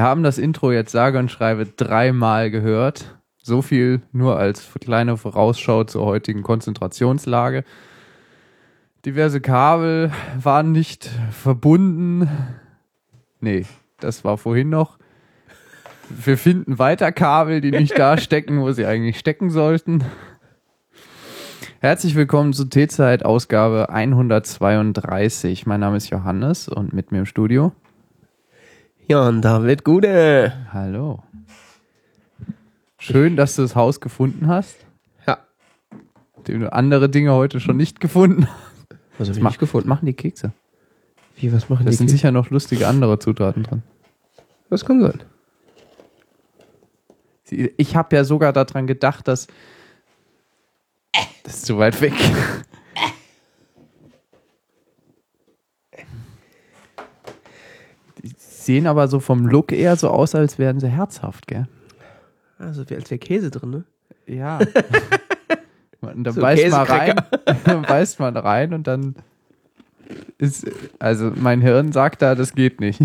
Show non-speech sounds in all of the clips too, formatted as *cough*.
Wir haben das Intro jetzt sage und schreibe dreimal gehört. So viel nur als kleine Vorausschau zur heutigen Konzentrationslage. Diverse Kabel waren nicht verbunden. Nee, das war vorhin noch. Wir finden weiter Kabel, die nicht da *laughs* stecken, wo sie eigentlich stecken sollten. Herzlich willkommen zu T-Zeit Ausgabe 132. Mein Name ist Johannes und mit mir im Studio. Jan David Gude. Hallo. Schön, dass du das Haus gefunden hast. Ja. Dem du andere Dinge heute schon nicht gefunden hast. Was habe ich Mach- gefunden? Machen die Kekse. Wie, was machen Da die? sind Kinder? sicher noch lustige andere Zutaten drin. Was kann sein? Ich habe ja sogar daran gedacht, dass. Das ist zu weit weg. Sehen aber so vom Look eher so aus, als wären sie herzhaft, gell? Also wie als wäre Käse drin, ne? Ja. *laughs* Und dann So beißt man rein, dann *laughs* beißt man rein und dann ist, also mein Hirn sagt da, das geht nicht.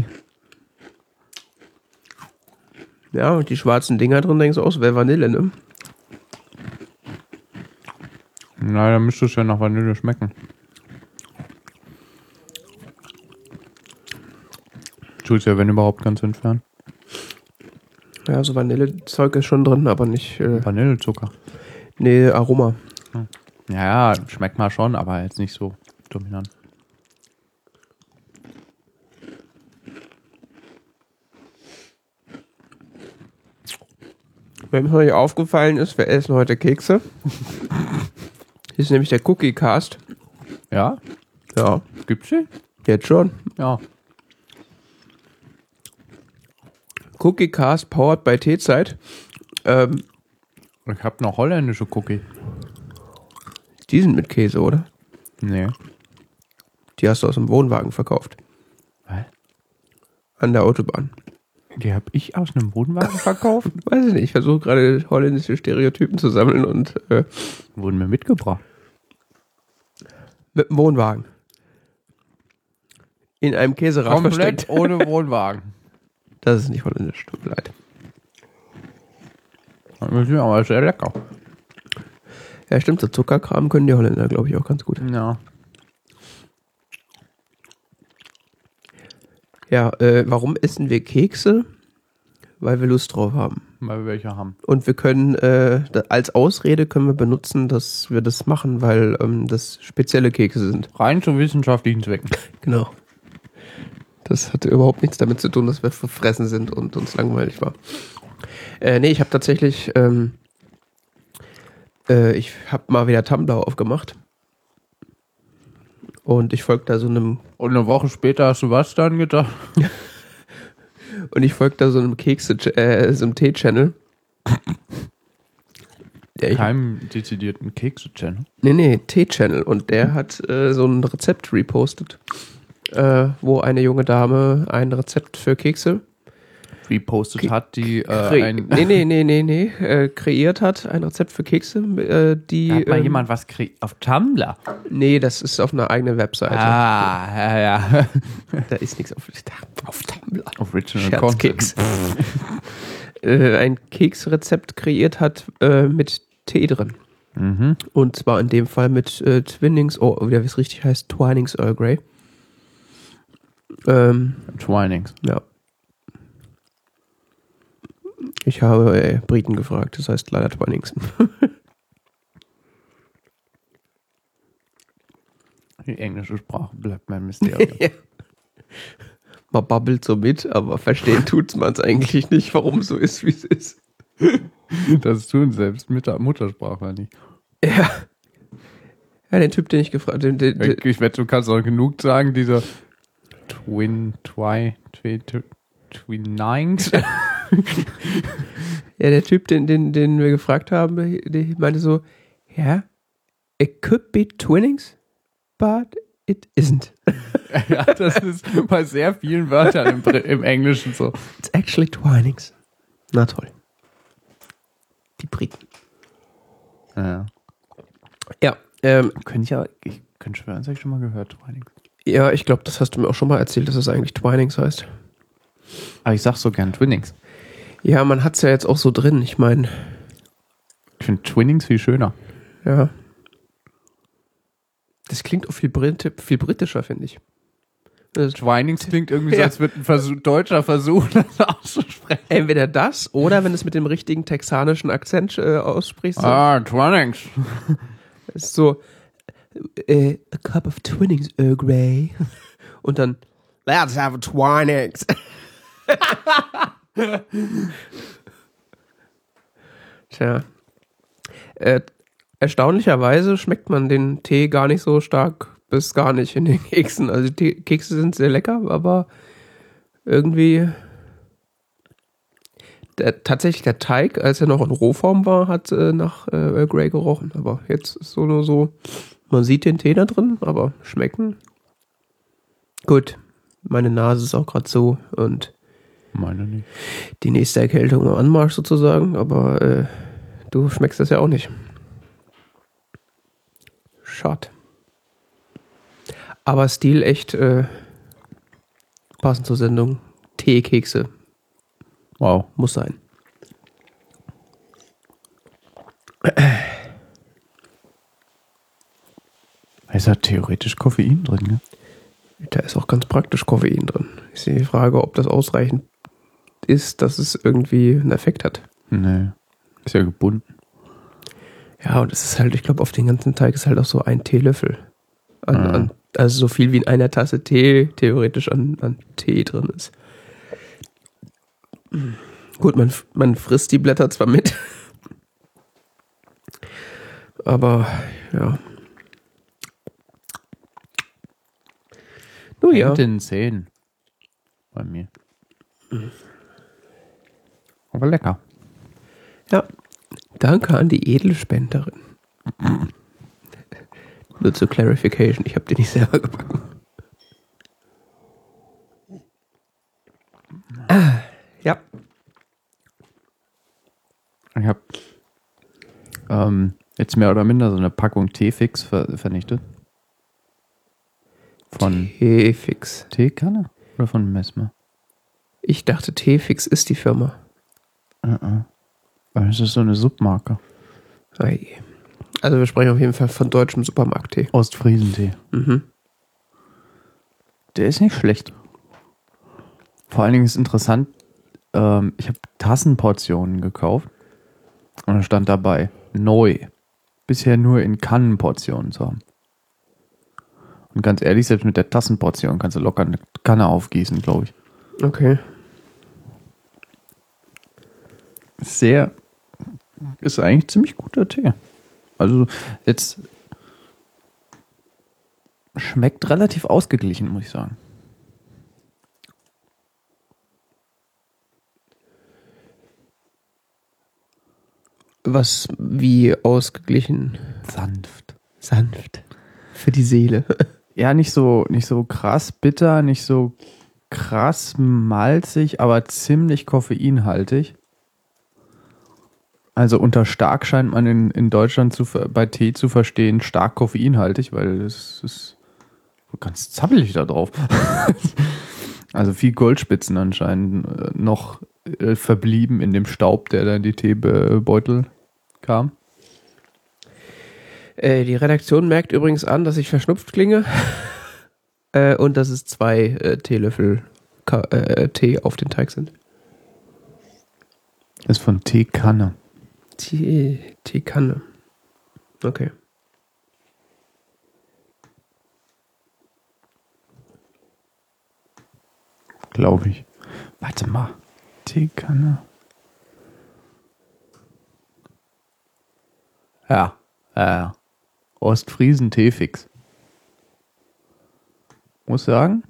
Ja, und die schwarzen Dinger drin, denkst du aus, wäre Vanille, ne? Na, dann müsste es ja nach Vanille schmecken. Ja, wenn überhaupt, ganz entfernt. Ja, so Vanillezeug ist schon drin, aber nicht, äh, Vanillezucker. nee, Aroma. Ja, ja, schmeckt mal schon, aber jetzt nicht so dominant. Wenn mir euch aufgefallen ist, wir essen heute Kekse. Hier *laughs* ist nämlich der Cookie Cast. Ja? Ja, Gibt's die? jetzt schon. Ja. Cookie Cast powered by T-Zeit. Ähm, Ich hab noch holländische Cookie. die sind mit Käse, oder? Nee. Die hast du aus dem Wohnwagen verkauft. Was? An der Autobahn. Die hab ich aus einem Wohnwagen verkauft? *laughs* Weiß ich nicht, ich versuche gerade holländische Stereotypen zu sammeln und äh, Wurden mir mitgebracht. mit dem Wohnwagen. In einem Käserad Komplett versteckt. ohne *laughs* Wohnwagen. Das ist nicht holländisch, tut mir leid. Aber sehr lecker. Ja, stimmt, so Zuckerkram können die Holländer, glaube ich, auch ganz gut. Ja. Ja, äh, warum essen wir Kekse? Weil wir Lust drauf haben. Weil wir welche haben. Und wir können, äh, als Ausrede können wir benutzen, dass wir das machen, weil ähm, das spezielle Kekse sind. Rein zu wissenschaftlichen Zwecken. Genau. Das hatte überhaupt nichts damit zu tun, dass wir verfressen sind und uns langweilig war. Äh, nee, ich habe tatsächlich, ähm, äh, ich habe mal wieder Tumblr aufgemacht. Und ich folge da so einem, Und eine Woche später hast du was dann gedacht? *laughs* und ich folge da so einem Kekse, äh, so einem Tee-Channel. Der Keinem dezidierten Kekse-Channel. nee, nee, Tee-Channel. Und der hat äh, so ein Rezept repostet, äh, wo eine junge Dame ein Rezept für Kekse Repostet Kre- hat, die äh, ein. nee, nee, nee, nee, nee, äh, kreiert hat, ein Rezept für Kekse, äh, die. Da hat mal ähm, jemand was kreiert. Auf Tumblr. Nee, das ist auf einer eigenen Webseite. Ah, ja, ja. *laughs* Da ist nichts auf, auf Tumblr. Original Scherzkeks. *laughs* Äh, ein Keksrezept kreiert hat äh, mit Tee drin. Mhm. Und zwar in dem Fall mit äh, Twinnings, oh, wie es richtig heißt, Twinings Earl Grey. Ähm, Twinings. ja. Ich habe äh, Briten gefragt, das heißt leider Twinings. Die englische Sprache bleibt mein *laughs* Mysterium. Man babbelt so mit, aber verstehen tut's man's eigentlich nicht, warum es so ist, wie es ist. das tun selbst mit der Muttersprache nicht. Ja. Ja, den Typ, den ich gefragt den, Ich wette, du kannst auch genug sagen, dieser Twin, Twi, Twi, Twi, Twinings. *laughs* ja, der Typ, den, den, den wir gefragt haben, der meinte so, ja, it could be Twinnings, but it isn't. *laughs* ja, das ist bei sehr vielen Wörtern im, im Englischen so. It's actually Twinings. Na toll. Die Briten. Ja. Ja, ähm, Könnte ich ja, ich könnte schwören, das habe ich schon mal gehört, Twinings. Ja, ich glaube, das hast du mir auch schon mal erzählt, dass es eigentlich Twinings heißt. Aber ich sag so gern Twinnings. Ja, man hat es ja jetzt auch so drin. Ich meine, Ich finde Twinnings viel schöner. ja. Das klingt auch viel, Brit viel britischer, finde ich. Twinings *laughs* klingt irgendwie so, als würde ein Versuch, deutscher Versuch, *laughs* das auszusprechen. Entweder das oder wenn du es mit dem richtigen texanischen Akzent äh, aussprichst. Ah, Twinings. ist so äh, a cup of Twinnings, Earl Grey. *laughs* Und dann let's have a Twinings. *laughs* Tja. Äh, erstaunlicherweise schmeckt man den Tee gar nicht so stark bis gar nicht in den Keksen. Also die Kekse sind sehr lecker, aber irgendwie der, tatsächlich der Teig, als er noch in Rohform war, hat äh, nach äh, Earl Grey gerochen. Aber jetzt ist so nur so, man sieht den Tee da drin, aber schmecken. Gut, meine Nase ist auch gerade so und Meine nicht. die nächste Erkältung im Anmarsch sozusagen, aber äh, du schmeckst das ja auch nicht. Schade. Aber Stil echt äh, passend zur Sendung. Teekekse Wow. muss sein. Ist da theoretisch Koffein drin, ne? Da ist auch ganz praktisch Koffein drin. Ist die Frage, ob das ausreichend ist, dass es irgendwie einen Effekt hat. Nee. Ist ja gebunden. Ja, und es ist halt, ich glaube, auf den ganzen Teig ist halt auch so ein Teelöffel. An, Ah. an, also so viel wie in einer Tasse Tee theoretisch an, an Tee drin ist. Gut, man, man frisst die Blätter zwar mit, *laughs* aber ja. Nun ja, Mit den Zähnen. Bei mir. Aber lecker. ja. Danke an die Edelspenderin. *laughs* Nur zur Clarification, ich habe die nicht selber gebacken. Ah, ja. Ich habe ähm, jetzt mehr oder minder so eine Packung Teefix ver vernichtet. Von Teefix. Teekanne? Oder von Messmer? Ich dachte, Teefix ist die Firma. Aber Das ist so eine Submarke. Ei. Also wir sprechen auf jeden Fall von deutschem Supermarkttee. Ostfriesentee. Mhm. Der ist nicht schlecht. Vor allen Dingen ist interessant, ähm, ich habe Tassenportionen gekauft und da stand dabei, neu. Bisher nur in Kannenportionen zu haben. Und ganz ehrlich, selbst mit der Tassenportion kannst du locker eine Kanne aufgießen, glaube ich. Okay. Sehr, ist eigentlich ziemlich guter Tee. Also jetzt schmeckt relativ ausgeglichen, muss ich sagen. Was wie ausgeglichen, Sanft. sanft. Für die Seele. *laughs* Ja, nicht so, nicht so krass bitter, nicht so krass malzig, aber ziemlich koffeinhaltig. Also unter stark scheint man in, in Deutschland zu, bei Tee zu verstehen, stark koffeinhaltig, weil es ist ganz zappelig da drauf. *laughs* also viel Goldspitzen anscheinend äh, noch äh, verblieben in dem Staub, der da in die Teebeutel kam. Äh, die Redaktion merkt übrigens an, dass ich verschnupft klinge. *laughs* äh, und dass es zwei äh, Teelöffel Ka äh, Tee auf den Teig sind. Das ist von Teekanne. Tee, Teekanne. Okay. Glaube ich. Warte mal. Teekanne. Ja, ja, ja. Ostfriesen Teefix. Muss sagen,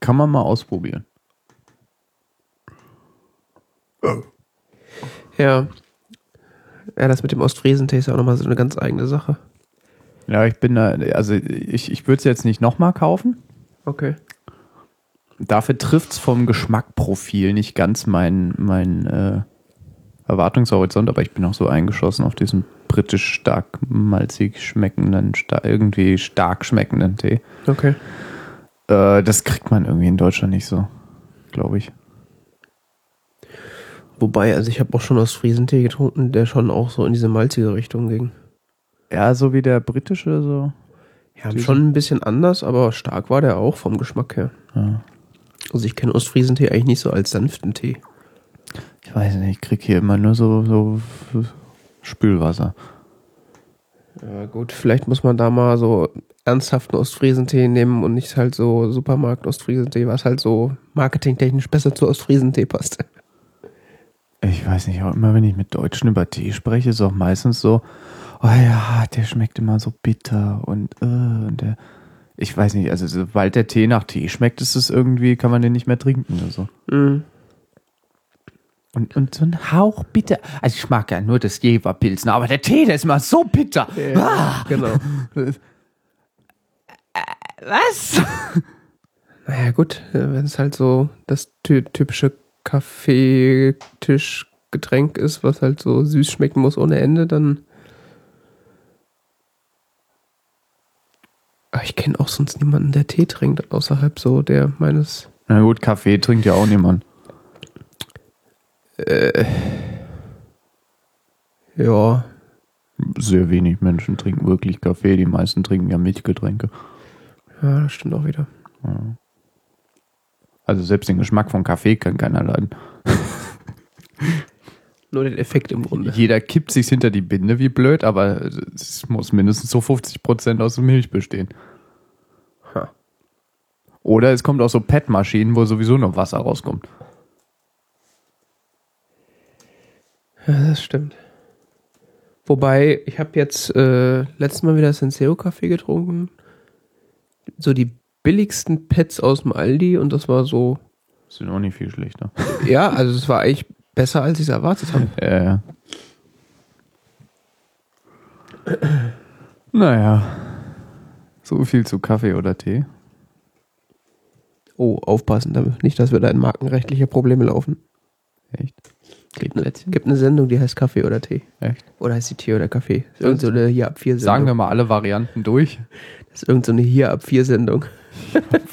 kann man mal ausprobieren. Ja. Ja, das mit dem Ostfriesentee ist ja auch nochmal so eine ganz eigene Sache. Ja, ich bin da, also ich, ich würde es jetzt nicht nochmal kaufen. Okay. Dafür trifft es vom Geschmackprofil nicht ganz mein, mein äh, Erwartungshorizont, aber ich bin auch so eingeschossen auf diesen britisch stark malzig schmeckenden, sta irgendwie stark schmeckenden Tee. Okay. Äh, das kriegt man irgendwie in Deutschland nicht so. glaube ich. Wobei, also ich habe auch schon Ostfriesentee getrunken, der schon auch so in diese malzige Richtung ging. Ja, so wie der britische, so. Ja, schon ein bisschen anders, aber stark war der auch vom Geschmack her. Ja. Also ich kenne Ostfriesentee eigentlich nicht so als sanften Tee. Ich weiß nicht, ich krieg hier immer nur so, so Spülwasser. Ja, gut, vielleicht muss man da mal so ernsthaften Ostfriesentee nehmen und nicht halt so Supermarkt Ostfriesentee, was halt so marketingtechnisch besser zu Ostfriesentee passt. Ich weiß nicht, auch immer wenn ich mit Deutschen über Tee spreche, ist auch meistens so, oh ja, der schmeckt immer so bitter und, äh, und der, ich weiß nicht, also sobald der Tee nach Tee schmeckt, ist es irgendwie, kann man den nicht mehr trinken oder so. Mhm. Und, und so ein Hauch bitter. Also ich mag ja nur das Jeverpilzen, aber der Tee, der ist immer so bitter. Ah, Genau. was? Naja, gut, wenn es halt so das ty typische Kaffeetischgetränk ist, was halt so süß schmecken muss ohne Ende, dann. Aber ich kenne auch sonst niemanden, der Tee trinkt, außerhalb so der meines. Na gut, Kaffee trinkt ja auch niemand. Ja, Sehr wenig Menschen trinken wirklich Kaffee, die meisten trinken ja Milchgetränke. ja, das stimmt auch wieder. Also selbst den Geschmack von Kaffee kann keiner leiden. *laughs* Nur den Effekt im Grunde. Jeder kippt sich hinter die Binde wie blöd, aber es muss mindestens so 50% aus Milch bestehen. Ha. Oder es kommt aus so PET-Maschinen, wo sowieso nur Wasser rauskommt. Ja, das stimmt. Wobei, ich habe jetzt äh, letztes Mal wieder Senseo-Kaffee getrunken. So die billigsten Pets aus dem Aldi und das war so, Sind auch nicht viel schlechter. *laughs* ja, also es war eigentlich besser, als ich es erwartet habe. Ja, ja. Naja. So viel zu Kaffee oder Tee. Oh, aufpassen, damit nicht, dass wir da in markenrechtliche Probleme laufen. Echt? Gibt eine, gibt eine Sendung, die heißt Kaffee oder Tee. Echt? Oder heißt die Tee oder Kaffee? Ist irgend so eine hier ab vier Sendung. Sagen wir mal alle Varianten durch. Das ist irgend so eine hier ab vier Sendung. *laughs*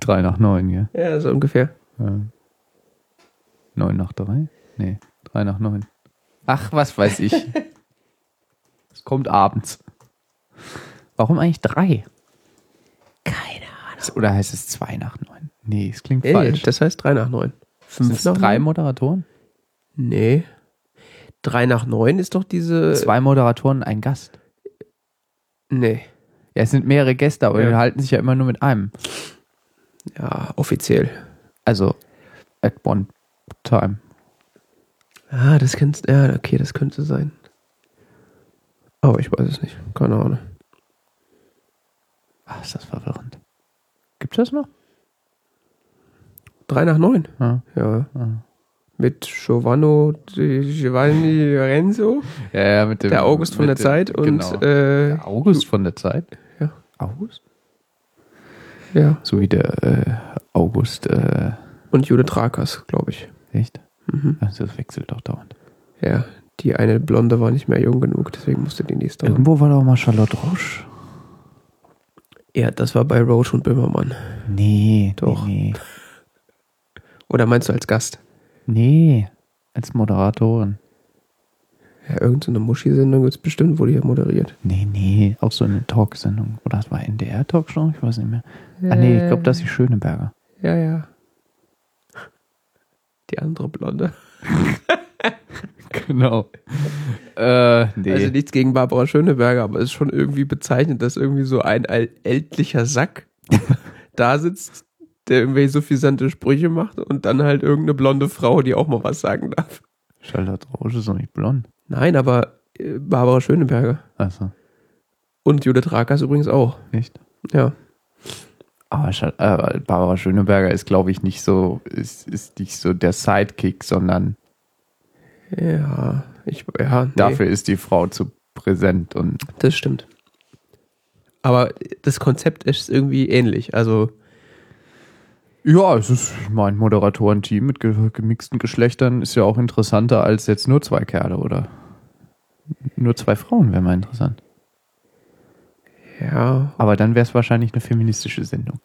Drei nach neun, ja. Ja, so ungefähr. ja. Neun nach drei? Nee, drei nach neun. Ach, was weiß ich. *laughs* Es kommt abends. Warum eigentlich drei? Keine Ahnung. Oder heißt es zwei nach neun? Nee, es klingt Nee, falsch. das heißt drei nach neun. Fünf es nach drei? Moderatoren? Nee. Drei nach neun ist doch diese. Zwei Moderatoren, ein Gast. Nee. Ja, es sind mehrere Gäste, aber Ja. wir halten sich ja immer nur mit einem. Ja, offiziell. Also, at one time. Ah, das könnte. Ja, okay, das könnte sein. Aber ich weiß es nicht. Keine Ahnung. Ach, ist das verwirrend. Gibt es das noch? Drei nach neun? Ja. Ja. Ja. Mit Giovanni, Giovanni Lorenzo, Ja, ja, mit dem. der August von der dem- Zeit und genau. äh, der August von der Zeit? Ja. August? ja. So wie der äh, August, äh, und Judith Rakas, glaube ich. echt? Mhm. Also das wechselt doch dauernd. Ja, die eine Blonde war nicht mehr jung genug, deswegen musste die nächste. haben. Irgendwo war doch mal Charlotte Roche. Ja, das war bei Roach und Böhmermann. Nee, Doch. Nee, Oder meinst du als Gast? nee. als Moderatorin. Ja, irgendeine Muschi-Sendung gibt es bestimmt, wo die hier moderiert. Nee, nee, auch so eine Talksendung. Oder das war NDR-Talkshow? Ich weiß nicht mehr. Ah, nee, ich glaube, das ist die Schöneberger. Ja, ja. Die andere Blonde. *laughs* Genau. äh, nee. Also nichts gegen Barbara Schöneberger, aber es ist schon irgendwie bezeichnend, dass irgendwie so ein ältlicher Sack *laughs* da sitzt, der irgendwelche suffisante Sprüche macht und dann halt irgendeine blonde Frau, die auch mal was sagen darf. Charlotte Roche ist doch nicht blond. Nein, aber äh, Barbara Schöneberger. Achso, Und Judith Rakers übrigens auch. echt? Ja. Aber äh, Barbara Schöneberger ist, glaube ich, nicht so, ist, ist nicht so der Sidekick, sondern Ja, ich, ja, nee, dafür ist die Frau zu präsent und das stimmt. Aber das Konzept ist irgendwie ähnlich. Also, Ja, es ist, ich meine, Moderatorenteam mit ge gemixten Geschlechtern ist ja auch interessanter als jetzt nur zwei Kerle oder nur zwei Frauen wäre mal interessant. ja, Aber dann wäre es wahrscheinlich eine feministische Sendung.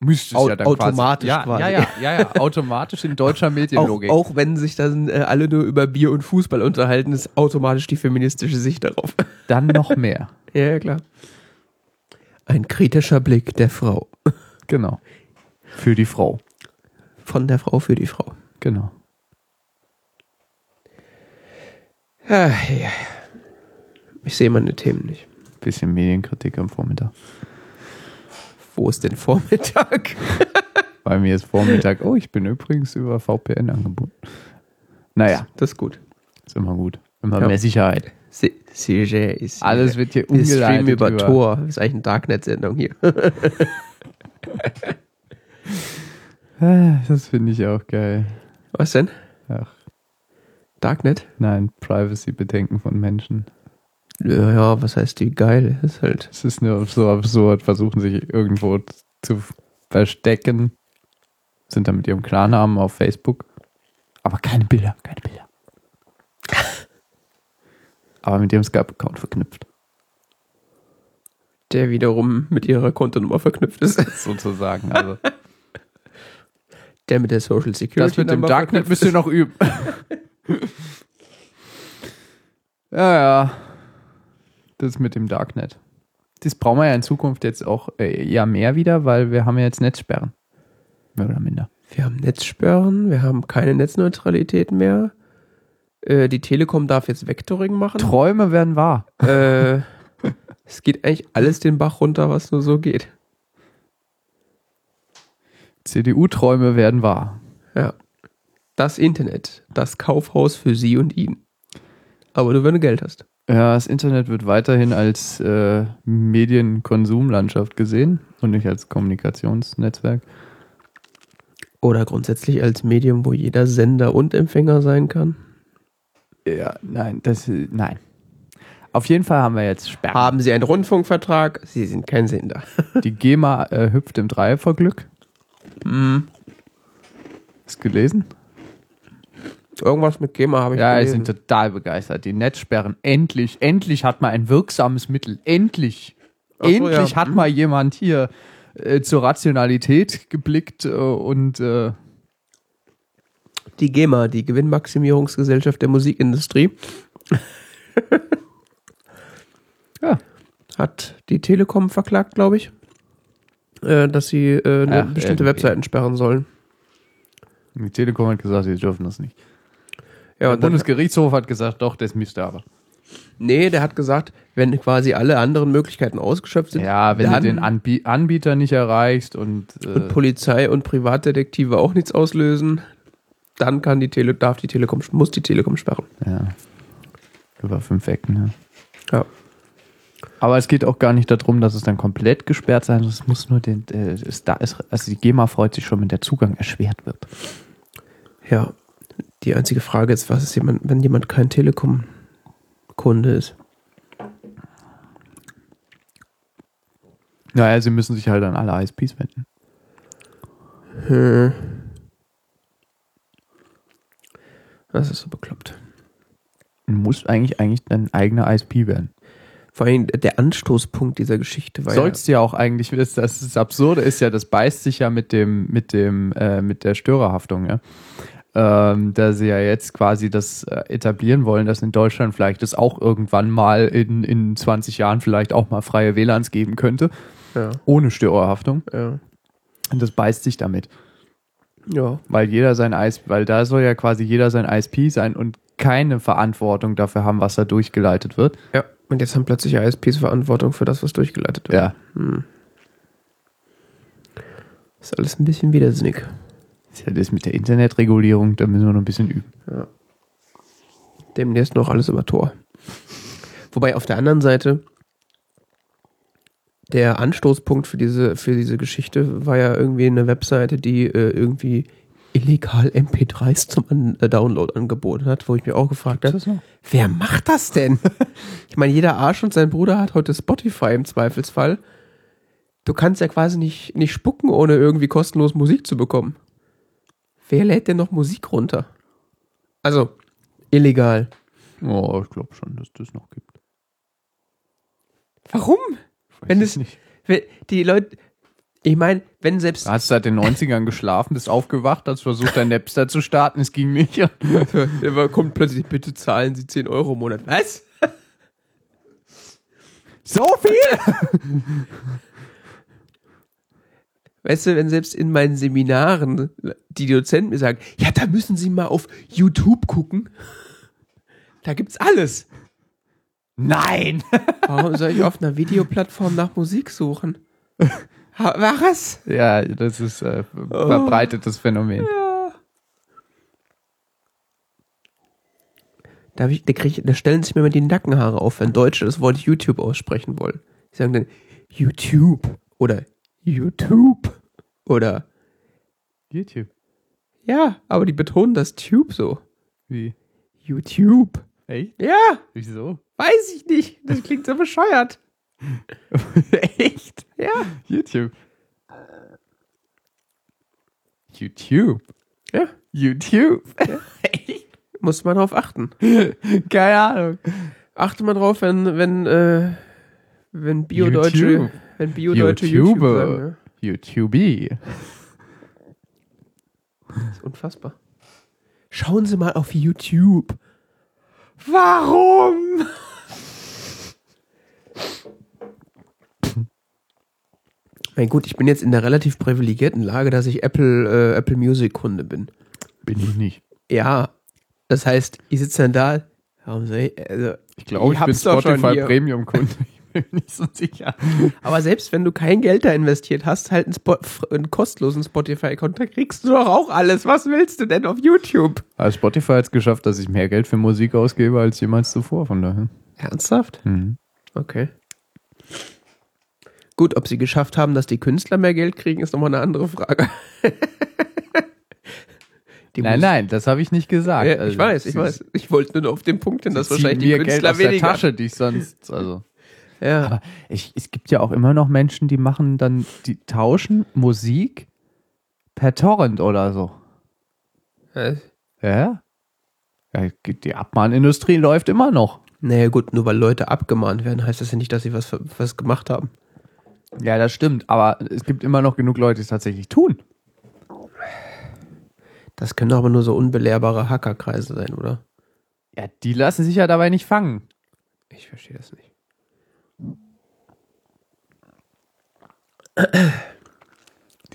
Müsste es Au- ja dann automatisch quasi. quasi. Ja, ja, ja, ja, automatisch in deutscher Auch, Medienlogik. auch wenn sich dann äh, alle nur über Bier und Fußball unterhalten, ist automatisch die feministische Sicht darauf. *laughs* Dann noch mehr. ja, ja, klar. Ein kritischer Blick der Frau. Genau. Für die Frau. Von der Frau für die Frau. Genau. Ja, ja. Ich sehe meine Themen nicht. Bisschen Medienkritik am Vormittag. Wo ist denn Vormittag? *laughs* Bei mir ist Vormittag. Oh, ich bin übrigens über VPN angebunden. Naja, Das ist gut. ist immer gut. Immer Ja. mehr Sicherheit. Si- Sicher ist Alles wird hier Wir streamen umgeleitet. über, Tor. Das ist eigentlich eine Darknet-Sendung hier. *laughs* Ah, Das finde ich auch geil. Was denn? Ach, Darknet? nein, Privacy-Bedenken von Menschen. Ja, ja, was heißt die geil? Das ist halt. Es ist nur so absurd, versuchen sich irgendwo zu verstecken. Sind dann mit ihrem Klarnamen auf Facebook. Aber keine Bilder, keine Bilder. *laughs* Aber mit ihrem Skype-Account verknüpft. Der wiederum mit ihrer Kontonummer verknüpft ist. Sozusagen. Also, *laughs* Der mit der Social Security. das mit dem Darknet müsst ihr noch üben. *laughs* ja, ja. Das mit dem Darknet. Das brauchen wir ja in Zukunft jetzt auch äh, eher mehr wieder, weil wir haben ja jetzt Netzsperren. Mehr oder minder. Wir haben Netzsperren, wir haben keine Netzneutralität mehr. Äh, die Telekom darf jetzt Vectoring machen. Träume werden wahr. äh, *laughs* es geht eigentlich alles den Bach runter, was nur so geht. CDU-Träume werden wahr. Ja. Das Internet, das Kaufhaus für sie und ihn. Aber nur wenn du Geld hast. Ja, das Internet wird weiterhin als äh, Medienkonsumlandschaft gesehen und nicht als Kommunikationsnetzwerk. Oder grundsätzlich als Medium, wo jeder Sender und Empfänger sein kann. Ja, nein, das nein. Auf jeden Fall haben wir jetzt Sperren. Haben Sie einen Rundfunkvertrag? Sie sind kein Sender. *laughs* Die GEMA äh, hüpft im Dreierverglück. Mhm. Hast du gelesen? Irgendwas mit GEMA habe ich Ja, ich gelesen. bin total begeistert. Die Netzsperren. Endlich, endlich hat man ein wirksames Mittel. Endlich. So, endlich ja. hat mal jemand hier äh, zur Rationalität geblickt äh, und äh, Die GEMA, die Gewinnmaximierungsgesellschaft der Musikindustrie, *laughs* ja, hat die Telekom verklagt, glaube ich, äh, dass sie äh, Ach, bestimmte. Webseiten sperren sollen. die Telekom hat gesagt, sie dürfen das nicht. Ja, Der Bundesgerichtshof hat gesagt, doch, das müsste aber. nee, der hat gesagt, wenn quasi alle anderen Möglichkeiten ausgeschöpft sind, Ja, wenn du den Anbie Anbieter nicht erreichst und, äh, und Polizei und Privatdetektive auch nichts auslösen, dann kann die Tele darf die Telekom muss die Telekom sperren. ja, über fünf Ecken. Ja. Ja. Aber es geht auch gar nicht darum, dass es dann komplett gesperrt sein muss. Es muss nur den, äh, es da ist, also die GEMA freut sich schon, wenn der Zugang erschwert wird. Ja. Die einzige Frage ist, was ist jemand, wenn jemand kein Telekom-Kunde ist? Naja, sie müssen sich halt an alle ISPs wenden. Hm. Das ist so bekloppt. Muss eigentlich eigentlich dein eigener ISP werden. Vor allem der Anstoßpunkt dieser Geschichte war Sollst du ja auch eigentlich, das, das, das Absurde ist ja, das beißt sich ja mit dem, mit dem, äh, mit der Störerhaftung, ja. Ähm, da sie ja jetzt quasi das äh, etablieren wollen, dass in Deutschland vielleicht es auch irgendwann mal in, in 20 Jahren vielleicht auch mal freie WLANs geben könnte, ja, ohne Störerhaftung. ja, Und das beißt sich damit. ja. Weil jeder sein ISP, weil da soll ja quasi jeder sein ISP sein und keine Verantwortung dafür haben, was da durchgeleitet wird. ja. Und jetzt haben plötzlich ISPs Verantwortung für das, was durchgeleitet wird. Ja. Hm. Ist alles ein bisschen widersinnig. Das ist ja das mit der Internetregulierung, da müssen wir noch ein bisschen üben. Demnächst noch alles über Tor. Wobei auf der anderen Seite der Anstoßpunkt für diese, für diese Geschichte war ja irgendwie eine Webseite, die äh, irgendwie illegal MP3s zum äh, Download angeboten hat, wo ich mir auch gefragt habe, wer macht das denn? *laughs* ich meine, jeder Arsch und sein Bruder hat heute Spotify im Zweifelsfall. Du kannst ja quasi nicht, nicht spucken, ohne irgendwie kostenlos Musik zu bekommen. Wer lädt denn noch Musik runter? Also, illegal. Oh, ich glaube schon, dass das noch gibt. Warum? Weiß Wenn es es- nicht. Wenn- Die Leute, Ich meine, wenn selbst. Du hast seit den 90ern geschlafen, bist aufgewacht, hast versucht, dein Napster zu starten, es ging nicht. *laughs* Da kommt plötzlich, bitte zahlen Sie 10 Euro im Monat. Was? *laughs* So viel? *laughs* Weißt du, wenn selbst in meinen Seminaren die Dozenten mir sagen, ja, da müssen Sie mal auf YouTube gucken. Da gibt's alles. Nein! Warum soll ich auf einer Videoplattform nach Musik suchen? Was? Ja, das ist äh, verbreitetes Phänomen. Da, hab ich, da, ich, da stellen sich mir immer die Nackenhaare auf, wenn Deutsche das Wort YouTube aussprechen wollen. Die sagen dann YouTube oder YouTube oder YouTube. ja, aber die betonen das Tube so. Wie? YouTube. Echt? Ja, Wieso? weiß ich nicht. Das klingt so bescheuert. *laughs* Echt? Ja. YouTube. YouTube. Ja. YouTube. *laughs* Muss man drauf achten. *laughs* Keine Ahnung. Achte mal drauf, wenn, wenn, äh, wenn Bio-Deutsche, YouTube. wenn Bio-Deutsche YouTube YouTuber. sagen, ja. YouTube. Das ist unfassbar. Schauen Sie mal auf YouTube. Warum? Mein gut, ich bin jetzt in der relativ privilegierten Lage, dass ich Apple, äh, Apple Music Kunde bin. Bin ich nicht. Ja, das heißt, ich sitze dann da. Warum soll ich, also, Ich glaube, ich, bin doch schon Spotify hier. Premium-Kunde. Ich bin mir nicht so sicher. *laughs* Aber selbst wenn du kein Geld da investiert hast, halt einen, Spot, einen kostenlosen Spotify-Account, da kriegst du doch auch alles. Was willst du denn auf YouTube? Also Spotify hat es geschafft, dass ich mehr Geld für Musik ausgebe als jemals zuvor, von daher. Ernsthaft? Mhm. Okay. Gut, ob sie geschafft haben, dass die Künstler mehr Geld kriegen, ist nochmal eine andere Frage. *laughs* Nein, nein, das habe ich nicht gesagt. Ja, Also, ich weiß, ich weiß. Ich wollte nur auf den Punkt hin, dass wahrscheinlich die mir Geld Künstler aus der weniger. Tasche, die ich sonst, also. *laughs* Ja. Aber ich, es gibt ja auch immer noch Menschen, die machen dann, die tauschen Musik per Torrent oder so. Äh, Ja? ja die Abmahnindustrie läuft immer noch. Naja, gut, nur weil Leute abgemahnt werden, heißt das ja nicht, dass sie was, was gemacht haben. Ja, das stimmt. Aber es gibt immer noch genug Leute, die es tatsächlich tun. Das können doch aber nur so unbelehrbare Hackerkreise sein, oder? Ja, die lassen sich ja dabei nicht fangen. Ich verstehe das nicht.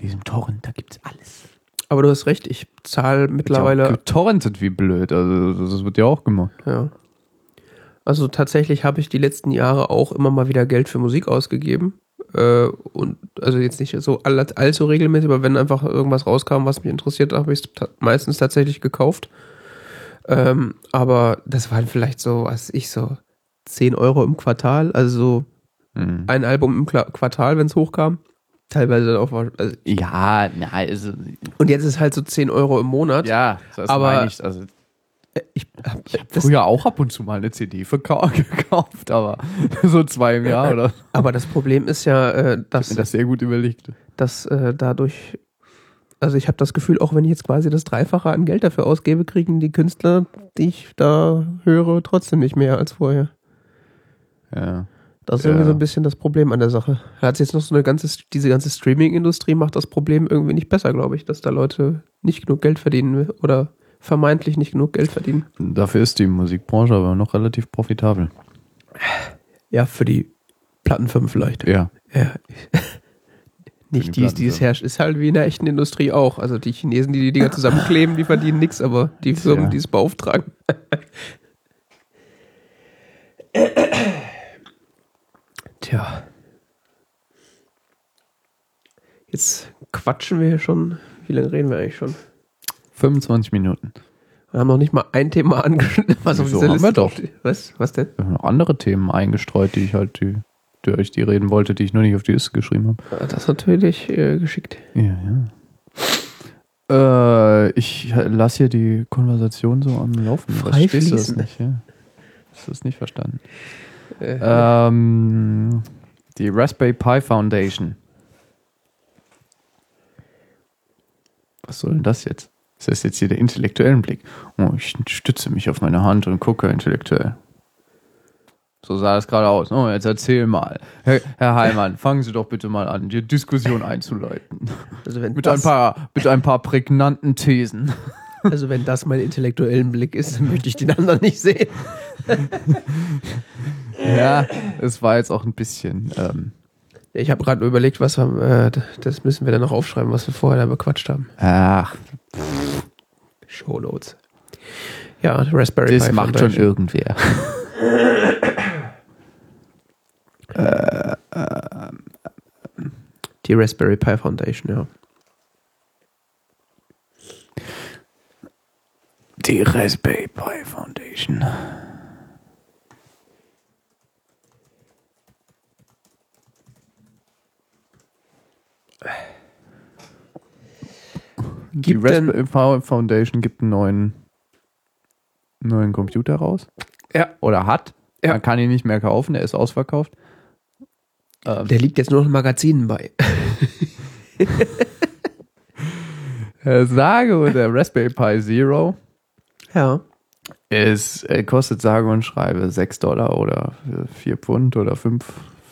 Diesem Torrent, da gibt's alles. Aber du hast recht, ich zahle mittlerweile. Ja, getorrentet wie blöd. Also, das wird ja auch gemacht. Ja. Also tatsächlich habe ich die letzten Jahre auch immer mal wieder Geld für Musik ausgegeben. Äh, und also jetzt nicht so all, allzu regelmäßig, aber wenn einfach irgendwas rauskam, was mich interessiert, habe ich es ta meistens tatsächlich gekauft. Ähm, aber das waren vielleicht so, was ich, so 10 Euro im Quartal, also so Mhm. ein Album im Kla Quartal, wenn es hochkam. Teilweise auch. Also, Ja, na, also, und jetzt ist halt so 10 Euro im Monat. ja, das Aber- meine ich. Also, Ich hab, ich habe das, früher auch ab und zu mal eine CD *laughs* gekauft, aber *laughs* so zwei im Jahr oder aber das Problem ist ja, äh, dass mir das sehr gut überlegt. dass äh, dadurch, also ich habe das Gefühl, auch wenn ich jetzt quasi das Dreifache an Geld dafür ausgebe, kriegen die Künstler, die ich da höre, trotzdem nicht mehr als vorher. Ja. Das ist Ja. irgendwie so ein bisschen das Problem an der Sache. Hat jetzt noch so eine ganze, diese ganze Streaming-Industrie macht das Problem irgendwie nicht besser, glaube ich, dass da Leute nicht genug Geld verdienen oder vermeintlich nicht genug Geld verdienen. Dafür ist die Musikbranche aber noch relativ profitabel. Ja, für die Plattenfirmen vielleicht. Ja. Ja. *laughs* Nicht die, die es herrscht. Ist halt wie in der echten Industrie auch. Also die Chinesen, die die Dinger zusammenkleben, die verdienen nichts, aber die Firmen, Ja. die es beauftragen. *laughs* Tja. Jetzt quatschen wir hier schon. Wie lange reden wir eigentlich schon? 25 Minuten. Wir haben noch nicht mal ein Thema *laughs* angeschnitten, was auf dieser Liste doch. Was? Was denn? Wir haben noch andere Themen eingestreut, die ich halt, die, die euch die reden wollte, die ich nur nicht auf die Liste geschrieben habe. Ah, Das ist natürlich äh, geschickt. Ja, ja. Äh, ich lasse hier die Konversation so am Laufen. Verstehst du das nicht? Ja? Hast du das nicht verstanden? Äh, Ähm, die Raspberry Pi Foundation. Was soll denn das jetzt? Ist das jetzt hier der intellektuelle Blick? Oh, ich stütze mich auf meine Hand und gucke intellektuell. So sah das gerade aus. Oh, jetzt erzähl mal. Herr, Herr Heimann, *laughs* fangen Sie doch bitte mal an, die Diskussion einzuleiten. Also wenn, Mit ein paar, mit ein paar prägnanten Thesen. *laughs* also wenn das mein intellektuellen Blick ist, dann möchte ich den anderen nicht sehen. *laughs* Ja, es war jetzt auch ein bisschen. Ähm, Ich habe gerade überlegt, was wir, äh, das müssen wir dann noch aufschreiben, was wir vorher da bequatscht haben. ach, Shownotes. Ja, Raspberry das Pi macht schon irgendwer. Die Raspberry Pi Foundation, ja. Die Raspberry Pi Foundation. Gibt denn- Raspberry Pi Foundation gibt einen neuen, neuen Computer raus. Ja. Oder hat. Ja. Man kann ihn nicht mehr kaufen, der ist ausverkauft. Ähm, Der liegt jetzt nur noch in Magazinen bei. *laughs* äh, sage und der Raspberry Pi Zero Ja. ist, äh, kostet sage und schreibe 6 Dollar oder 4 Pfund oder 5,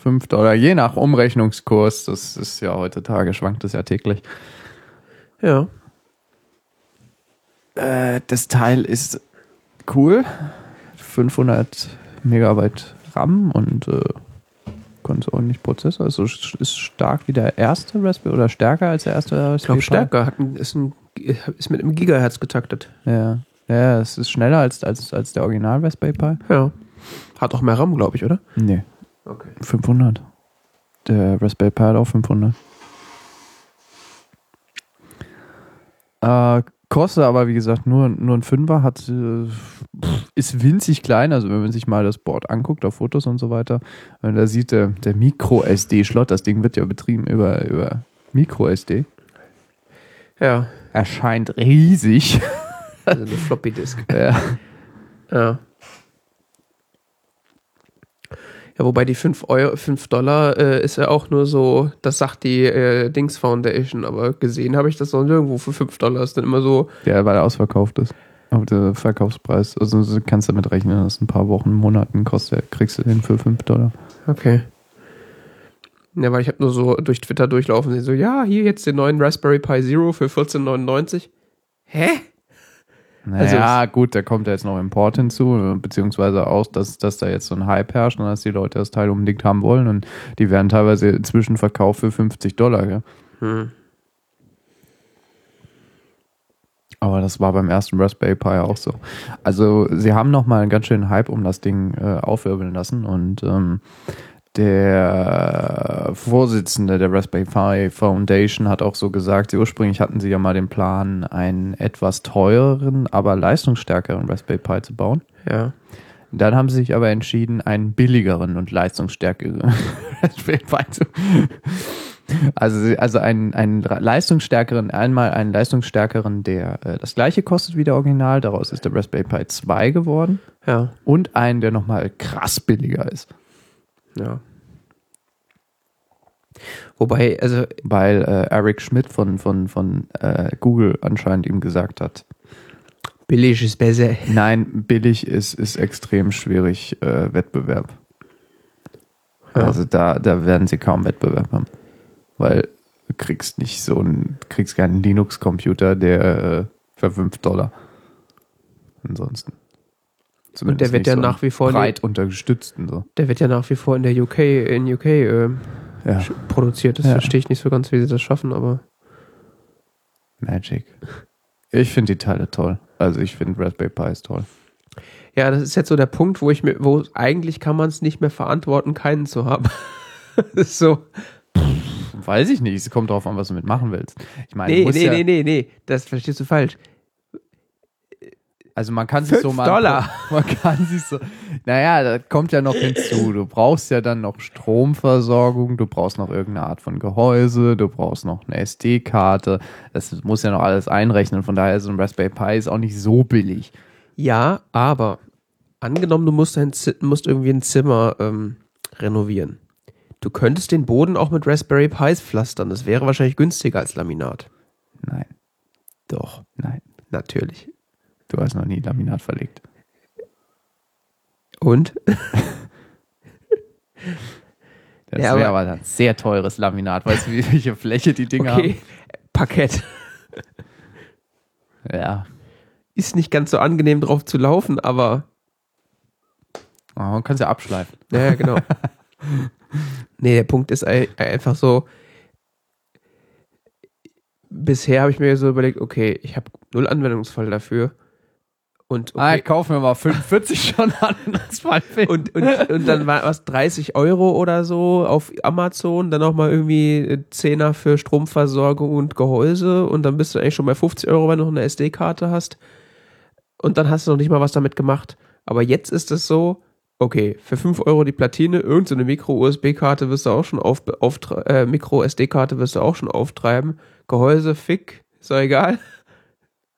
5 Dollar, je nach Umrechnungskurs. Das ist ja heutzutage, schwankt es ja täglich. Ja. Äh, das Teil ist cool. 500 Megabyte RAM und äh, ganz ordentlich Prozessor. Also ist stark wie der erste Raspberry oder stärker als der erste Ich Raspberry glaube Pi. stärker. Hat ein, ist, ein, ist mit einem Gigahertz getaktet. Ja. Ja, es ist schneller als, als, als der Original Raspberry Pi. Ja. Hat auch mehr RAM, glaube ich, oder? Nee, Okay. 500. Der Raspberry Pi hat auch 500. Äh, kostet aber, wie gesagt, nur, nur ein Fünfer, hat, äh, ist winzig klein. Also, wenn man sich mal das Board anguckt, auf Fotos und so weiter, wenn da sieht, der, der Micro-SD-Slot, das Ding wird ja betrieben über, über Micro-SD, Ja. erscheint riesig. Also eine Floppy Disk. *laughs* ja. Ja. Ja, wobei die 5 Euro, 5 Dollar äh, ist ja auch nur so, das sagt die äh, Dings Foundation, aber gesehen habe ich das noch nirgendwo für 5 Dollar. Ist dann immer so, ja, weil er ausverkauft ist. Aber der Verkaufspreis, also du kannst damit rechnen, dass ein paar Wochen, Monaten kostet, kriegst du den für 5 Dollar. okay. Ja, weil ich habe nur so durch Twitter durchlaufen so, ja, hier jetzt den neuen Raspberry Pi Zero für 14,99. Hä? Naja, gut, da kommt ja jetzt noch Import hinzu, beziehungsweise auch, dass, dass da jetzt so ein Hype herrscht und dass die Leute das Teil unbedingt haben wollen und die werden teilweise inzwischen verkauft für 50 Dollar. Gell? Hm. Aber das war beim ersten Raspberry Pi auch so. Also sie haben noch mal einen ganz schönen Hype um das Ding äh, aufwirbeln lassen und ähm, der Vorsitzende der Raspberry Pi Foundation hat auch so gesagt, ursprünglich hatten sie ja mal den Plan, einen etwas teureren, aber leistungsstärkeren Raspberry Pi zu bauen. Ja. Dann haben sie sich aber entschieden, einen billigeren und leistungsstärkeren *laughs* Raspberry Pi zu. *laughs* Also, sie- also einen, einen leistungsstärkeren, einmal einen leistungsstärkeren, der äh, das gleiche kostet wie der Original. Daraus ist der Raspberry Pi 2 geworden. Ja. Und einen, der nochmal krass billiger ist. Ja. Wobei, also, Weil äh, Eric Schmidt von, von, von äh, Google anscheinend ihm gesagt hat, billig ist besser. nein, billig ist, ist extrem schwierig äh, Wettbewerb. Ja. Also da, da werden sie kaum Wettbewerb haben. Weil du kriegst nicht so einen, kriegst keinen Linux-Computer, der äh, für 5 Dollar. Ansonsten. Und der wird ja so nach wie vor breit unterstützten so. Der wird ja nach wie vor in der UK, in UK äh, Ja. produziert. Das Ja. verstehe ich nicht so ganz, wie sie das schaffen, aber Magic. Ich finde die Teile toll. Also ich finde Raspberry Pi ist toll. ja, das ist jetzt so der Punkt, wo ich mir, wo eigentlich kann man es nicht mehr verantworten, keinen zu haben. *laughs* Das ist so. Weiß ich nicht. Es kommt darauf an, was du mitmachen willst. Ich meine, Nee, nee, ja, nee, nee, nee, das verstehst du falsch. Also man kann sich so mal. Dollar. *laughs* Man kann sich so. Naja, da kommt ja noch hinzu. Du brauchst ja dann noch Stromversorgung, du brauchst noch irgendeine Art von Gehäuse, du brauchst noch eine SD-Karte. Das muss ja noch alles einrechnen. Von daher ist so ein Raspberry Pi ist auch nicht so billig. Ja, aber angenommen, du musst, ein, musst irgendwie ein Zimmer ähm, renovieren. Du könntest den Boden auch mit Raspberry Pis pflastern. Das wäre wahrscheinlich günstiger als Laminat. Nein, Doch, nein. natürlich. Du hast noch nie Laminat verlegt. Und? *laughs* Das Ja, wäre aber- aber ein sehr teures Laminat. Weißt du, wie- welche Fläche die Dinger Okay, Parkett. haben? *laughs* Ja. Ist nicht ganz so angenehm drauf zu laufen, aber Oh, man kann sie abschleifen. Ja, ja, genau. *laughs* nee, der Punkt ist ei- einfach so, bisher habe ich mir so überlegt, okay, ich habe null Anwendungsfall dafür. Und, Ah, okay, ich kaufe mir mal 45 *laughs* schon an. Das war ein und, und, und dann war was 30 Euro oder so auf Amazon, dann nochmal irgendwie Zehner für Stromversorgung und Gehäuse und dann bist du eigentlich schon bei 50 Euro, wenn du noch eine SD-Karte hast. Und dann hast du noch nicht mal was damit gemacht. Aber jetzt ist es so, okay, für 5 Euro die Platine, irgendeine Micro-USB-Karte wirst du auch schon auf, auftre- äh, Micro-SD-Karte wirst du auch schon auftreiben. Gehäuse, Fick, ist doch egal.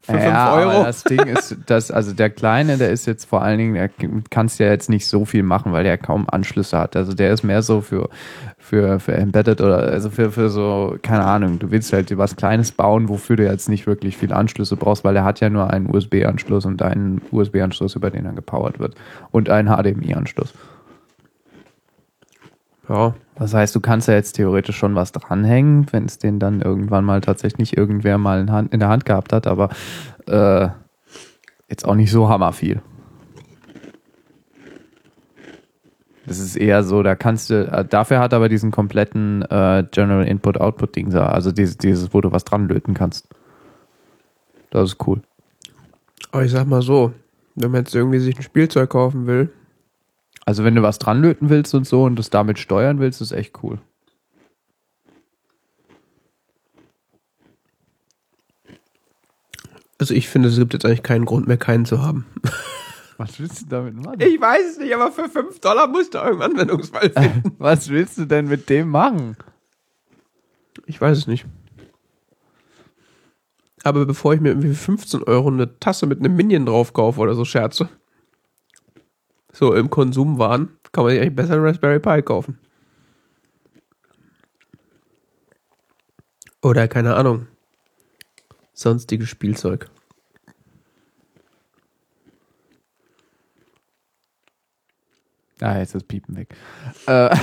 Für 5 ja, aber Euro. Das Ding ist, dass, also der Kleine, der ist jetzt vor allen Dingen, der kannst ja jetzt nicht so viel machen, weil der kaum Anschlüsse hat. Also der ist mehr so für, für, für Embedded oder also für, für so, keine Ahnung, du willst halt was Kleines bauen, wofür du jetzt nicht wirklich viele Anschlüsse brauchst, weil er hat ja nur einen USB-Anschluss und einen USB-Anschluss, über den er gepowert wird. Und einen HDMI-Anschluss. Ja, Das heißt, du kannst ja jetzt theoretisch schon was dranhängen, wenn es den dann irgendwann mal tatsächlich irgendwer mal in, Hand, in der Hand gehabt hat, aber äh, jetzt auch nicht so hammerviel. Das ist eher so, da kannst du, äh, dafür hat aber diesen kompletten äh, General Input-Output-Ding da, also dieses, dieses, wo du was dran löten kannst. Das ist cool. aber ich sag mal so, wenn man jetzt irgendwie sich ein Spielzeug kaufen will, Also wenn du was dran löten willst und so und das damit steuern willst, ist echt cool. also ich finde, es gibt jetzt eigentlich keinen Grund mehr, keinen zu haben. *laughs* Was willst du damit machen? Ich weiß es nicht, aber für 5 Dollar musst du irgendeinen Anwendungsfall *laughs* finden. Was willst du denn mit dem machen? Ich weiß es nicht. Aber bevor ich mir irgendwie für 15 Euro eine Tasse mit einem Minion drauf kaufe oder so Scherze, so im Konsumwahn, kann man sich eigentlich besser einen Raspberry Pi kaufen. Oder keine Ahnung. Sonstiges Spielzeug. Ah, jetzt ist das Piepen weg. Äh,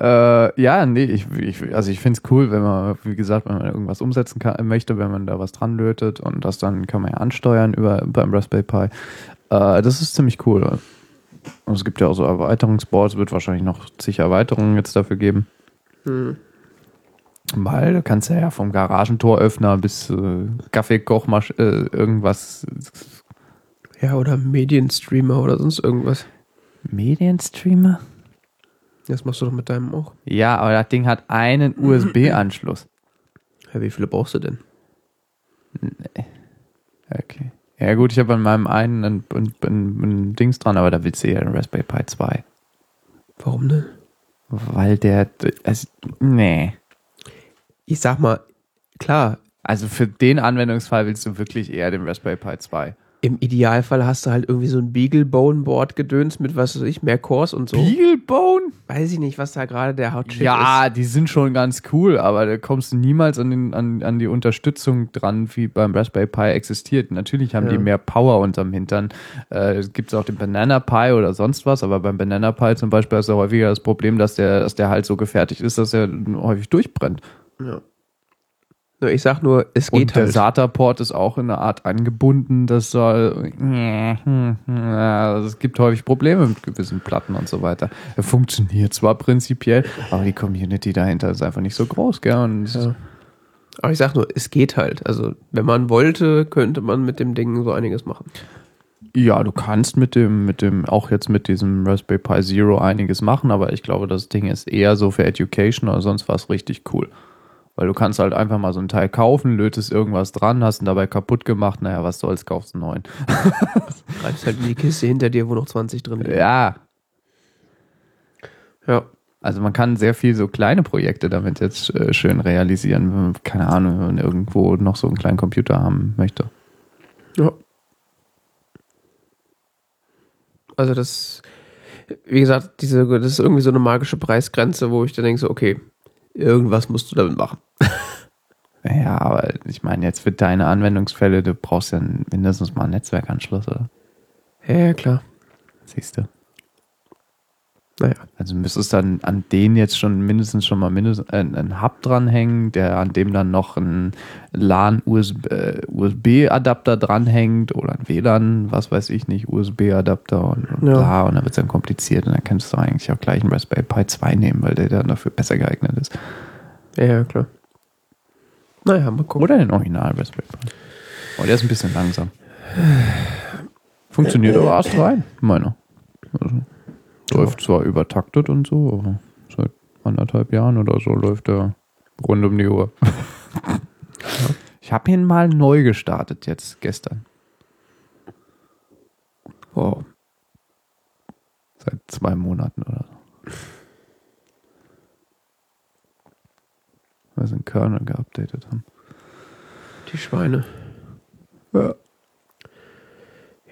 *laughs* äh, ja, nee, ich, ich, also ich finde es cool, wenn man, wie gesagt, wenn man irgendwas umsetzen kann, möchte, wenn man da was dran lötet und das dann kann man ja ansteuern über beim Raspberry Pi. Äh, das ist ziemlich cool. Und es gibt ja auch so Erweiterungsboards, wird wahrscheinlich noch zig Erweiterungen jetzt dafür geben. Hm. Weil du kannst ja, vom Garagentoröffner bis äh, Kaffeekochmasch äh, irgendwas Ja, oder Medienstreamer oder sonst irgendwas. Medienstreamer? Das machst du doch mit deinem auch. Ja, aber das Ding hat einen USB-Anschluss. Ja, wie viele brauchst du denn? Okay. Ja gut, ich habe an meinem einen ein, ein, ein, ein Dings dran, aber da willst du ja einen Raspberry Pi 2. Warum denn? Weil der, also, nee. Ich sag mal, klar, Also für den Anwendungsfall willst du wirklich eher den Raspberry Pi 2. im Idealfall hast du halt irgendwie so ein Beagle-Bone-Board gedöns mit, was weiß ich, mehr Cores und so. Beaglebone? Weiß ich nicht, was da gerade der Hauptschiff Ja, ist. die sind schon ganz cool, aber da kommst du niemals an, den, an, an die Unterstützung dran, wie beim Raspberry Pi existiert. Natürlich haben Ja. die mehr Power unterm Hintern. Äh, es gibt auch den Banana Pi oder sonst was, aber beim Banana Pi zum Beispiel ist ja häufiger das Problem, dass der, dass der halt so gefertigt ist, dass er häufig durchbrennt. Ja. Ich sag nur, es geht Und der halt. SATA-Port ist auch in einer Art angebunden, das soll. Also es gibt häufig Probleme mit gewissen Platten und so weiter. Er funktioniert zwar prinzipiell, aber die Community dahinter ist einfach nicht so groß, gell? Ja. Aber ich sag nur, es geht halt. Also, wenn man wollte, könnte man mit dem Ding so einiges machen. ja, du kannst mit dem, mit dem, auch jetzt mit diesem Raspberry Pi Zero einiges machen, aber ich glaube, das Ding ist eher so für Education oder sonst was richtig cool. Weil du kannst halt einfach mal so ein Teil kaufen, lötest irgendwas dran, hast ihn dabei kaputt gemacht, naja, was soll's, kaufst einen neuen. *laughs* Greifst halt in die Kiste hinter dir, wo noch 20 drin liegen. Ja, Ja. Also man kann sehr viel so kleine Projekte damit jetzt äh, schön realisieren. Wenn man, keine Ahnung, wenn man irgendwo noch so einen kleinen Computer haben möchte. Ja. Also das, wie gesagt, diese, das ist irgendwie so eine magische Preisgrenze, wo ich dann denke so, okay, irgendwas musst du damit machen. Ja, aber ich meine jetzt für deine Anwendungsfälle, du brauchst ja mindestens mal einen Netzwerkanschluss, oder? Ja, ja, klar. Siehst du. Naja. Also müsstest dann an den jetzt schon mindestens schon mal mindestens äh, einen Hub dranhängen, der an dem dann noch ein LAN-USB-Adapter dranhängt oder ein WLAN, was weiß ich nicht, USB-Adapter und, und Ja. bla. Und dann wird es dann kompliziert und dann kannst du eigentlich auch gleich einen Raspberry Pi 2 nehmen, weil der dann dafür besser geeignet ist. Ja, ja, klar. Naja, mal gucken. Oder den Original Raspberry Pi. Oh, der ist ein bisschen langsam. *sighs* Funktioniert aber erst rein, meiner. Also, läuft zwar übertaktet und so, aber seit anderthalb Jahren oder so läuft er rund um die Uhr. *laughs* Ich habe ihn mal neu gestartet jetzt gestern. Wow. Seit zwei Monaten oder so. Weil sie den Kernel geupdatet haben. Die Schweine. Ja.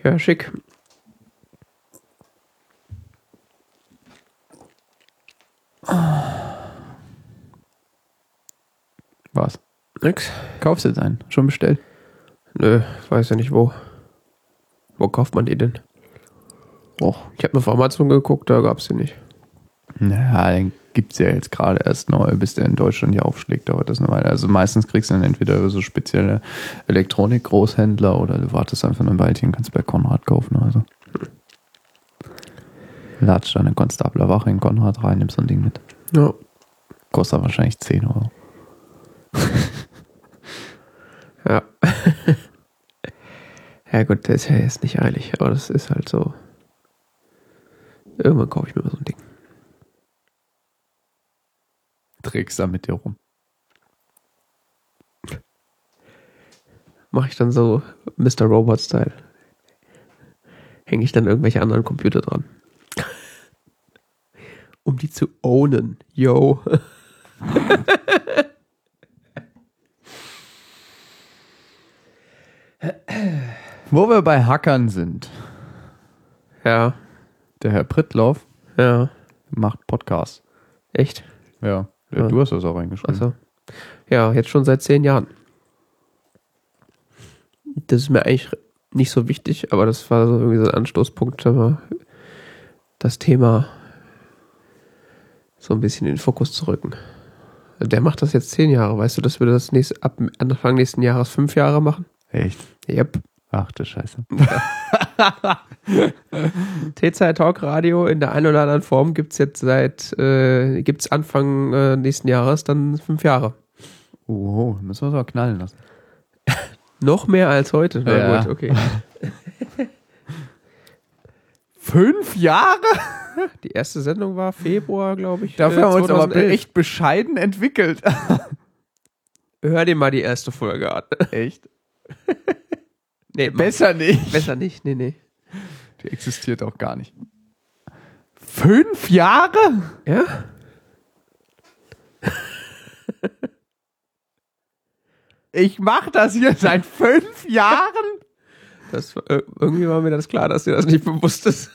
Ja, schick. Was? Nix. Kaufst du jetzt einen? Schon bestellt? Nö, weiß ja nicht wo. Wo kauft man die denn? Och. Ich habe auf Amazon geguckt, da gab's die nicht. Naja, den gibt es ja jetzt gerade erst neu, bis der in Deutschland hier aufschlägt, dauert das eine Weile. Also meistens kriegst du dann entweder über so spezielle Elektronik-Großhändler oder du wartest einfach ein Weilchen, kannst bei Konrad kaufen. Also. Latsch dann in Konstabler Wache in Konrad rein, nimmst so ein Ding mit. Ja. Kostet wahrscheinlich 10 Euro. *laughs* Ja. ja gut, das ist ja jetzt nicht eilig, aber das ist halt so. Irgendwann kaufe ich mir mal so ein Ding. Trägst da mit dir rum. Mache ich dann so Mr. Robot-Style. Hänge ich dann irgendwelche anderen Computer dran. Um die zu ownen. Yo. *laughs* Wo wir bei Hackern sind, Ja, der Herr Prittloff ja. macht Podcasts. Echt? Ja, Ja. du hast das auch reingeschrieben. Achso. Ja, jetzt schon seit zehn Jahren. Das ist mir eigentlich nicht so wichtig, aber das war so irgendwie so ein Anstoßpunkt, das Thema so ein bisschen in den Fokus zu rücken. Der macht das jetzt zehn Jahre. Weißt du, dass wir das nächste, ab Anfang nächsten Jahres fünf Jahre machen? Echt? Yep. Ach du Scheiße. *laughs* T-Zeit Talk Radio in der einen oder anderen Form gibt es jetzt seit, äh, gibt es Anfang äh, nächsten Jahres dann fünf Jahre. Oh, müssen wir es auch knallen lassen. *laughs* Noch mehr als heute. Na Ja. gut, okay. *laughs* Fünf Jahre? *laughs* Die erste Sendung war Februar, glaube ich. Dafür äh, haben wir uns aber 2011. echt bescheiden entwickelt. *laughs* Hör dir mal die erste Folge an. Echt? *laughs* Nee, Besser nicht. besser nicht. Nee, nee. Die existiert auch gar nicht. Fünf Jahre? Ja? Ich mach das hier seit fünf Jahren? Das, äh, irgendwie war mir das klar, dass dir das nicht bewusst ist.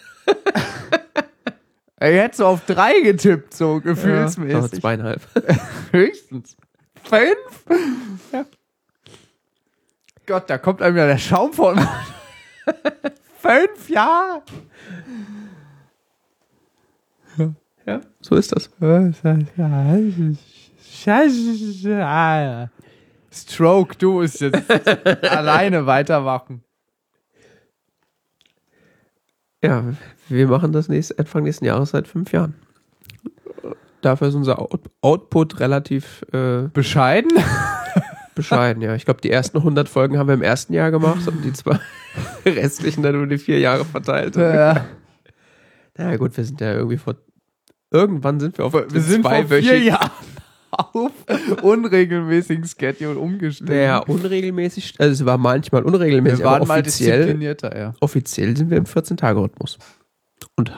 Er hätte so auf drei getippt, so Ja, gefühlsmäßig. zweieinhalb. *laughs* Höchstens. Fünf? Ja. Gott, da kommt einem ja der Schaum von. *laughs* Fünf Jahre? Ja, so ist das. Stroke, du musst jetzt *laughs* alleine weitermachen. Ja, wir machen das nächst, Anfang nächsten Jahres seit fünf Jahren. Dafür ist unser Out Output relativ äh, Bescheiden? *laughs* bescheiden, ja. Ich glaube, die ersten 100 Folgen haben wir im ersten Jahr gemacht und die zwei *laughs* restlichen dann über die vier Jahre verteilt. Ja. Na gut, wir sind ja irgendwie vor. Irgendwann sind wir auf Wir sind vor vier Jahren auf unregelmäßigen Schedule umgestellt. Naja, unregelmäßig, also es war manchmal unregelmäßig, wir waren aber mal offiziell, disziplinierter, ja. offiziell sind wir im 14-Tage-Rhythmus. Und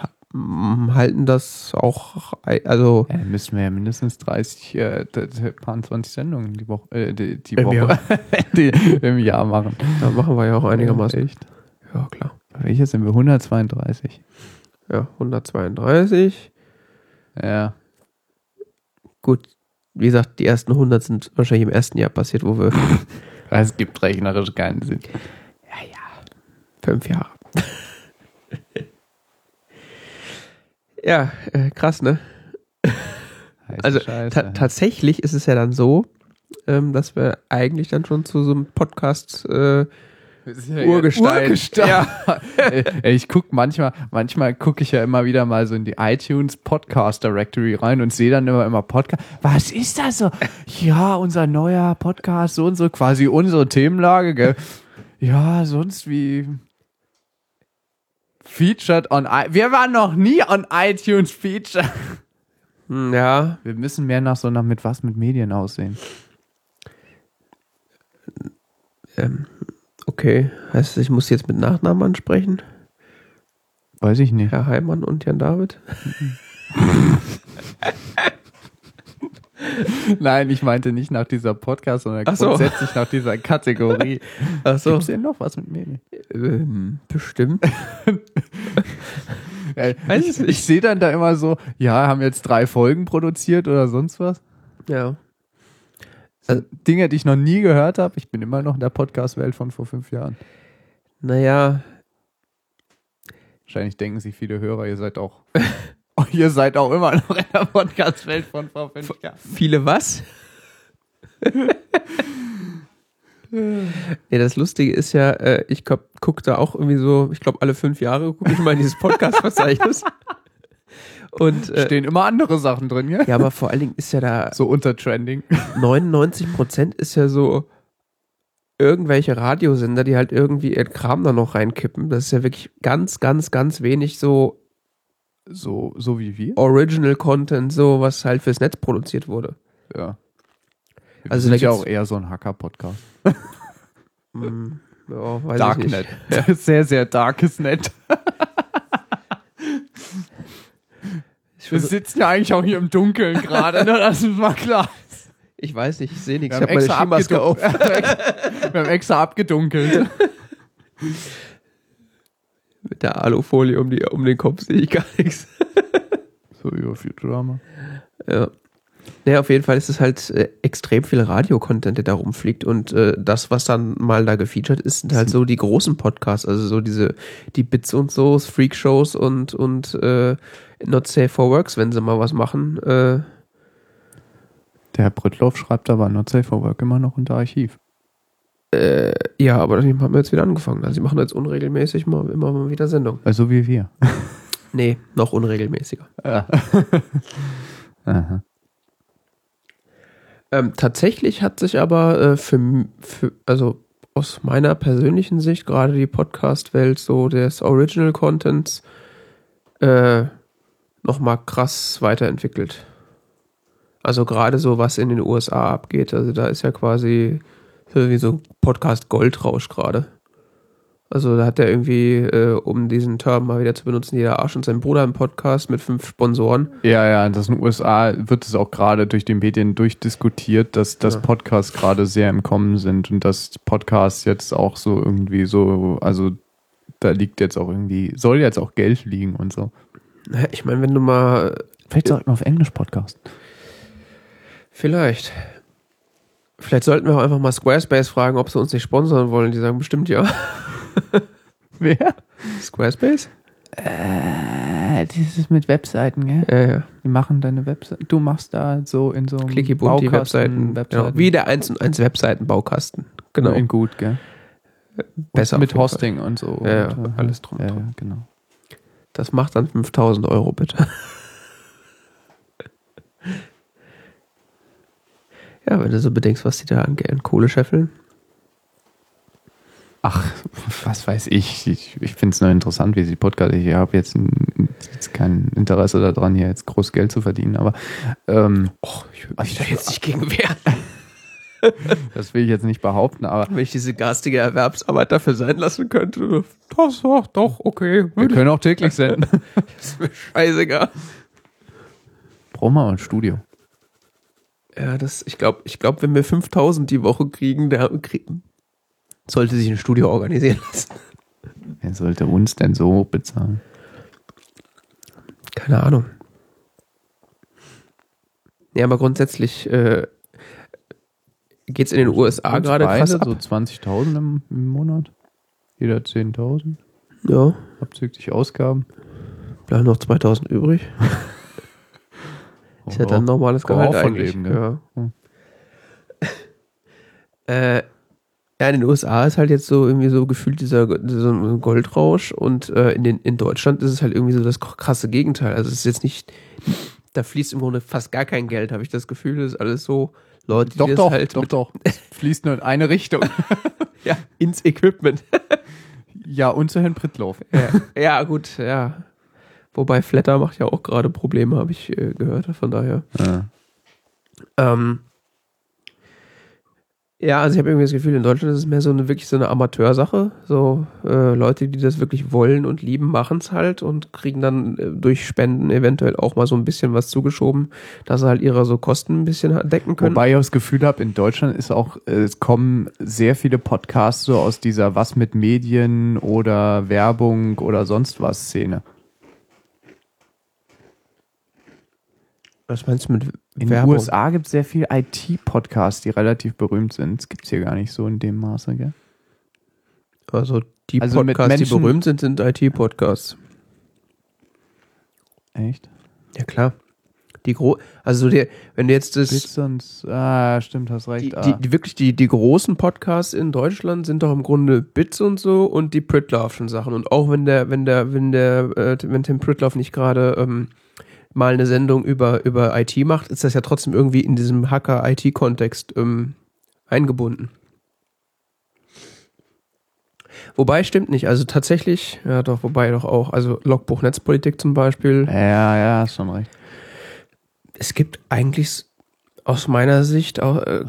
halten das auch, also Ja, müssen wir ja mindestens 30, äh, d- d- paar 20 Sendungen die Woche, äh, die, die Im Woche Jahr. *laughs* die, im Jahr machen. da machen wir ja auch einigermaßen. Echt? Ja, klar. Welche sind wir? 132. Ja, 132. Ja. Gut, wie gesagt, die ersten 100 sind wahrscheinlich im ersten Jahr passiert, wo wir *laughs* Es gibt rechnerisch keinen Sinn. fünf Jahre. *laughs* Ja, äh, krass, ne? Heiße Also ta tatsächlich ist es ja dann so, ähm, dass wir eigentlich dann schon zu so einem Podcast äh, ja Urgestein. Urgestein. Ja. *laughs* Ich guck manchmal, manchmal gucke ich ja immer wieder mal so in die iTunes Podcast Directory rein und sehe dann immer immer Podcast. Was ist das so? Ja, unser neuer Podcast, so und so, quasi unsere Themenlage, gell? Ja, sonst wie featured on I Wir waren noch nie on iTunes featured. hm, ja, Wir müssen mehr nach so nach mit was mit Medien aussehen. ähm, okay. Heißt, ich muss jetzt mit Nachnamen ansprechen? Weiß ich nicht. Herr Heimann und Jan David? *laughs* Nein, ich meinte nicht nach dieser Podcast, sondern Ach so. grundsätzlich nach dieser Kategorie. Ach so. Gibt's denn noch was mit Medien? Ähm, bestimmt. *laughs* Weiß ich ich sehe dann da immer so, ja, haben jetzt drei Folgen produziert oder sonst was. Ja. So Dinge, die ich noch nie gehört habe. Ich bin immer noch in der Podcast-Welt von vor fünf Jahren. Naja, Wahrscheinlich denken sich viele Hörer, ihr seid auch, *laughs* ihr seid auch immer noch in der Podcast-Welt von vor fünf Jahren. viele was? *laughs* Ja, das Lustige ist ja, äh, ich gucke da auch irgendwie so, ich glaube alle fünf Jahre gucke ich mal in dieses *laughs* Podcast-Verzeichnis. Und äh, Stehen immer andere Sachen drin, ja? ja, aber vor allen Dingen ist ja da So unter Trending. 99 Prozent ist ja so irgendwelche Radiosender, die halt irgendwie ihren Kram da noch reinkippen. Das ist ja wirklich ganz, ganz, ganz wenig so So, so wie wir. Original Content, so was halt fürs Netz produziert wurde. Ja. Wir Also sind da ja auch eher so ein Hacker-Podcast. Hm, *laughs* ja, Darknet. Ich nicht. *laughs* Sehr, sehr darkes Net. *laughs* Ich, Wir versuch- sitzen ja eigentlich auch hier im Dunkeln *laughs* gerade, ne? Das ist mal klar. ich weiß nicht, ich sehe nichts. Wir Ich haben, habe meine extra Skimaske auf. *laughs* abgedunkelt. Wir haben extra abgedunkelt. *laughs* Mit der Alufolie um, die, um den Kopf sehe ich gar nichts. So über Futurama. Ja. Naja, auf jeden Fall ist es halt äh, extrem viel Radio-Content, der da rumfliegt. Und äh, das, was dann mal da gefeatured ist, sind halt so die großen Podcasts, also so diese, die Bits und so, Freak-Shows und, und äh, Not Safe for Works, wenn sie mal was machen. Äh, Der Herr Brüttloff schreibt aber Not Safe for Work immer noch unter Archiv. äh, ja, aber die haben jetzt wieder angefangen. Also sie machen jetzt unregelmäßig mal immer mal wieder Sendung. Also wie wir. *laughs* Nee, noch unregelmäßiger. Ja. *laughs* Aha. Ähm, tatsächlich hat sich aber äh, für, für, also aus meiner persönlichen Sicht gerade die Podcast-Welt so des Original Contents äh, nochmal krass weiterentwickelt. Also gerade so, was in den USA abgeht. Also da ist ja quasi so wie so Podcast Goldrausch gerade. Also da hat er irgendwie, äh, um diesen Term mal wieder zu benutzen, jeder Arsch und sein Bruder im Podcast mit fünf Sponsoren. Ja, ja, das in den USA wird es auch gerade durch die Medien durchdiskutiert, dass, dass Ja. Podcasts gerade sehr im Kommen sind und dass Podcasts jetzt auch so irgendwie so, also da liegt jetzt auch irgendwie, soll jetzt auch Geld liegen und so. Naja, Ich meine, wenn du mal Vielleicht sollten wir auf Englisch Podcast. Vielleicht. Vielleicht sollten wir auch einfach mal Squarespace fragen, ob sie uns nicht sponsern wollen. Die sagen bestimmt ja. *laughs* Wer? Squarespace? Äh, dieses mit Webseiten, gell? Ja, ja. Die machen deine Webseite. Du machst da so in so einem Clicky bunt die Baukasten- Webseiten. Genau. Wie der 1 und 1 Webseitenbaukasten. Genau. In gut, gell? Besser Und mit Hosting und so. Ja, ja, und, äh, alles drum Ja, ja, genau. Das macht dann 5000 Euro, bitte. Ja, wenn du so bedenkst, was die da an Geld Kohle scheffeln. Ach, was weiß ich. Ich, ich finde es nur interessant, wie sie Podcast. Ich habe jetzt, jetzt kein Interesse daran, hier jetzt groß Geld zu verdienen, aber ähm, Och, ich würde mich da jetzt nicht gegen wehren. *laughs* das will ich jetzt nicht behaupten, aber Wenn ich diese garstige Erwerbsarbeit dafür sein lassen könnte. Das doch, doch, okay. wir können auch täglich senden. *laughs* ist mir scheißegal. Brauchen wir ein Studio. Ja, das, ich glaube, ich glaub, wenn wir 5000 die Woche kriegen, der kriegen, sollte sich ein Studio organisieren lassen. Wer sollte uns denn so bezahlen? Keine Ahnung. Ja, aber grundsätzlich äh, geht es in den USA gerade krass ab. so 20.000 im, im Monat. Jeder 10.000, Ja, abzüglich Ausgaben. Bleiben noch 2000 übrig. *laughs* Ist ja dann normales Gehalt eigentlich. leben, gell? ja. Hm. *laughs* Äh, ja, in den USA ist halt jetzt so irgendwie so gefühlt dieser, dieser Goldrausch und äh, in, den, in Deutschland ist es halt irgendwie so das krasse Gegenteil. Also es ist jetzt nicht, da fließt im Grunde fast gar kein Geld, habe ich das Gefühl. Das ist alles so Leute, die Doch, das doch, halt doch, doch. Es fließt nur in eine Richtung. *laughs* Ja, *laughs* ins Equipment. ja, und zu Herrn Prittloff. ja, ja, gut, ja. Wobei Flatter macht ja auch gerade Probleme, habe ich äh, gehört, von daher. Ja. Ähm, ja, also ich habe irgendwie das Gefühl, in Deutschland ist es mehr so eine wirklich so eine Amateursache. So äh, Leute, die das wirklich wollen und lieben, machen es halt und kriegen dann äh, durch Spenden eventuell auch mal so ein bisschen was zugeschoben, dass sie halt ihre so Kosten ein bisschen decken können. Wobei ich auch das Gefühl habe, in Deutschland ist auch, äh, es kommen sehr viele Podcasts so aus dieser Was mit Medien oder Werbung oder sonst was Szene. Was meinst du mit In Werbung? den USA gibt es sehr viel IT-Podcasts, die relativ berühmt sind. Das gibt es hier gar nicht so in dem Maße, gell? Also die Also Podcasts, die Menschen- berühmt sind, sind IT-Podcasts. Echt? Ja klar. Die gro also der, wenn du jetzt das Bits und, ah, stimmt, hast recht. die, ah. die, die wirklich die, die großen Podcasts in Deutschland sind doch im Grunde Bits und so und die Pritloffschen Sachen und auch wenn der wenn der wenn der äh, wenn Tim Pritloff nicht gerade ähm, mal eine Sendung über über IT macht, ist das ja trotzdem irgendwie in diesem Hacker IT Kontext ähm, eingebunden. Wobei stimmt nicht, also tatsächlich, ja doch, wobei doch auch, also Logbuch Netzpolitik zum Beispiel, ja, ja, hast schon recht. es gibt eigentlich aus meiner Sicht auch äh,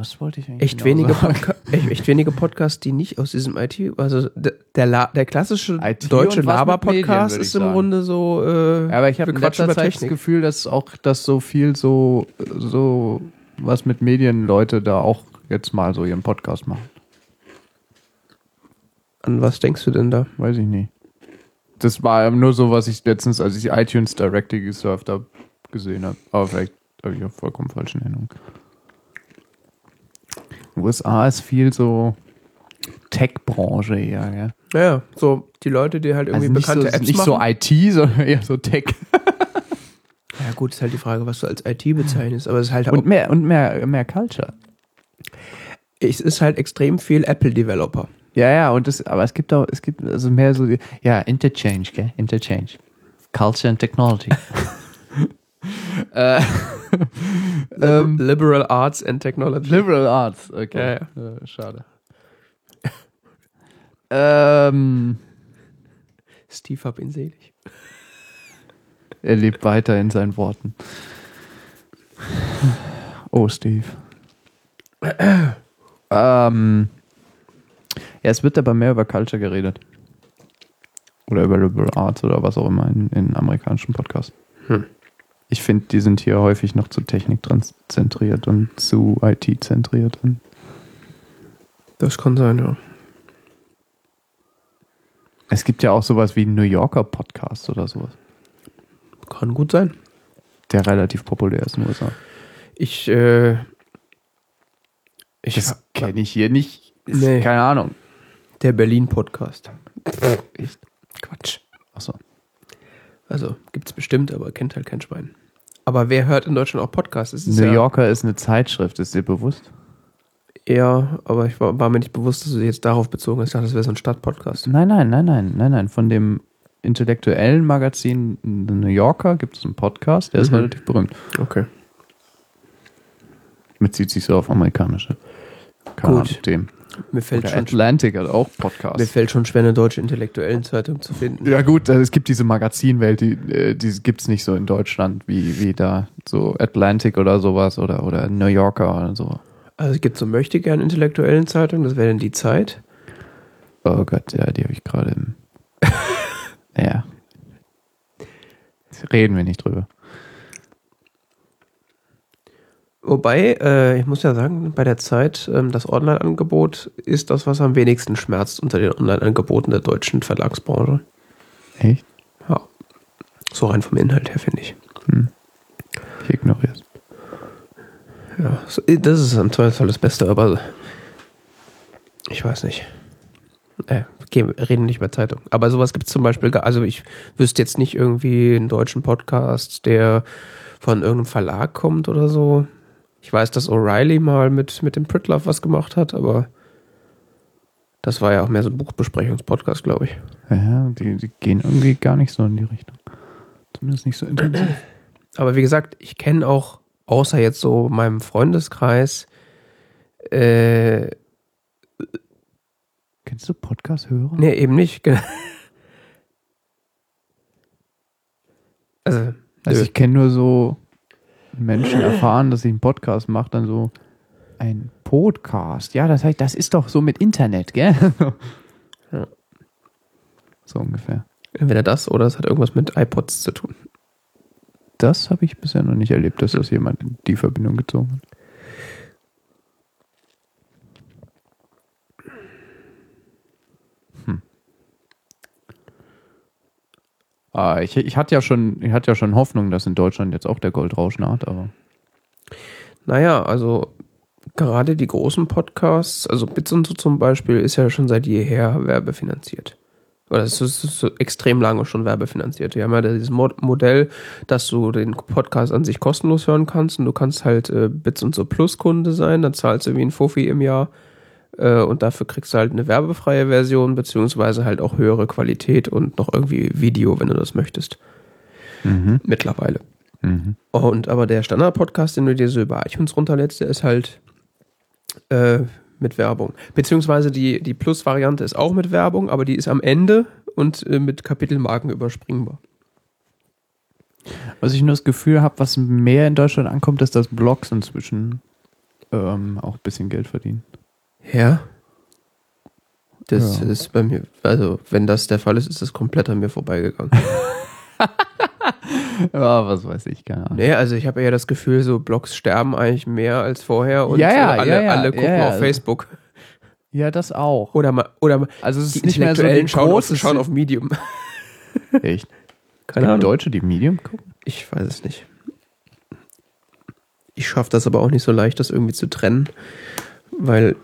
echt genau wenige, *laughs* echt, echt wenige Podcasts, die nicht aus diesem IT, also der, der, der klassische IT deutsche Laber-Podcast ist im sagen. Grunde so, äh, Ja, aber ich habe in letzter das. Gefühl, dass auch, dass so viel so, so was mit Medien Leute da auch jetzt mal so ihren Podcast machen. an was denkst du denn da? Weiß ich nicht. Das war nur so, was ich letztens, als ich iTunes Directory gesurft habe, gesehen habe. Aber vielleicht habe ich auch vollkommen falsche Erinnerung. USA ist viel so Tech-Branche eher, gell? Ja, so die Leute, die halt irgendwie Also nicht, so, bekannte Apps nicht machen. so IT, sondern eher so Tech. *laughs* ja gut, ist halt die Frage, was du als IT bezeichnest, aber es ist halt Und mehr, und mehr, mehr Culture. es ist halt extrem viel Apple-Developer. Ja, ja, und das, aber es gibt auch, es gibt also mehr so, ja, Interchange, gell? Interchange. Culture and Technology. *laughs* äh, *laughs* ähm, Liberal Arts and Technology. Liberal Arts, okay. Ja, Äh, schade. *laughs* ähm, Steve hab ihn selig. er lebt weiter in seinen Worten. Oh, Steve. *coughs* ähm, ja, es wird aber mehr über Culture geredet. Oder über Liberal Arts oder was auch immer in, in amerikanischen Podcasts. Hm. Ich finde, die sind hier häufig noch zu Technik zentriert und zu IT zentriert. Das kann sein, ja. es gibt ja auch sowas wie einen New Yorker Podcast oder sowas, Kann gut sein. der relativ populär ist in den USA. Ich, äh, ich Das kenne ich hier nicht. Nee. Keine Ahnung. der Berlin-Podcast. Echt? Quatsch. Achso. Also gibt's bestimmt, aber kennt halt kein Schwein. Aber wer hört in Deutschland auch Podcasts? Es ist New ja, Yorker ist eine Zeitschrift, ist dir bewusst? Ja, aber ich war, war mir nicht bewusst, dass du jetzt darauf bezogen hast. Ich dachte, das wäre so ein Stadtpodcast. Nein, nein, nein, nein, nein, nein. Von dem intellektuellen Magazin The New Yorker gibt es einen Podcast, der ist Mhm. relativ berühmt. Okay. Bezieht sich so auf amerikanische Gut. Themen. Mir fällt, Oder schon, Atlantic hat auch mir Podcasts. fällt schon schwer, eine deutsche intellektuellen Zeitung zu finden. Ja gut, also es gibt diese Magazinwelt, die, äh, die gibt es nicht so in Deutschland wie, wie da so Atlantic oder sowas oder, oder New Yorker oder so. Also es gibt so möchte gern intellektuellen Zeitungen, das wäre dann die Zeit. Oh Gott, ja, die habe ich gerade im... *laughs* ja. Reden wir nicht drüber. Wobei, äh, ich muss ja sagen, bei der Zeit, ähm, das Online-Angebot ist das, was am wenigsten schmerzt unter den Online-Angeboten der deutschen Verlagsbranche. Echt? Ja. So rein vom Inhalt her, finde ich. Ich ignoriere es. Ja, das ist im Zweifelsfall das Beste, aber ich weiß nicht. Äh, wir reden nicht über Zeitung. Aber sowas gibt es zum Beispiel, also ich wüsste jetzt nicht irgendwie einen deutschen Podcast, der von irgendeinem Verlag kommt oder so. Ich weiß, dass O'Reilly mal mit, mit dem Pritlove was gemacht hat, aber das war ja auch mehr so ein Buchbesprechungspodcast, glaube ich. Ja, die, die gehen irgendwie gar nicht so in die Richtung. Zumindest nicht so intensiv. *clears throat* Aber wie gesagt, ich kenne auch, außer jetzt so meinem Freundeskreis, äh, Kennst du Podcast-Hörer? nee, eben nicht. *laughs* genau. Also, Also ich kenne nur so Menschen erfahren, dass ich einen Podcast mache, dann so ein Podcast. Ja, das heißt, das ist doch so mit Internet, gell? *laughs* Ja. So ungefähr. entweder das oder es hat irgendwas mit iPods zu tun. Das habe ich bisher noch nicht erlebt, dass das jemand in die Verbindung gezogen hat. Ah, ich, ich hatte ja schon, ich hatte ja schon Hoffnung, dass in Deutschland jetzt auch der Goldrausch naht, aber Naja, also gerade die großen Podcasts, also Bits und so zum Beispiel, ist ja schon seit jeher werbefinanziert. Oder es ist, ist extrem lange schon werbefinanziert. Wir haben ja dieses Mod Modell, dass du den Podcast an sich kostenlos hören kannst und du kannst halt äh, Bits und so Plus-Kunde sein, dann zahlst du wie ein Fofi im Jahr und dafür kriegst du halt eine werbefreie Version, beziehungsweise halt auch höhere Qualität und noch irgendwie Video, wenn du das möchtest. mhm. Mittlerweile. Mhm. Und aber der Standard-Podcast, den du dir so über iTunes runterlädst, der ist halt äh, mit Werbung. Beziehungsweise die, die Plus-Variante ist auch mit Werbung, aber die ist am Ende und äh, mit Kapitelmarken überspringbar. Was ich nur das Gefühl habe, was mehr in Deutschland ankommt, ist, dass Blogs inzwischen ähm, auch ein bisschen Geld verdienen. Ja. Das Ja. ist bei mir, also wenn das der Fall ist, ist das komplett an mir vorbeigegangen. *laughs* Ja, was weiß ich, keine Ahnung. nee, also ich habe eher das Gefühl, so Blogs sterben eigentlich mehr als vorher und Ja, ja, äh, alle, ja, ja, alle gucken ja, ja. auf Facebook. Ja, das auch. Oder mal, oder mal Also es die ist nicht mehr so die schauen, auf, schauen auf Medium. *laughs* Echt? Keine Gibt Ahnung. Deutsche, die Medium gucken? Ich weiß es nicht. Ich schaffe das aber auch nicht so leicht, das irgendwie zu trennen, weil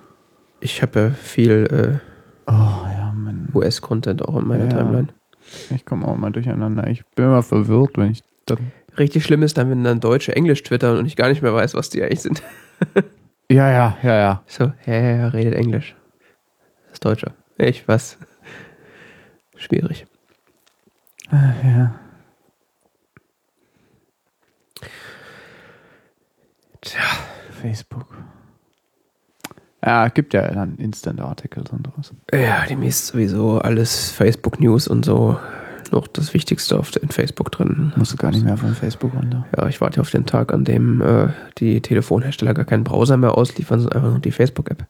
ich habe ja viel Oh, ja, äh, US-Content auch in meiner Ja. Timeline. Ich komme auch mal durcheinander. Ich bin immer verwirrt, wenn ich dann. Richtig schlimm ist dann, wenn dann Deutsche Englisch twittern und ich gar nicht mehr weiß, was die eigentlich sind. *laughs* Ja, ja, ja, ja. So, ja, ja, ja, redet Englisch. Das ist Deutscher. Ich was? Schwierig. ja. Tja, Facebook. Ja, gibt ja dann Instant-Articles und sowas. ja, dem ist sowieso alles Facebook-News und so noch das Wichtigste auf in Facebook drin. Musst du gar nicht mehr von Facebook runter. Ja, ich warte auf den Tag, an dem äh, die Telefonhersteller gar keinen Browser mehr ausliefern, sondern einfach nur die Facebook-App.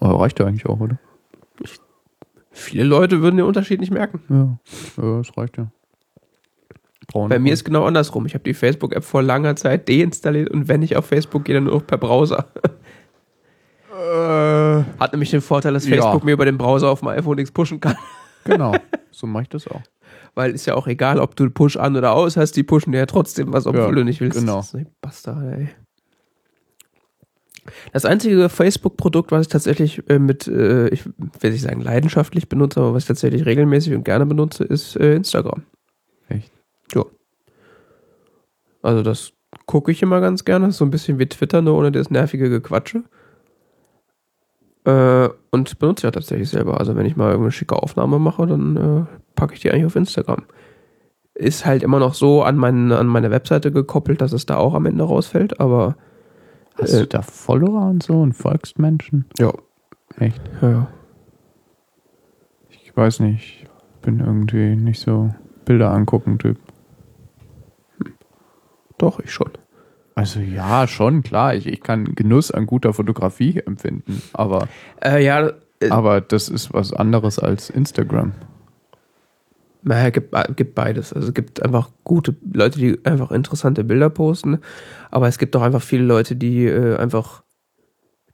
Oh, *laughs* reicht ja eigentlich auch, oder? Viele Leute würden den Unterschied nicht merken. Ja. Ja, das reicht ja. Brauchen Bei mir ist genau andersrum. Ich habe die Facebook-App vor langer Zeit deinstalliert und wenn ich auf Facebook gehe, dann nur per Browser. Äh, Hat nämlich den Vorteil, dass Ja. Facebook mir über den Browser auf dem iPhone nichts pushen kann. *laughs* genau. So mache ich das auch. Weil ist ja auch egal, ob du Push an oder aus hast, die pushen dir ja trotzdem was, obwohl Ja, du nicht willst. genau. Das Bastard, ey. Das einzige Facebook-Produkt, was ich tatsächlich äh, mit, äh, ich will nicht sagen leidenschaftlich benutze, aber was ich tatsächlich regelmäßig und gerne benutze, ist äh, Instagram. Ja. Also das gucke ich immer ganz gerne, so ein bisschen wie Twitter, nur ohne das nervige Gequatsche. Äh, und benutze ja tatsächlich selber. Also wenn ich mal irgendeine schicke Aufnahme mache, dann äh, packe ich die eigentlich auf Instagram. Ist halt immer noch so an, meinen, an meine Webseite gekoppelt, dass es da auch am Ende rausfällt, aber Hast Äh. du da Follower und so und folgst Menschen? ja. Echt? ja. Ich weiß nicht. Ich bin irgendwie nicht so Bilder angucken Typ. Doch, ich schon. Also ja, schon, klar. Ich, ich kann Genuss an guter Fotografie empfinden. Aber, Äh, ja, äh, aber das ist was anderes als Instagram. Naja, gibt, gibt beides. Also es gibt einfach gute Leute, die einfach interessante Bilder posten, aber es gibt auch einfach viele Leute, die äh, einfach,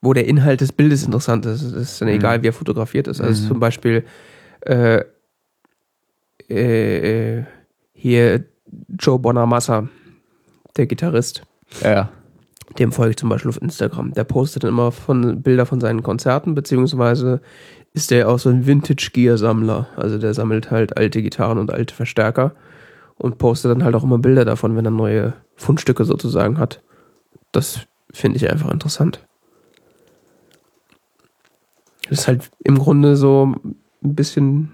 wo der Inhalt des Bildes interessant ist. Es ist dann Mhm. egal, wie er fotografiert ist. Also Mhm. zum Beispiel äh, äh, hier Joe Bonamassa, der Gitarrist. Ja. Dem folge ich zum Beispiel auf Instagram. Der postet dann immer von Bilder von seinen Konzerten, beziehungsweise ist der auch so ein Vintage-Gear-Sammler. Also der sammelt halt alte Gitarren und alte Verstärker und postet dann halt auch immer Bilder davon, wenn er neue Fundstücke sozusagen hat. Das finde ich einfach interessant. Das ist halt im Grunde so ein bisschen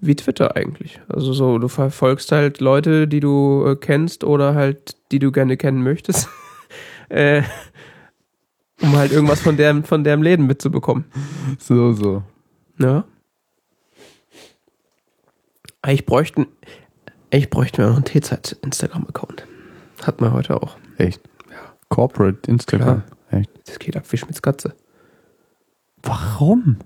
wie Twitter eigentlich. Also so, du verfolgst halt Leute, die du äh, kennst oder halt, die du gerne kennen möchtest. *laughs* äh, um halt irgendwas von deren, von deren Leben mitzubekommen. So, so. Ja. Ich bräuchte, ich bräuchte mir noch einen T-Zeit-Instagram-Account. Hat man heute auch. Echt? Ja. Corporate Instagram. Echt? Das geht ab wie Schmitz Katze. Warum?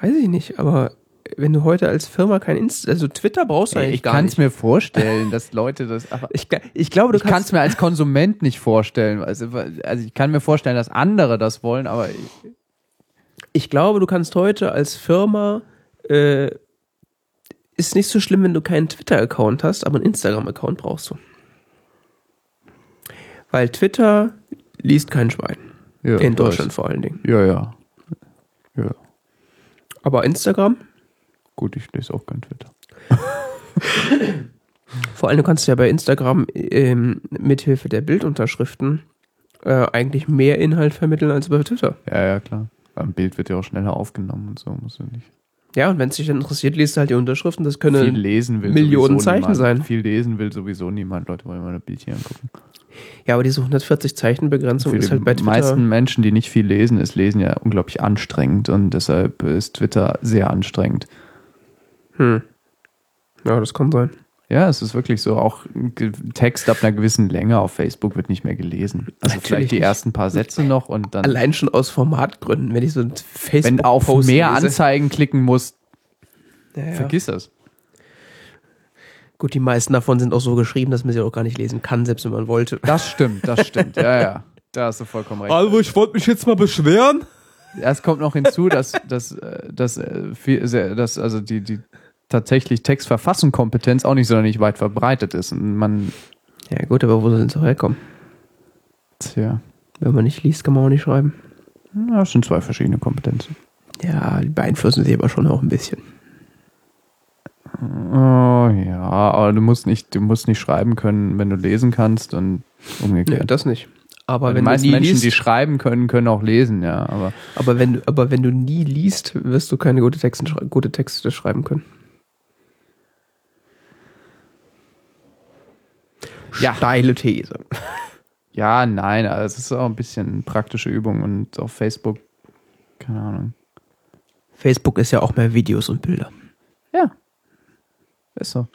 Weiß ich nicht, aber wenn du heute als Firma kein Insta, also Twitter brauchst du Ey, eigentlich ich gar kann nicht. es mir vorstellen, dass Leute das. Aber *laughs* ich, ich glaube, du ich kann kannst es mir als Konsument nicht vorstellen. Also, also ich kann mir vorstellen, dass andere das wollen, aber ich, ich glaube, du kannst heute als Firma, äh, ist nicht so schlimm, wenn du keinen Twitter-Account hast, aber einen Instagram-Account brauchst du. Weil Twitter liest kein Schwein. ja, In ich Deutschland weiß. vor allen Dingen. Ja, ja. Ja. Aber Instagram, Gut, ich lese auch kein Twitter. *laughs* vor allem du kannst ja bei Instagram ähm, mithilfe der Bildunterschriften äh, eigentlich mehr Inhalt vermitteln als bei Twitter. Ja, ja, klar. Ein Bild wird ja auch schneller aufgenommen und so, muss ja nicht. Ja, und wenn es dich dann interessiert, liest du halt die Unterschriften. Das Viel können lesen will Millionen Zeichen niemand. sein. Viel lesen will sowieso niemand. Leute wollen mal ein Bildchen angucken. ja, aber diese 140 Zeichen Begrenzung ist die halt bei Twitter. meisten Menschen, die nicht viel lesen, ist Lesen ja unglaublich anstrengend und deshalb ist Twitter sehr anstrengend. Hm. Ja, das kann sein. Ja, es ist wirklich so. Auch Text ab einer gewissen Länge auf Facebook wird nicht mehr gelesen. Also Natürlich vielleicht die nicht. ersten paar Sätze noch und dann, Allein schon aus Formatgründen, wenn ich so ein Facebook wenn auf Post mehr lese. Anzeigen klicken muss, Ja, ja. vergiss das. Gut, die meisten davon sind auch so geschrieben, dass man sie auch gar nicht lesen kann, selbst wenn man wollte. Das stimmt, das stimmt. Ja, ja. Da hast du vollkommen recht. Also, ich wollte mich jetzt mal beschweren. Es kommt noch hinzu, dass, dass, äh, dass, äh, dass also die, die tatsächlich Textverfassungskompetenz auch nicht sonderlich weit verbreitet ist. Und man, Ja, gut, aber wo sollen sie auch herkommen? tja, Wenn man nicht liest, kann man auch nicht schreiben. ja, das sind zwei verschiedene Kompetenzen. Ja, die beeinflussen sie aber schon auch ein bisschen. Oh ja, aber du musst nicht, du musst nicht schreiben können, wenn du lesen kannst und Ja, umgekehrt. das nicht. Aber die meisten Menschen, liest, die schreiben können, können auch lesen, ja. Aber aber wenn du, aber wenn du nie liest, wirst du keine gute Texte, gute Texte schreiben können. Ja. Steile These. ja, nein, also es ist auch ein bisschen praktische Übung und auf Facebook, keine Ahnung. Facebook ist ja auch mehr Videos und Bilder. Ja. Ist so.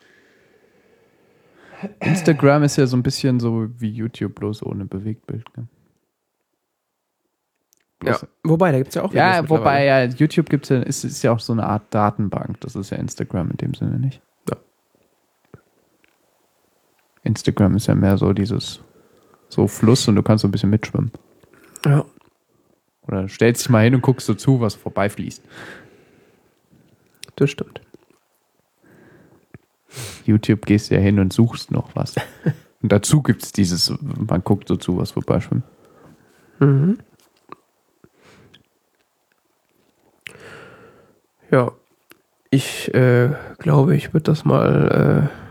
Instagram ist ja so ein bisschen so wie YouTube, bloß ohne Bewegtbild. Ne? Ja. Wobei, da gibt es ja auch Videos Ja, wobei ja, YouTube gibt's ja, ist, ist ja auch so eine Art Datenbank. Das ist ja Instagram in dem Sinne nicht. Instagram ist ja mehr so dieses so Fluss und du kannst so ein bisschen mitschwimmen. Ja. Oder stellst dich mal hin und guckst so zu, was vorbeifließt. Das stimmt. YouTube gehst ja hin und suchst noch was. *laughs* und dazu gibt's dieses, man guckt so zu, was vorbeischwimmt. Mhm. Ja, ich äh, glaube, ich würde das mal, äh,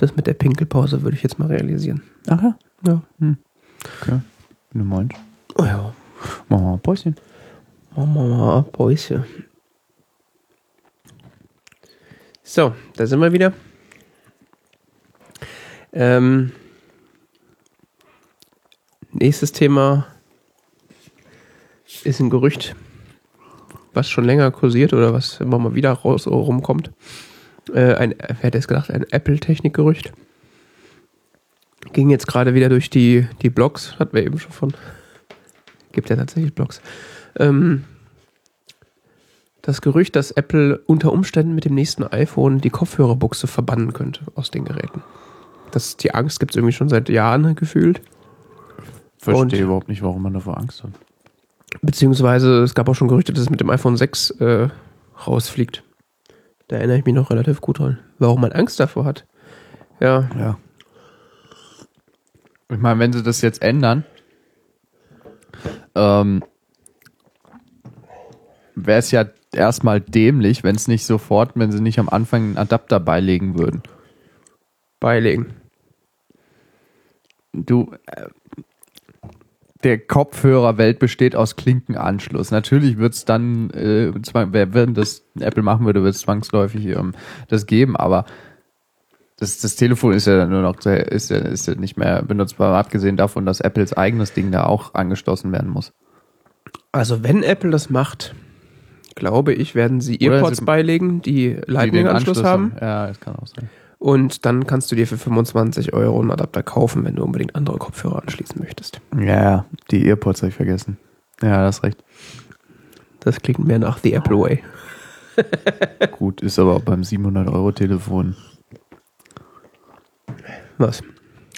das mit der Pinkelpause würde ich jetzt mal realisieren. Ach ja. Ja. Okay. Wenn du meinst. Oh ja. Machen wir mal ein Päuschen. Machen wir mal Päuschen. So, da sind wir wieder. Ähm, nächstes Thema ist ein Gerücht, was schon länger kursiert oder was immer mal wieder raus rumkommt. Äh, ein, wer hätte es gedacht, ein Apple-Technik-Gerücht. Ging jetzt gerade wieder durch die, die Blogs, hatten wir eben schon von. Gibt ja tatsächlich Blogs. Ähm, das Gerücht, dass Apple unter Umständen mit dem nächsten iPhone die Kopfhörerbuchse verbannen könnte aus den Geräten. Das, die Angst gibt es irgendwie schon seit Jahren gefühlt. Verstehe Und- überhaupt nicht, warum man davor Angst hat. Beziehungsweise es gab auch schon Gerüchte, dass es mit dem iPhone 6 äh, rausfliegt. Da erinnere ich mich noch relativ gut dran. Warum man Angst davor hat. Ja, Ja. Ich meine, wenn sie das jetzt ändern, ähm, wäre es ja erstmal dämlich, wenn es nicht sofort, wenn sie nicht am Anfang einen Adapter beilegen würden. Beilegen. Du, äh, der Kopfhörerwelt besteht aus Klinkenanschluss. Natürlich wird es dann, äh, zwang- wenn das Apple machen würde, wird es zwangsläufig ähm, das geben, aber das, das Telefon ist ja dann nur noch, ist ja, ist ja nicht mehr benutzbar, abgesehen davon, dass Apples eigenes Ding da auch angeschlossen werden muss. Also wenn Apple das macht, glaube ich, werden sie Oder Earpods sie- beilegen, die Lightning-Anschluss haben. Ja, das kann auch sein. Und dann kannst du dir für 25 Euro einen Adapter kaufen, wenn du unbedingt andere Kopfhörer anschließen möchtest. Ja, die Earpods habe ich vergessen. Ja, das ist recht. Das klingt mehr nach The Apple Way. *laughs* Gut, ist aber auch beim 700-Euro-Telefon. Was?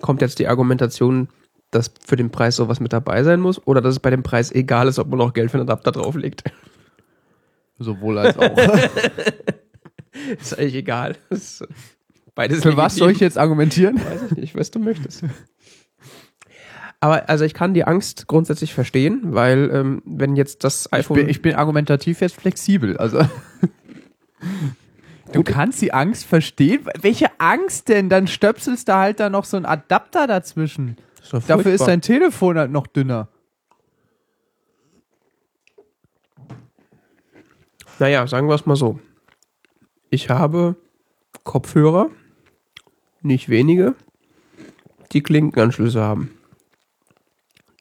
Kommt jetzt die Argumentation, dass für den Preis sowas mit dabei sein muss oder dass es bei dem Preis egal ist, ob man noch Geld für einen Adapter drauflegt? Sowohl als auch. *laughs* ist eigentlich egal. Ist beides Für was legitim. soll ich jetzt argumentieren? Weiß ich nicht, was du möchtest. *laughs* Aber also ich kann die Angst grundsätzlich verstehen, weil ähm, wenn jetzt das Ich iPhone bin, ich bin argumentativ jetzt flexibel. Also. *laughs* Du kannst die Angst verstehen. Welche Angst denn? Dann stöpselst du halt da noch so einen Adapter dazwischen. ist doch Dafür ist dein Telefon halt noch dünner. Naja, sagen wir es mal so. Ich habe Kopfhörer, nicht wenige, die Klinkenanschlüsse haben.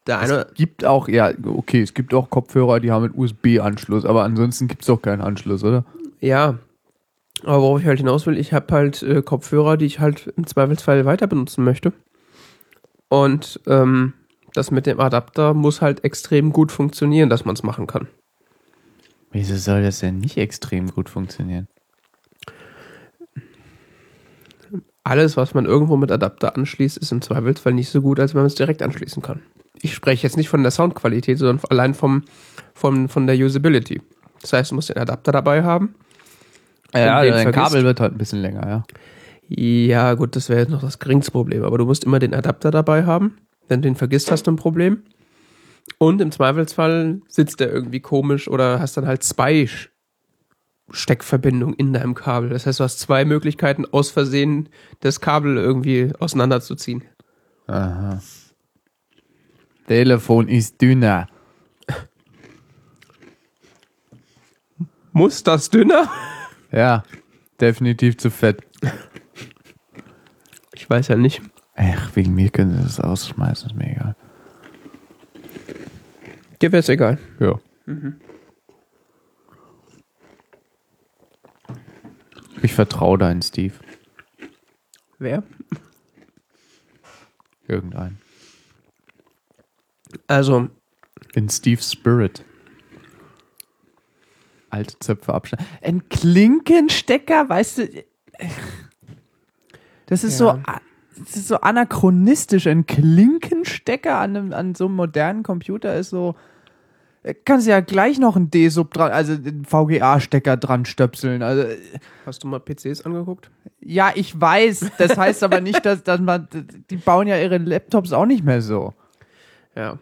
Der eine, Es gibt auch, ja, okay, es gibt auch Kopfhörer, die haben einen USB-Anschluss, aber ansonsten gibt es doch keinen Anschluss, oder? ja, aber worauf ich halt hinaus will, ich habe halt äh, Kopfhörer, die ich halt im Zweifelsfall weiter benutzen möchte. Und ähm, das mit dem Adapter muss halt extrem gut funktionieren, dass man es machen kann. Wieso soll das denn nicht extrem gut funktionieren? Alles, was man irgendwo mit Adapter anschließt, ist im Zweifelsfall nicht so gut, als wenn man es direkt anschließen kann. Ich spreche jetzt nicht von der Soundqualität, sondern allein vom, vom, von der Usability. Das heißt, du musst den Adapter dabei haben. Ja, du den dein Kabel wird halt ein bisschen länger, ja. Ja, gut, das wäre jetzt noch das geringste Problem. Aber du musst immer den Adapter dabei haben. Wenn du den vergisst, hast du ein Problem. Und im Zweifelsfall sitzt der irgendwie komisch oder hast dann halt zwei Steckverbindungen in deinem Kabel. Das heißt, du hast zwei Möglichkeiten, aus Versehen das Kabel irgendwie auseinanderzuziehen. Aha. Telefon ist dünner. Muss das dünner? Ja, definitiv zu fett. Ich weiß ja nicht. Ach, wegen mir können sie das ausschmeißen, ist mir egal. Dir wäre es egal. Ja. Ich vertraue deinen Steve. Wer? Irgendein. Also, In Steve's Spirit. Alte Zöpfe abschneiden. Ein Klinkenstecker, weißt du. Das ist, Ja. so, das ist so anachronistisch. Ein Klinkenstecker an, einem, an so einem modernen Computer ist so. Äh, Kannst du ja gleich noch einen D-Sub dran, also den VGA-Stecker dran stöpseln. Also, äh, hast du mal PCs angeguckt? ja, ich weiß. Das heißt aber nicht, dass, dass man. Die bauen ja ihre Laptops auch nicht mehr so. Ja.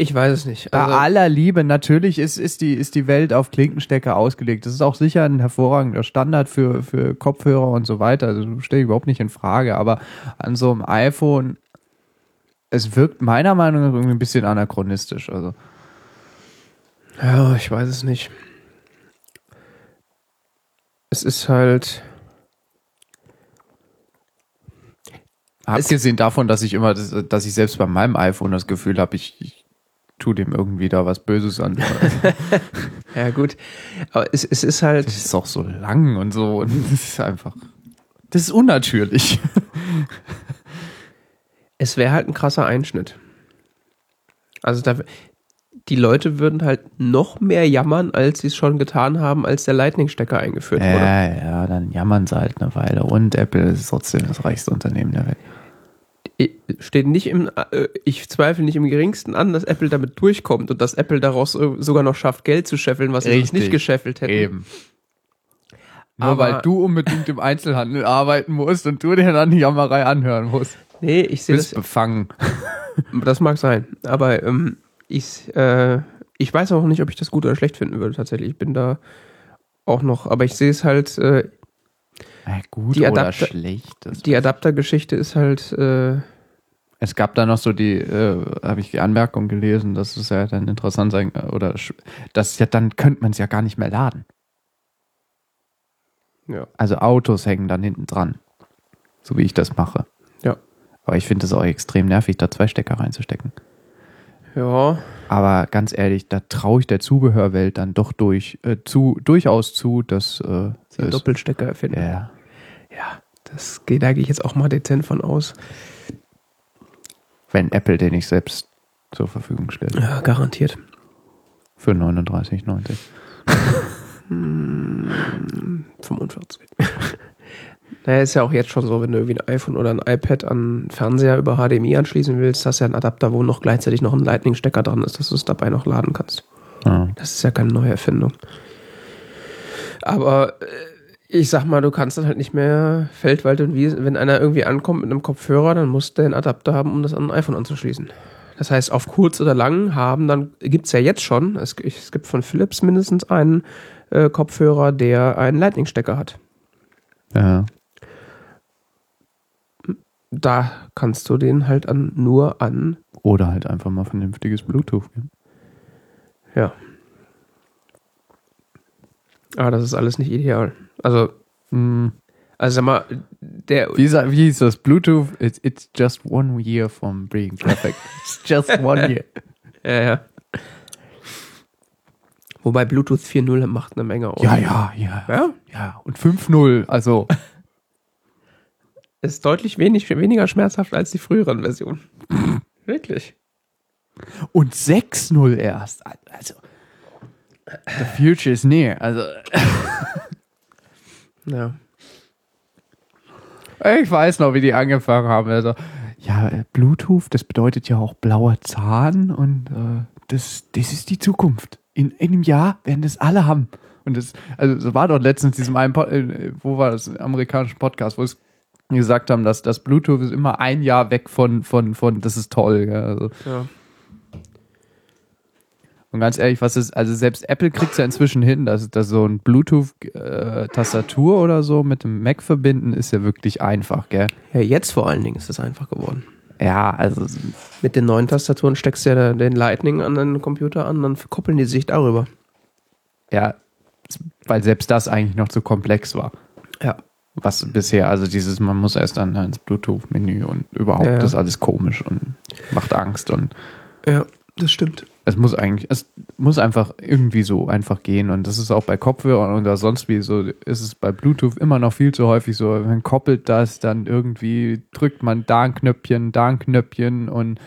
Ich weiß es nicht. Bei Also, aller Liebe, natürlich ist, ist, die, ist die Welt auf Klinkenstecker ausgelegt. Das ist auch sicher ein hervorragender Standard für, für Kopfhörer und so weiter. Also stelle ich überhaupt nicht in Frage. Aber an so einem iPhone, es wirkt meiner Meinung nach irgendwie ein bisschen anachronistisch. Also ja, ich weiß es nicht. Es ist halt. abgesehen davon, dass ich immer, das, dass ich selbst bei meinem iPhone das Gefühl habe, ich, ich tue dem irgendwie da was Böses an. *laughs* Ja, gut. Aber es, es ist halt. Das ist auch so lang und so. Und das ist einfach. Das ist unnatürlich. Es wäre halt ein krasser Einschnitt. Also da, die Leute würden halt noch mehr jammern, als sie es schon getan haben, als der Lightning-Stecker eingeführt wurde. Ja, ja, dann jammern sie halt eine Weile. Und Apple ist trotzdem das reichste Unternehmen der Welt. Ich- Steht nicht im, äh, ich zweifle nicht im geringsten an, dass Apple damit durchkommt und dass Apple daraus äh, sogar noch schafft, Geld zu scheffeln, was sie sonst Richtig. nicht gescheffelt hätten. Eben. Nur Aber- weil du unbedingt im Einzelhandel arbeiten musst und du dir dann die Jammerei anhören musst. Nee, ich sehe das, befangen. *laughs* das mag sein. Aber ähm, ich, äh, ich weiß auch nicht, ob ich das gut oder schlecht finden würde, tatsächlich. Ich bin da auch noch, aber ich sehe es halt, äh, Ja, gut Die oder Adapter- schlecht. Das die Adaptergeschichte ist halt, äh, Es gab da noch so die, äh, habe ich die Anmerkung gelesen, dass es ja dann interessant sein, oder sch- das ja dann könnte man es ja gar nicht mehr laden. ja. Also Autos hängen dann hinten dran. So wie ich das mache. Aber ich finde es auch extrem nervig, da zwei Stecker reinzustecken. Ja, Aber ganz ehrlich, da traue ich der Zubehörwelt dann doch durch, äh, zu, durchaus zu, dass äh, sie es- Doppelstecker erfinden. ja, Ja, das geht, da gehe ich jetzt auch mal dezent von aus. wenn Apple den nicht selbst zur Verfügung stellt. Ja, garantiert. Für 39,90. 45. *laughs* naja, ist ja auch jetzt schon so, wenn du irgendwie ein iPhone oder ein iPad an Fernseher über HDMI anschließen willst, hast du ja einen Adapter, wo noch gleichzeitig noch ein Lightning-Stecker dran ist, dass du es dabei noch laden kannst. Ja. Das ist ja keine neue Erfindung. Aber äh, ich sag mal, du kannst dann halt nicht mehr Feldwald und Wiesen. Wenn einer irgendwie ankommt mit einem Kopfhörer, dann muss der einen Adapter haben, um das an ein iPhone anzuschließen. Das heißt, auf kurz oder lang haben dann, gibt's ja jetzt schon, es, es gibt von Philips mindestens einen äh, Kopfhörer, der einen Lightning-Stecker hat. ja. Da kannst du den halt an, nur an, Oder halt einfach mal vernünftiges Bluetooth. Ja. ja. Aber das ist alles nicht ideal. Also, Hm. also sag mal, der, Wie, wie hieß das? Bluetooth, it's, it's just one year from being perfect. *laughs* It's just one year. *laughs* Ja, ja. Wobei Bluetooth 4.0 macht eine Menge aus. Ja, ja, ja. Ja? Ja, und 5.0, also. *laughs* Ist deutlich wenig, weniger schmerzhaft als die früheren Versionen. Wirklich. Und 6.0 erst. Also. The future is near. Also. *laughs* Ja. Ich weiß noch, wie die angefangen haben. Also, ja, Bluetooth, das bedeutet ja auch blauer Zahn und äh, das, das ist die Zukunft. In, in einem Jahr werden das alle haben. Und das, also, so war doch letztens diesem einen, Pod, äh, wo war das, amerikanischen Podcast, wo es gesagt haben, dass das Bluetooth ist immer ein Jahr weg von, von, von, das ist toll. Gell? Also, ja. und ganz ehrlich, was ist, also selbst Apple kriegt es ja inzwischen hin, dass, dass so ein Bluetooth-Tastatur oder so mit dem Mac verbinden, ist ja wirklich einfach, gell? Ja, jetzt vor allen Dingen ist es einfach geworden. Ja, also Mit den neuen Tastaturen steckst du ja den Lightning an deinen Computer an, dann koppeln die sich darüber. Ja, weil selbst das eigentlich noch zu komplex war. Ja. Was bisher, also dieses, man muss erst dann ins Bluetooth-Menü und überhaupt Ja, ja. das ist alles komisch und macht Angst und Ja, das stimmt. es muss eigentlich, es muss einfach irgendwie so einfach gehen und das ist auch bei Kopfhörern oder sonst wie so, ist es bei Bluetooth immer noch viel zu häufig so, man koppelt das, dann irgendwie drückt man da ein Knöpfchen, da ein Knöpfchen und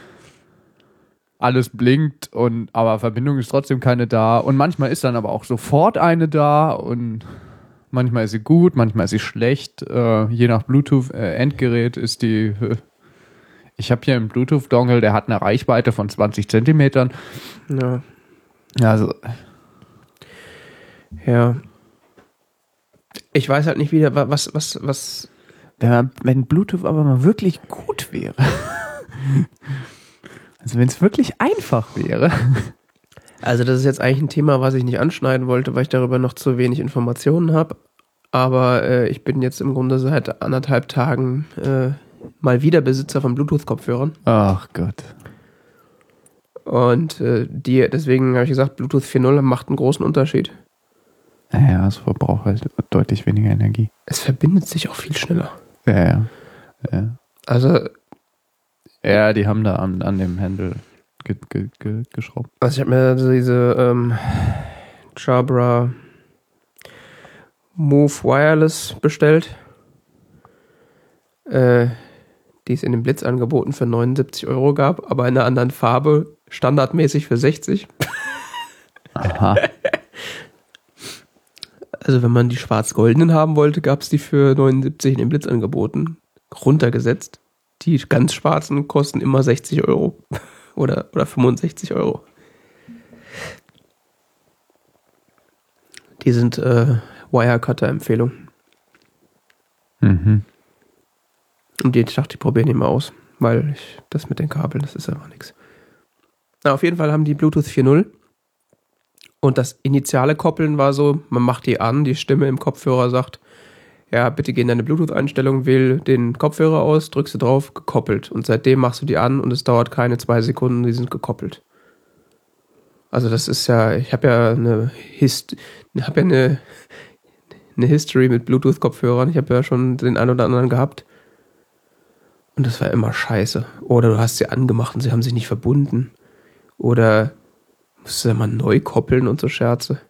alles blinkt und aber Verbindung ist trotzdem keine da und manchmal ist dann aber auch sofort eine da und manchmal ist sie gut, manchmal ist sie schlecht, äh, je nach Bluetooth-Endgerät ist die äh, ich habe hier einen Bluetooth-Dongle, der hat eine Reichweite von 20 Zentimetern. Ja. Also, Ja. Ich weiß halt nicht wieder, wa- was, was, was. wenn, man, wenn Bluetooth aber mal wirklich gut wäre. *laughs* Also wenn es wirklich einfach wäre. Also, das ist jetzt eigentlich ein Thema, was ich nicht anschneiden wollte, weil ich darüber noch zu wenig Informationen habe. Aber äh, ich bin jetzt im Grunde seit anderthalb Tagen äh, mal wieder Besitzer von Bluetooth-Kopfhörern. Ach Gott. Und äh, die, deswegen habe ich gesagt, Bluetooth 4.0 macht einen großen Unterschied. Ja, es verbraucht halt deutlich weniger Energie. Es verbindet sich auch viel schneller. Ja, ja. Ja, Also, ja die haben da an, an dem Handle ge, ge, ge, geschraubt. also ich habe mir diese ähm, Jabra Move Wireless bestellt. Äh, die es in den Blitzangeboten für 79 Euro gab, aber in einer anderen Farbe, standardmäßig für 60. Aha. *laughs* Also wenn man die schwarz-goldenen haben wollte, gab es die für 79 in den Blitzangeboten runtergesetzt. Die ganz schwarzen kosten immer 60 Euro *laughs* oder, oder 65 Euro. Die sind äh, Wirecutter-Empfehlung. mhm. Und die, ich dachte, ich probiere die mal aus, weil ich, das mit den Kabeln, das ist einfach nichts. Na, auf jeden Fall haben die Bluetooth 4.0 Und das initiale Koppeln war so, man macht die an, die Stimme im Kopfhörer sagt, ja, bitte geh in deine Bluetooth-Einstellung, wähl den Kopfhörer aus, drückst du drauf, gekoppelt. Und seitdem machst du die an und es dauert keine zwei Sekunden, die sind gekoppelt. Also das ist ja, ich habe ja eine Hist habe ja eine, eine History mit Bluetooth-Kopfhörern. Ich habe ja schon den einen oder anderen gehabt. Und das war immer scheiße. Oder du hast sie angemacht und sie haben sich nicht verbunden. Oder musst du mal neu koppeln und so Scherze.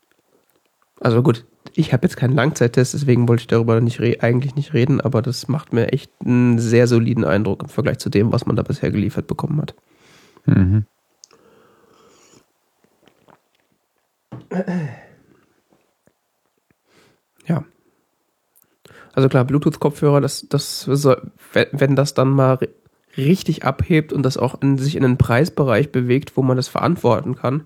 Also gut, ich habe jetzt keinen Langzeittest, deswegen wollte ich darüber nicht eigentlich nicht reden, aber das macht mir echt einen sehr soliden Eindruck im Vergleich zu dem, was man da bisher geliefert bekommen hat. Mhm. Ja. Also klar, Bluetooth-Kopfhörer, das, das, wenn das dann mal richtig abhebt und das auch in, sich in einen Preisbereich bewegt, wo man das verantworten kann.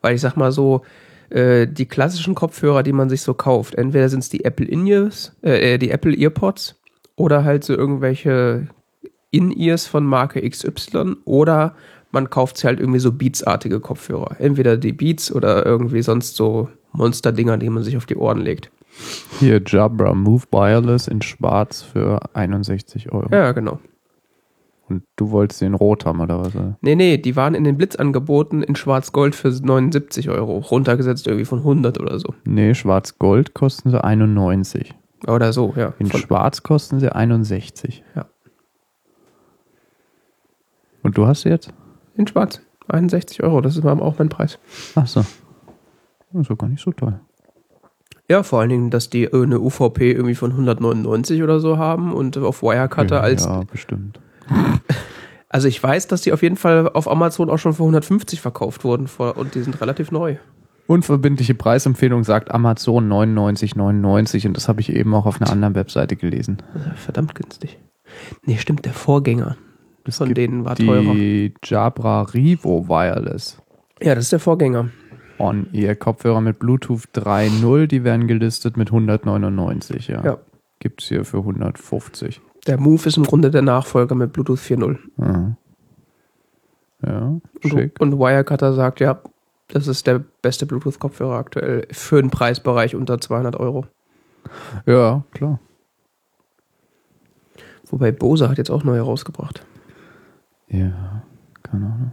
Weil ich sag mal so, äh, die klassischen Kopfhörer, die man sich so kauft, entweder sind es die Apple In-Ears, äh, äh, die Apple Earpods oder halt so irgendwelche In-Ears von Marke XY oder man kauft sich halt irgendwie so Beats-artige Kopfhörer. Entweder die Beats oder irgendwie sonst so Monster-Dinger, die man sich auf die Ohren legt. Hier Jabra Move Wireless in schwarz für 61 Euro. Ja, genau. Und du wolltest den rot haben, oder was? Nee, nee, die waren in den Blitzangeboten in Schwarz-Gold für 79 Euro. Runtergesetzt irgendwie von 100 oder so. Nee, Schwarz-Gold kosten sie 91. Oder so, ja. In Schwarz kosten sie 61. Ja. Und du hast sie jetzt? In Schwarz. 61 Euro, das ist auch mein Preis. Ach so. Das ist gar nicht so toll. Ja, vor allen Dingen, dass die eine UVP irgendwie von 199 oder so haben und auf Wirecutter ja, als. Ja, bestimmt. *laughs* Also ich weiß, dass die auf jeden Fall auf Amazon auch schon für 150 verkauft wurden und die sind relativ neu. Unverbindliche Preisempfehlung sagt Amazon 99,99 und das habe ich eben auch auf einer anderen Webseite gelesen. Verdammt günstig. Nee, stimmt, der Vorgänger das von denen war die teurer. Die Jabra Rivo Wireless. Ja, das ist der Vorgänger. On-Ear Kopfhörer mit Bluetooth 3.0, die werden gelistet mit 199, ja. ja. Gibt es hier für 150. Der Move ist im Grunde der Nachfolger mit Bluetooth 4.0. Mhm. Ja, schick. Und, und Wirecutter sagt, ja, das ist der beste Bluetooth-Kopfhörer aktuell für einen Preisbereich unter 200 Euro. Ja, klar. Wobei Bose hat jetzt auch neue rausgebracht. Ja, keine Ahnung.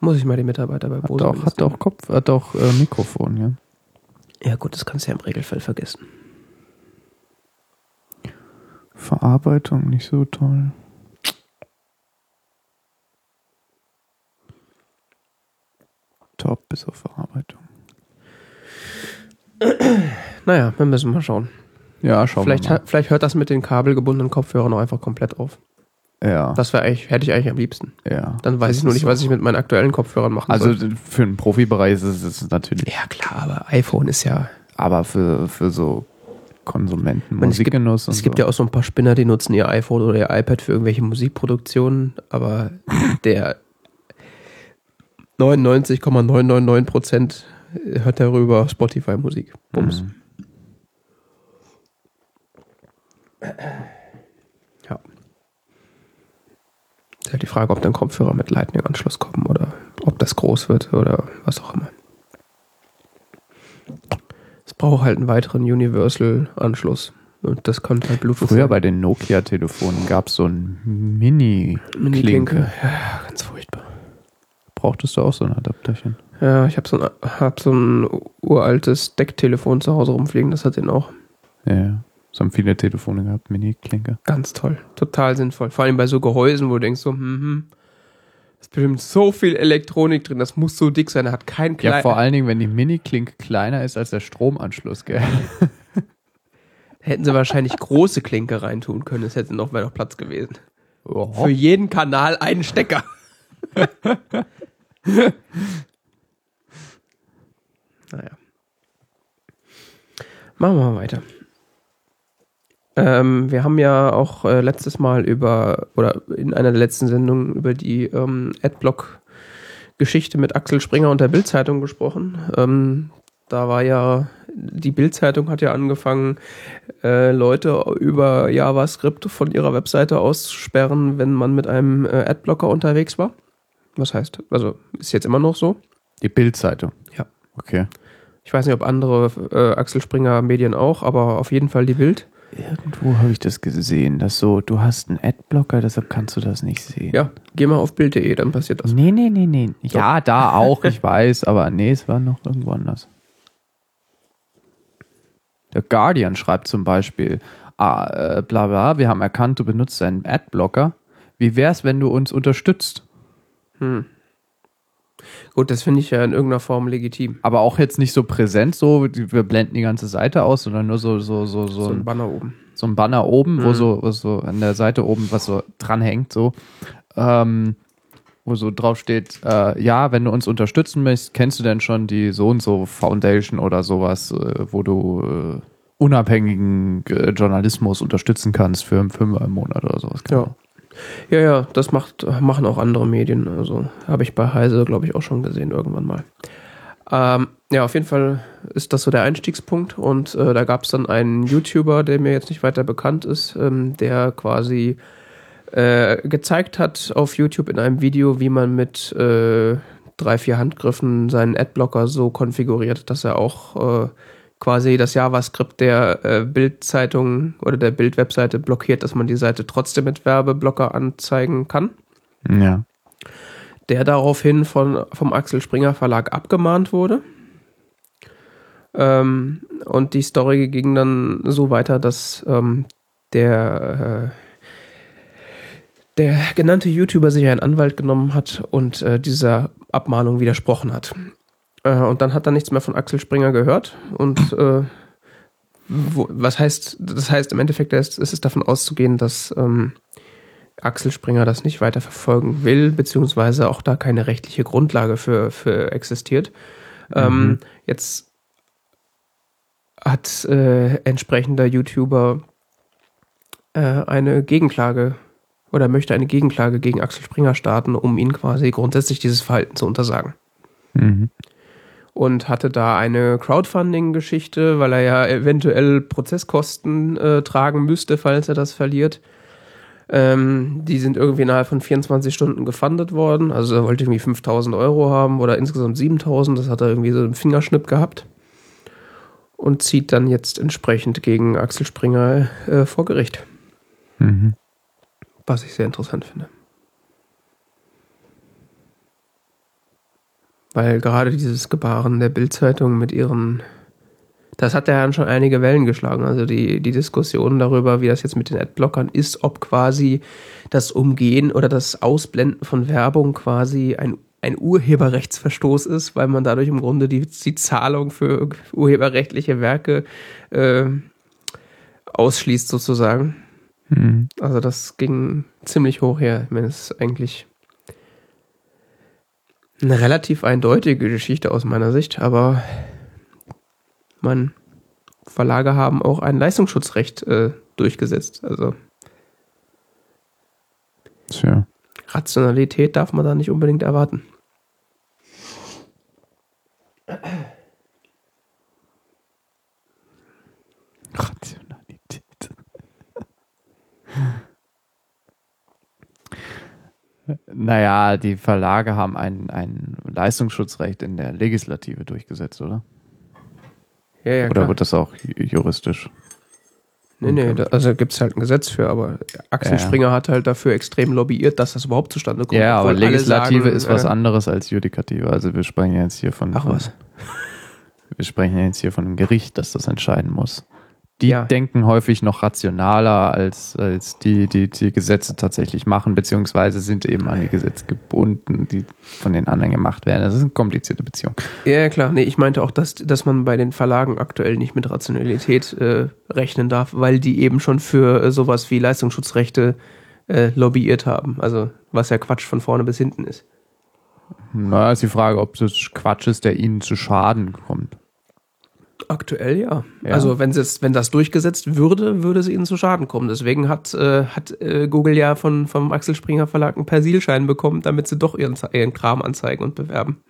Muss ich mal die Mitarbeiter bei Bose hat auch, hat auch Kopf, hat auch äh, Mikrofon, ja. Ja gut, das kannst du ja im Regelfall vergessen. Verarbeitung nicht so toll. Top bis auf Verarbeitung. Naja, wir müssen mal schauen. Ja, schauen vielleicht, wir mal. Vielleicht hört das mit den kabelgebundenen Kopfhörern auch einfach komplett auf. Ja. Das wäre eigentlich, hätte ich eigentlich am liebsten. Ja. Dann weiß ich nur nicht, was ich mit meinen aktuellen Kopfhörern machen also soll. Also für einen Profibereich ist es natürlich. Ja, klar, aber iPhone ist ja. Aber für, für so Konsumenten, Musikgenuss. Es, gibt, es gibt ja auch so ein paar Spinner, die nutzen ihr iPhone oder ihr iPad für irgendwelche Musikproduktionen, aber *laughs* der 99,999 Prozent hört darüber Spotify-Musik. Bums. Mhm. *clears throat* Ja. Ist halt die Frage, ob dann Kopfhörer mit Lightning-Anschluss kommen oder ob das groß wird oder was auch immer. Es braucht halt einen weiteren Universal-Anschluss. Und das kommt halt Bluetooth. Früher bei den Nokia-Telefonen gab es so ein Mini-Klinke. Mini ja, ganz furchtbar. Brauchtest du auch so ein Adapterchen? Ja, ich habe so, ein, hab so ein uraltes Decktelefon zu Hause rumfliegen, das hat den auch. Ja, so haben viele Telefone gehabt, Mini-Klinke. Ganz toll, total sinnvoll. Vor allem bei so Gehäusen, wo du denkst so, hm, hm, ist bestimmt so viel Elektronik drin, das muss so dick sein, er hat kein klein. Ja, vor allen Dingen, wenn die Mini-Klinke kleiner ist als der Stromanschluss, gell? *laughs* Hätten sie wahrscheinlich große Klinke reintun können, es hätte noch, wäre noch Platz gewesen. Oh. Für jeden Kanal einen Stecker. *laughs* naja. Machen wir mal weiter. Ähm, wir haben ja auch äh, letztes Mal über, oder in einer der letzten Sendungen über die ähm, Adblock-Geschichte mit Axel Springer und der Bildzeitung gesprochen. Ähm, da war ja, die Bildzeitung hat ja angefangen, äh, Leute über JavaScript von ihrer Webseite auszusperren, wenn man mit einem äh, Adblocker unterwegs war. Was heißt, also ist jetzt immer noch so? Die Bildzeitung. Ja. Okay. Ich weiß nicht, ob andere äh, Axel Springer Medien auch, aber auf jeden Fall die Bild. Irgendwo habe ich das gesehen, dass so, du hast einen Adblocker, deshalb kannst du das nicht sehen. Ja, geh mal auf Bild.de, dann passiert das. Nee, nee, nee, nee. Ja, da auch, ich weiß, aber nee, es war noch irgendwo anders. Der Guardian schreibt zum Beispiel, ah, äh, bla bla, wir haben erkannt, du benutzt einen Adblocker. Wie wär's, wenn du uns unterstützt? Hm. Gut, das finde ich ja in irgendeiner Form legitim. Aber auch jetzt nicht so präsent, so, wir blenden die ganze Seite aus, sondern nur so, so, so, so, So ein ein, Banner oben. so ein Banner oben, wo Mhm. so, wo so an der Seite oben was so dranhängt, so. Ähm, wo so drauf steht, äh, ja, wenn du uns unterstützen möchtest, kennst du denn schon die so und so Foundation oder sowas, äh, wo du äh, unabhängigen äh, Journalismus unterstützen kannst für einen Fünfer im Monat oder sowas. Ja. Ja, ja, das macht, machen auch andere Medien. Also habe ich bei Heise, glaube ich, auch schon gesehen irgendwann mal. Ähm, ja, auf jeden Fall ist das so der Einstiegspunkt. Und äh, da gab es dann einen YouTuber, der mir jetzt nicht weiter bekannt ist, ähm, der quasi äh, gezeigt hat auf YouTube in einem Video, wie man mit äh, drei, vier Handgriffen seinen Adblocker so konfiguriert, dass er auch äh, quasi das JavaScript der äh, Bild-Zeitung oder der Bild-Webseite blockiert, dass man die Seite trotzdem mit Werbeblocker anzeigen kann. Ja. Der daraufhin von, vom Axel Springer Verlag abgemahnt wurde. Ähm, und die Story ging dann so weiter, dass ähm, der, äh, der genannte YouTuber sich einen Anwalt genommen hat und äh, dieser Abmahnung widersprochen hat. Äh, und dann hat er nichts mehr von Axel Springer gehört. Und äh, wo, was heißt, das heißt im Endeffekt ist, ist es davon auszugehen, dass ähm, Axel Springer das nicht weiter verfolgen will, beziehungsweise auch da keine rechtliche Grundlage für, für existiert. Ähm, jetzt hat äh, entsprechender YouTuber äh, eine Gegenklage oder möchte eine Gegenklage gegen Axel Springer starten, um ihn quasi grundsätzlich dieses Verhalten zu untersagen. Mhm. Und hatte da eine Crowdfunding-Geschichte, weil er ja eventuell Prozesskosten äh, tragen müsste, falls er das verliert. Ähm, die sind irgendwie innerhalb von 24 Stunden gefundet worden. Also er wollte irgendwie 5000 Euro haben oder insgesamt 7000. Das hat er irgendwie so im Fingerschnipp gehabt. Und zieht dann jetzt entsprechend gegen Axel Springer äh, vor Gericht. Mhm. Was ich sehr interessant finde. Weil gerade dieses Gebaren der Bildzeitung mit ihren. Das hat ja schon einige Wellen geschlagen. Also die, die Diskussion darüber, wie das jetzt mit den Adblockern ist, ob quasi das Umgehen oder das Ausblenden von Werbung quasi ein, ein Urheberrechtsverstoß ist, weil man dadurch im Grunde die, die Zahlung für urheberrechtliche Werke äh, ausschließt, sozusagen. Mhm. Also das ging ziemlich hoch her. Ich meine, es ist eigentlich eine relativ eindeutige Geschichte aus meiner Sicht, aber man Verlage haben auch ein Leistungsschutzrecht äh, durchgesetzt. Also Tja. Rationalität darf man da nicht unbedingt erwarten. Rationalität. Naja, die Verlage haben ein, ein Leistungsschutzrecht in der Legislative durchgesetzt, oder? Ja, ja, oder klar. wird das auch ju- juristisch? Nee, nee, da, also gibt es halt ein Gesetz für, aber Axel Ja. Springer hat halt dafür extrem lobbyiert, dass das überhaupt zustande kommt. Ja, aber Legislative sagen, ist was äh, anderes als Judikative. Also wir sprechen jetzt hier von, Ach was. *laughs* wir sprechen jetzt hier von einem Gericht, das das entscheiden muss. Die Ja. denken häufig noch rationaler, als, als die, die die Gesetze tatsächlich machen, beziehungsweise sind eben an die Gesetze gebunden, die von den anderen gemacht werden. Das ist eine komplizierte Beziehung. Ja, klar. Nee, ich meinte auch, dass, dass man bei den Verlagen aktuell nicht mit Rationalität äh, rechnen darf, weil die eben schon für äh, sowas wie Leistungsschutzrechte äh, lobbyiert haben. Also, was ja Quatsch von vorne bis hinten ist. Na, ist die Frage, ob das Quatsch ist, der ihnen zu Schaden kommt. Aktuell ja. Ja. Also, wenn, es, wenn das durchgesetzt würde, würde es ihnen zu Schaden kommen. Deswegen hat, äh, hat äh, Google ja von, vom Axel Springer Verlag einen Persilschein bekommen, damit sie doch ihren, ihren Kram anzeigen und bewerben.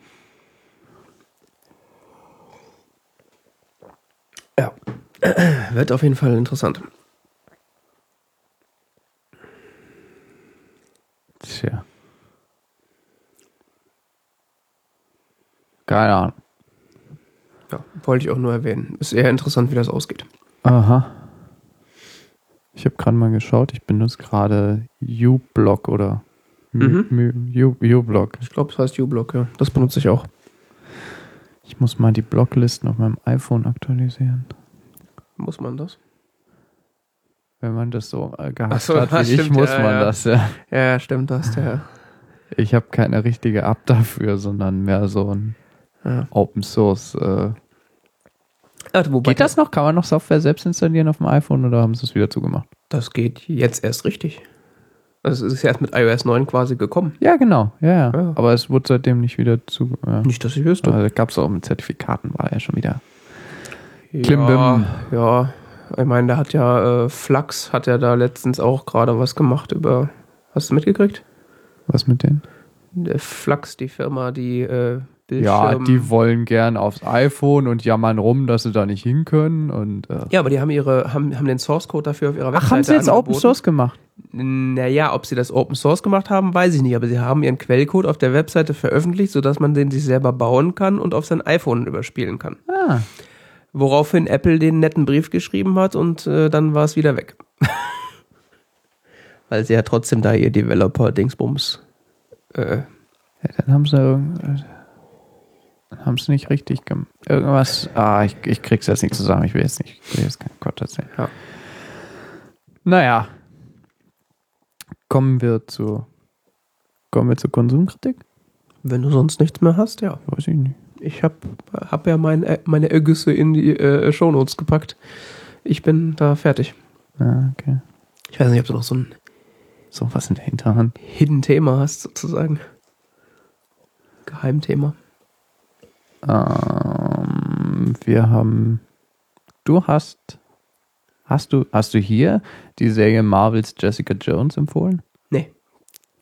Ja. *clears throat* Wird auf jeden Fall interessant. Tja. Keine Ahnung. Ja, wollte ich auch nur erwähnen. Ist eher interessant, wie das ausgeht. Aha. Ich habe gerade mal geschaut, ich benutze gerade uBlock oder Mhm. UBlock. Ich glaube, es heißt uBlock, ja. Das benutze ich auch. Ich muss mal die Blocklisten auf meinem iPhone aktualisieren. Muss man das? Wenn man das so äh, Ach gehasst so, hat ja, wie ich, muss ja, man ja. das, ja. Ja, ja, stimmt, das der. Ich habe keine richtige App dafür, sondern mehr so ein Ja. Open Source. Äh. Ah, wobei Geht das noch? Kann man noch Software selbst installieren auf dem iPhone oder haben sie es wieder zugemacht? Das geht jetzt erst richtig. Also es ist erst mit iOS 9 quasi gekommen. Ja, genau. Ja, ja. Ja. Aber es wurde seitdem nicht wieder zu. Ja. Nicht, dass ich wüsste. Also, gab es auch mit Zertifikaten, war ja schon wieder. Klimbim. Ja, ja, ich meine, da hat ja äh, Flux, hat ja da letztens auch gerade was gemacht über. Hast du mitgekriegt? Was mit denen? Der Flux, die Firma, die äh, Ja, Bildschirm. die wollen gern aufs iPhone und jammern rum, dass sie da nicht hin können. Und, äh, ja, aber die haben ihre, haben, haben den Source Code dafür auf ihrer Webseite. Ach, haben sie jetzt Open angeboten. Source gemacht? Naja, ob sie das Open Source gemacht haben, weiß ich nicht, aber sie haben ihren Quellcode auf der Webseite veröffentlicht, sodass man den sich selber bauen kann und auf sein iPhone überspielen kann. Ah, Woraufhin Apple den netten Brief geschrieben hat und äh, dann war es wieder weg. *laughs* Weil sie ja trotzdem da ihr Developer-Dingsbums. Äh, ja, dann haben sie äh, haben sie nicht richtig gemacht. Irgendwas. Ah, ich, ich krieg's jetzt nicht zusammen. Ich will jetzt nicht, ich will jetzt keinen Gott erzählen. Ja. Naja. Kommen wir zu. Kommen wir zur Konsumkritik? wenn du sonst nichts mehr hast, ja. Weiß ich nicht. Ich habe hab ja mein, äh, meine Ergüsse in die äh, Shownotes gepackt. Ich bin da fertig. Ah, okay. Ich weiß nicht, ob du noch so ein So was in der Hinterhand. Hidden Thema hast, sozusagen. Geheimthema. Ähm, wir haben. Du hast. Hast du, hast du hier die Serie Marvels Jessica Jones empfohlen? Nee.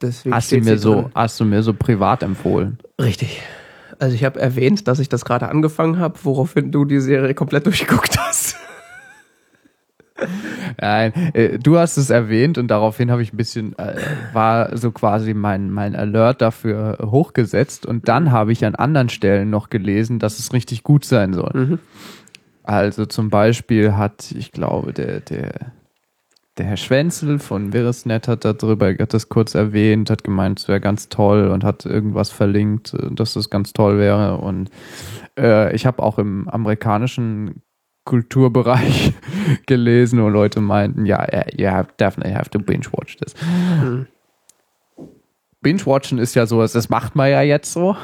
Deswegen Hast du mir so, drin. hast du mir so privat empfohlen? Richtig. Also ich habe erwähnt, dass ich das gerade angefangen habe, woraufhin du die Serie komplett *laughs* durchgeguckt hast. Nein, äh, du hast es erwähnt und daraufhin habe ich ein bisschen, äh, war so quasi mein, mein Alert dafür hochgesetzt und dann habe ich an anderen Stellen noch gelesen, dass es richtig gut sein soll. Mhm. Also zum Beispiel hat, ich glaube, der, der, der Herr Schwenzel von Virusnet hat darüber, hat das kurz erwähnt, hat gemeint, es wäre ganz toll und hat irgendwas verlinkt, dass das ganz toll wäre. Und äh, ich habe auch im amerikanischen Kulturbereich *laughs* gelesen und Leute meinten, ja, yeah, you have, definitely have to binge-watch this. Mhm. Binge-watchen ist ja sowas, das macht man ja jetzt so.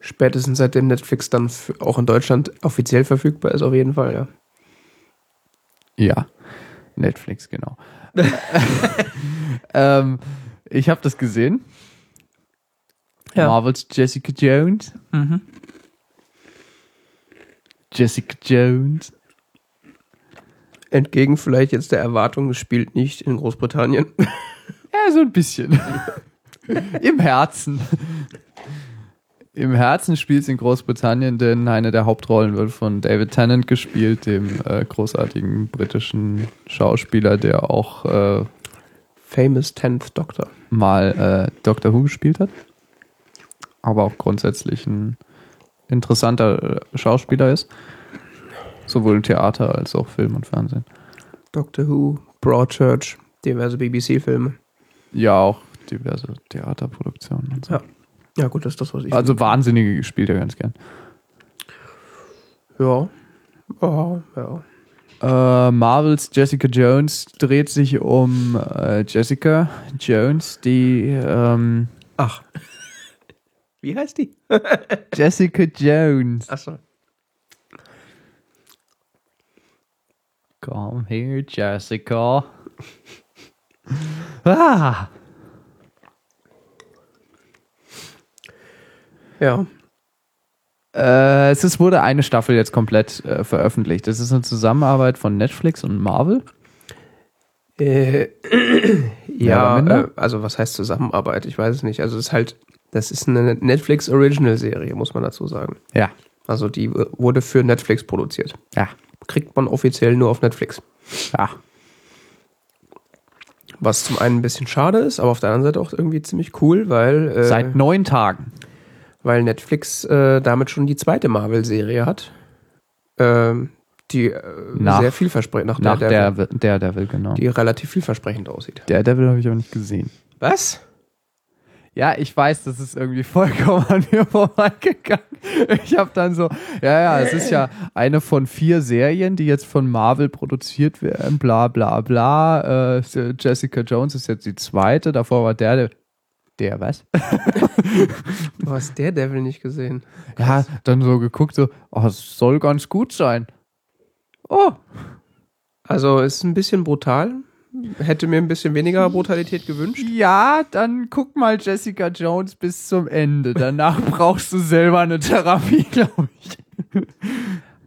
Spätestens seitdem Netflix dann auch in Deutschland offiziell verfügbar ist, auf jeden Fall, ja. Ja, Netflix, genau. *laughs* ähm, ich habe das gesehen. Ja. Marvels Jessica Jones. Jessica Jones. Entgegen vielleicht jetzt der Erwartung, es spielt nicht in Großbritannien. *laughs* Ja, so ein bisschen. *laughs* Im Herzen. Im Herzen spielt es in Großbritannien, denn eine der Hauptrollen wird von David Tennant gespielt, dem äh, großartigen britischen Schauspieler, der auch äh, Famous Tenth Doctor. mal äh, Doctor Who gespielt hat, aber auch grundsätzlich ein interessanter äh, Schauspieler ist. Sowohl im Theater als auch Film und Fernsehen. Doctor Who, Broadchurch, diverse BBC-Filme. Ja, auch diverse Theaterproduktionen und so. Ja. Ja, gut, das ist das, was ich. Also Wahnsinnige spielt er ganz gern. ja. Ja, ja. Äh, Marvels Jessica Jones dreht sich um äh, Jessica Jones, die ähm, Ach. Wie heißt die? *laughs* Jessica Jones. Achso. Come here, Jessica. *laughs* ah! Ja. Äh, es ist, wurde eine Staffel jetzt komplett äh, veröffentlicht. Das ist eine Zusammenarbeit von Netflix und Marvel. Äh, *clears throat* ja, äh, also was heißt Zusammenarbeit? Ich weiß es nicht. Also es ist halt, das ist eine Netflix Original Serie, muss man dazu sagen. Ja, Also die wurde für Netflix produziert. ja, Kriegt man offiziell nur auf Netflix. ja. Was zum einen ein bisschen schade ist, aber auf der anderen Seite auch irgendwie ziemlich cool, weil, äh, Seit neun Tagen. weil Netflix äh, damit schon die zweite Marvel-Serie hat. Ähm, die äh, Nach- sehr vielversprechend, nach, Nach der, der, der, Devil, genau. die relativ vielversprechend aussieht. Der Devil habe ich aber nicht gesehen. Was? Ja, ich weiß, das ist irgendwie vollkommen *laughs* an mir vorbeigegangen. Ich habe dann so, ja, ja, es ist ja eine von vier Serien, die jetzt von Marvel produziert werden, bla bla bla. Äh, Jessica Jones ist jetzt die zweite, davor war der, der, der was? *laughs* Du hast der Devil nicht gesehen. Ja, dann so geguckt, so, oh, es soll ganz gut sein. Oh, Also ist ein bisschen brutal. Hätte mir ein bisschen weniger Brutalität gewünscht. ja, dann guck mal Jessica Jones bis zum Ende. Danach *laughs* brauchst du selber eine Therapie, *laughs* glaube ich.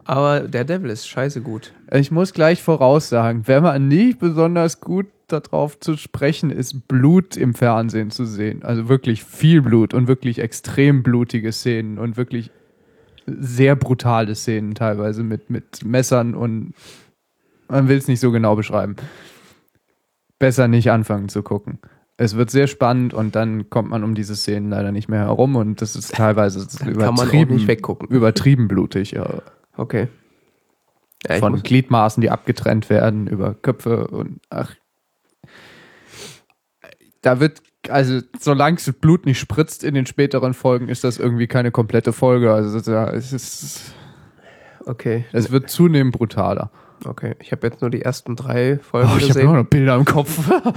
Aber der Devil ist scheiße gut. Ich muss gleich voraussagen, wenn man nicht besonders gut darauf zu sprechen ist, Blut im Fernsehen zu sehen. Also wirklich viel Blut und wirklich extrem blutige Szenen und wirklich sehr brutale Szenen teilweise mit, mit Messern und man will es nicht so genau beschreiben. Besser nicht anfangen zu gucken. Es wird sehr spannend und dann kommt man um diese Szenen leider nicht mehr herum und das ist teilweise *laughs* übertrieben, nicht weggucken. übertrieben blutig. Ja Okay. Ja, von Gliedmaßen, die abgetrennt werden, über Köpfe und ach. Da wird, also solange das Blut nicht spritzt in den späteren Folgen, ist das irgendwie keine komplette Folge. Also da, es, ist, okay, es wird zunehmend brutaler. okay. Ich habe jetzt nur die ersten drei Folgen Oh, ich habe immer noch Bilder im Kopf. *laughs* *laughs*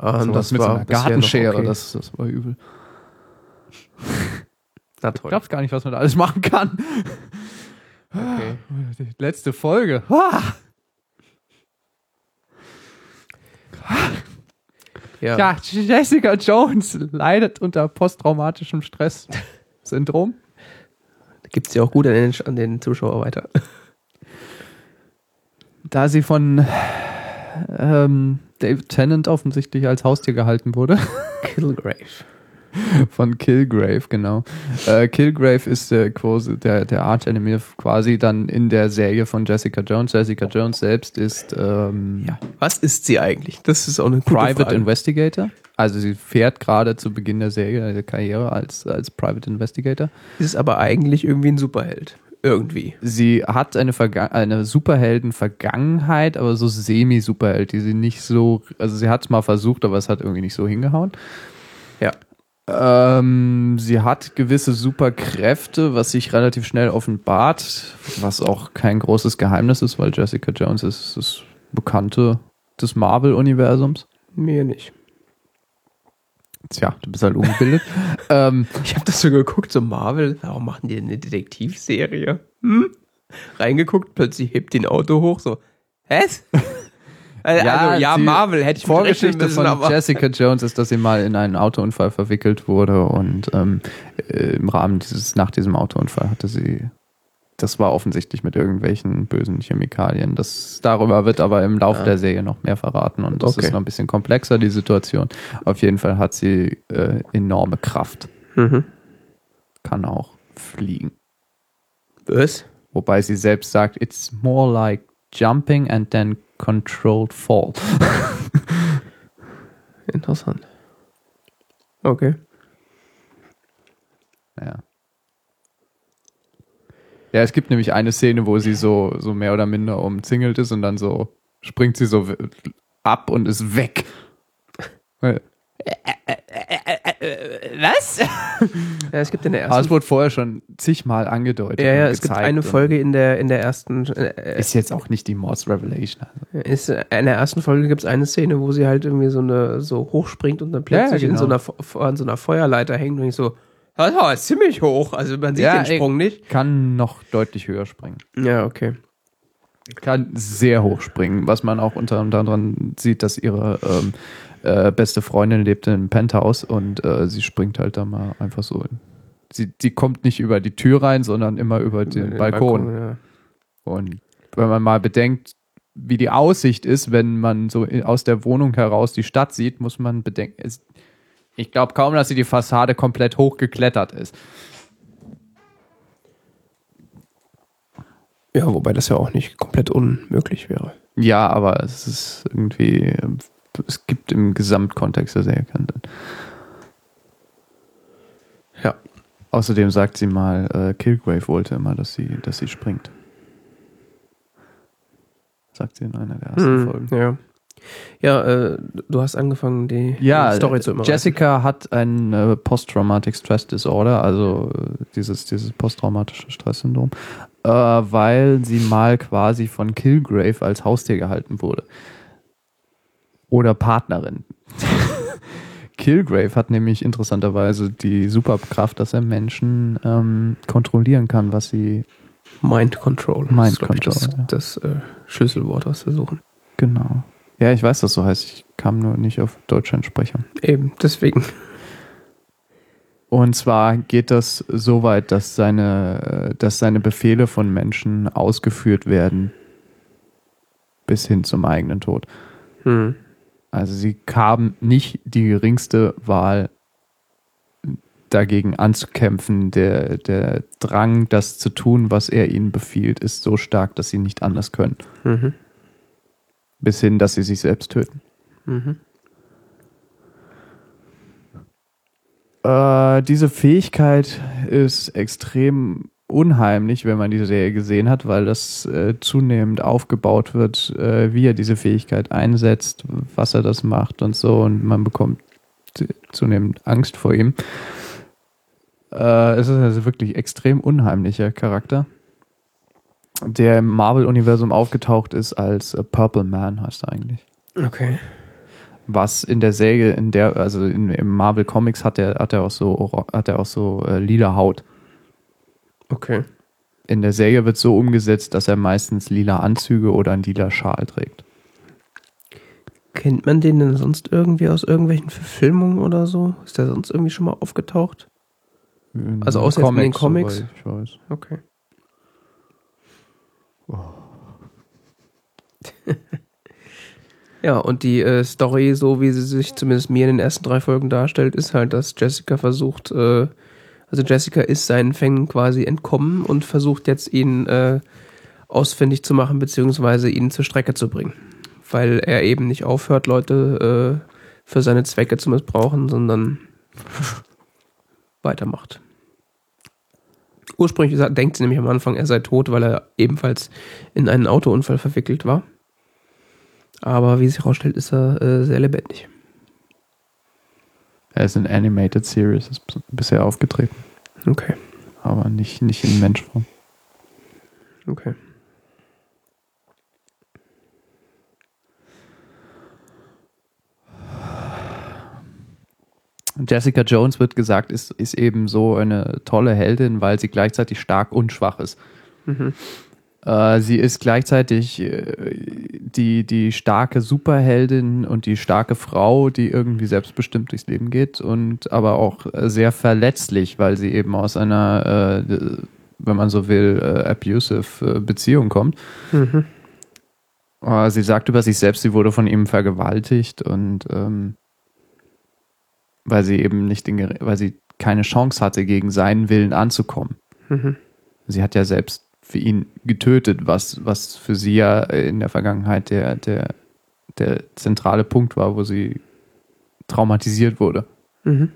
Ah, und das mit so einer Gartenschere, okay. das, das war übel. *laughs* Na Ich toll. glaub's gar nicht, was man da alles machen kann. Okay. Die letzte Folge. Ja. Ja, Jessica Jones leidet unter posttraumatischem Stress-Syndrom. Gibt es ja auch gut an den, an den Zuschauer weiter. Da sie von ähm, David Tennant offensichtlich als Haustier gehalten wurde. Killgrave. *laughs* Von Kilgrave, genau. Äh, Kilgrave ist der, quasi, der, der Arch-Enemy quasi dann in der Serie von Jessica Jones. Jessica Jones selbst ist ähm, Ja. Was ist sie eigentlich? Das ist auch eine gute Private Frage. Investigator. Also sie fährt gerade zu Beginn der Serie, der Karriere als, als Private Investigator. Ist aber eigentlich irgendwie ein Superheld. Irgendwie. Sie hat eine, Verga eine Superhelden-Vergangenheit, aber so semi-Superheld, die sie nicht so, also sie hat es mal versucht, aber es hat irgendwie nicht so hingehauen. Ja. Ähm, sie hat gewisse Superkräfte, was sich relativ schnell offenbart, was auch kein großes Geheimnis ist, weil Jessica Jones ist das Bekannte des Marvel-Universums. Mir nicht. Tja, du bist halt ungebildet. *laughs* ähm, Ich habe das so geguckt, so Marvel, warum machen die eine Detektivserie? Hm? Reingeguckt, plötzlich hebt die ein Auto hoch, so, was? Also, Ja, also, ja die Marvel hätte ich Vorgeschichte müssen, von aber Jessica Jones ist, dass sie mal in einen Autounfall verwickelt wurde und ähm, äh, im Rahmen dieses, nach diesem Autounfall hatte sie, das war offensichtlich mit irgendwelchen bösen Chemikalien. Das, darüber wird aber im Laufe Ah. der Serie noch mehr verraten und das Okay. ist noch ein bisschen komplexer, die Situation. Auf jeden Fall hat sie äh, enorme Kraft, Mhm. kann auch fliegen. Was? Wobei sie selbst sagt, it's more like jumping and then controlled fall. *laughs* Interessant. Okay. Ja. Ja, es gibt nämlich eine Szene, wo sie so, so mehr oder minder umzingelt ist und dann so springt sie so ab und ist weg. *laughs* Weil- Was? ja, es gibt in der Aber es ersten wurde vorher schon zigmal angedeutet. Ja, ja, und es gibt eine Folge in der, in der ersten, äh, Ist jetzt auch nicht die Mords Revelation. Also. ist, äh, in der ersten Folge gibt es eine Szene, wo sie halt irgendwie so eine, so hochspringt und dann plötzlich Ja, in so genau. einer, an so einer Feuerleiter hängt und ich so, das war ziemlich hoch, also man sieht Ja, den ey. Sprung nicht. Kann noch deutlich höher springen. Ja, okay. Kann sehr hoch springen, was man auch unter anderem sieht, dass ihre ähm, äh, beste Freundin lebt in einem Penthouse und äh, sie springt halt da mal einfach so. In. Sie, sie kommt nicht über die Tür rein, sondern immer über den, Den Balkon. ja. Und wenn man mal bedenkt, wie die Aussicht ist, wenn man so aus der Wohnung heraus die Stadt sieht, muss man bedenken, es, ich glaube kaum, dass sie die Fassade komplett hochgeklettert ist. ja, wobei das ja auch nicht komplett unmöglich wäre. Ja, aber es ist irgendwie, es gibt im Gesamtkontext der Serie keinen Sinn. Ja. Außerdem sagt sie mal, äh, Kilgrave wollte immer, dass sie, dass sie springt. Sagt sie in einer der ersten Hm, Folgen. ja. Ja, äh, du hast angefangen, die, Ja, Story zu immer. Jessica hat ein äh, Post-Traumatic Stress Disorder, also äh, dieses, dieses posttraumatische Stresssyndrom, äh, weil sie mal quasi von Kilgrave als Haustier gehalten wurde. Oder Partnerin. *laughs* Kilgrave hat nämlich interessanterweise die Superkraft, dass er Menschen ähm, kontrollieren kann, was sie Mind Control. Mind das Control, ja. Das, das äh, Schlüsselwort, was wir suchen. genau. Ja, ich weiß, dass so heißt. Ich kam nur nicht auf Deutschlandsprecher. Eben, deswegen. Und zwar geht das so weit, dass seine, dass seine Befehle von Menschen ausgeführt werden bis hin zum eigenen Tod. Hm. Also sie haben nicht die geringste Wahl dagegen anzukämpfen. Der, der Drang, das zu tun, was er ihnen befiehlt, ist so stark, dass sie nicht anders können. Mhm. Bis hin, dass sie sich selbst töten. Mhm. Äh, diese Fähigkeit ist extrem unheimlich, wenn man die Serie gesehen hat, weil das äh, zunehmend aufgebaut wird, äh, wie er diese Fähigkeit einsetzt, was er das macht und so und man bekommt zunehmend Angst vor ihm. Äh, es ist also wirklich extrem unheimlicher Charakter, der im Marvel-Universum aufgetaucht ist als äh, Purple Man, heißt er eigentlich Okay. was in der Serie, in der, also in, im Marvel Comics hat er, hat er auch so, hat er auch so äh, lila Haut. Okay. In der Serie wird so umgesetzt, dass er meistens lila Anzüge oder einen lila Schal trägt. Kennt man den denn sonst irgendwie aus irgendwelchen Verfilmungen oder so? Ist der sonst irgendwie schon mal aufgetaucht? In Also außer in den Comics? Ich weiß. Okay. *laughs* ja, und die äh, Story, so wie sie sich zumindest mir in den ersten drei Folgen darstellt, ist halt, dass Jessica versucht, äh, also Jessica ist seinen Fängen quasi entkommen und versucht jetzt ihn äh, ausfindig zu machen, beziehungsweise ihn zur Strecke zu bringen. Weil er eben nicht aufhört, Leute äh, für seine Zwecke zu missbrauchen, sondern *laughs* weitermacht. Ursprünglich denkt sie nämlich am Anfang, er sei tot, weil er ebenfalls in einen Autounfall verwickelt war. Aber wie sich herausstellt, ist er äh, sehr lebendig. Ist in Animated Series ist bisher aufgetreten, Okay, aber nicht, nicht in Menschform. okay. Jessica Jones wird gesagt, ist, ist eben so eine tolle Heldin, weil sie gleichzeitig stark und schwach ist. Mhm. Äh, sie ist gleichzeitig äh, die, die starke Superheldin und die starke Frau, die irgendwie selbstbestimmt durchs Leben geht und aber auch sehr verletzlich, weil sie eben aus einer, äh, wenn man so will, abusive Beziehung kommt. Mhm. Sie sagt über sich selbst, sie wurde von ihm vergewaltigt und ähm, weil sie eben nicht den, weil sie keine Chance hatte, gegen seinen Willen anzukommen. Mhm. Sie hat ja selbst für ihn getötet, was, was für sie ja in der Vergangenheit der, der, der zentrale Punkt war, wo sie traumatisiert wurde. Mhm.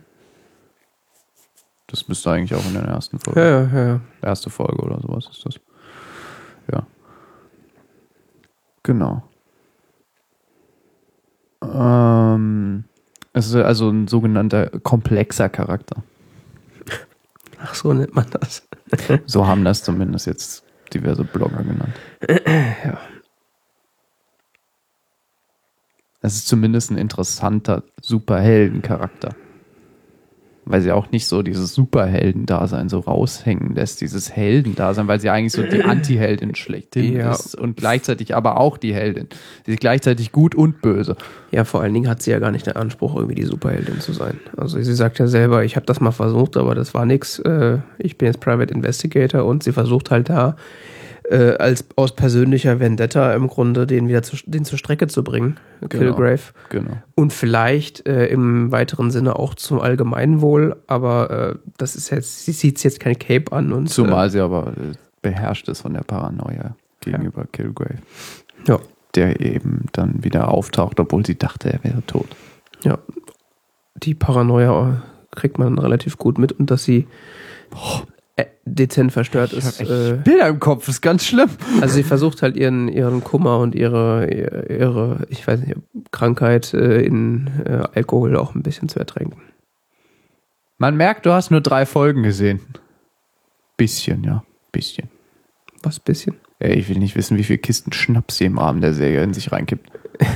Das müsste eigentlich auch in der ersten Folge. Ja, ja, ja, ja. Erste Folge oder sowas ist das. Ja. Genau. Ähm, es ist also ein sogenannter komplexer Charakter. Ach, so nennt man das. So haben das zumindest jetzt diverse Blogger genannt. *clears throat* Ja. Es ist zumindest ein interessanter Superheldencharakter. Weil sie auch nicht so dieses Superhelden-Dasein so raushängen lässt, dieses Heldendasein, weil sie eigentlich so die *clears throat* Anti-Heldin schlechthin Ja. ist und gleichzeitig aber auch die Heldin. Sie ist gleichzeitig gut und böse. Ja, vor allen Dingen hat sie ja gar nicht den Anspruch, irgendwie die Superheldin zu sein. Also sie sagt ja selber, ich habe das mal versucht, aber das war nix. Äh, ich bin jetzt Private Investigator und sie versucht halt da äh, als aus persönlicher Vendetta im Grunde den wieder zu, den zur Strecke zu bringen, Kilgrave. Genau. Und vielleicht äh, im weiteren Sinne auch zum Allgemeinwohl, aber äh, das ist jetzt, sie zieht jetzt kein Cape an und Zumal sie aber äh, beherrscht ist von der Paranoia gegenüber Kilgrave, Äh, ja, der eben dann wieder auftaucht, obwohl sie dachte, er wäre tot. ja. Die Paranoia kriegt man relativ gut mit und dass sie äh, dezent verstört ist. Äh, Bilder im Kopf, ist ganz schlimm. also sie versucht halt ihren, ihren Kummer und ihre, ihre, ich weiß nicht, Krankheit äh, in äh, Alkohol auch ein bisschen zu ertränken. Man merkt, du hast nur drei Folgen gesehen. Bisschen, ja. Bisschen. Was bisschen? Ey, ich will nicht wissen, wie viel Kisten Schnaps sie im Rahmen der Serie in sich reinkippt. *laughs*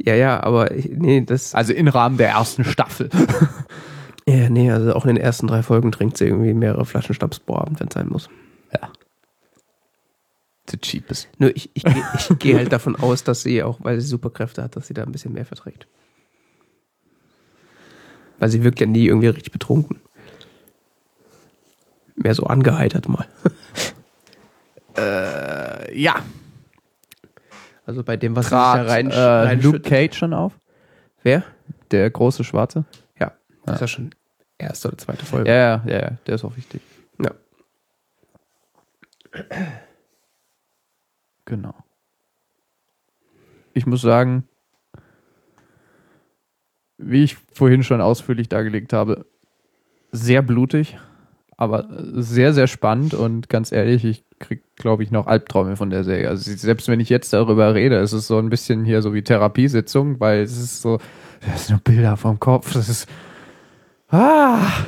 Ja, ja, aber ich, nee, das. Also im Rahmen der ersten Staffel. *laughs* Ja, nee, also auch in den ersten drei Folgen trinkt sie irgendwie mehrere Flaschen Schnaps pro Abend, wenn es sein muss. Ja. The cheapest. Nur ich, ich, geh- ich gehe halt davon aus, dass sie auch, weil sie Superkräfte hat, dass sie da ein bisschen mehr verträgt. Weil sie wirkt ja nie irgendwie richtig betrunken. Mehr so angeheitert mal. *laughs* Äh, ja. Also bei dem, was sich da rein, äh, Luke reinschüttet. Cage schon auf? Wer? Der große Schwarze? Ja, das ist ja schon erste oder zweite Folge. Ja, ja, ja, der ist auch wichtig. Ja. Genau. Ich muss sagen, wie ich vorhin schon ausführlich dargelegt habe, sehr blutig, aber sehr, sehr spannend und ganz ehrlich, ich krieg, glaube ich, noch Albträume von der Serie. Also selbst wenn ich jetzt darüber rede, ist es so ein bisschen hier so wie Therapiesitzung, weil es ist so, das sind nur Bilder vom Kopf, das ist, ah,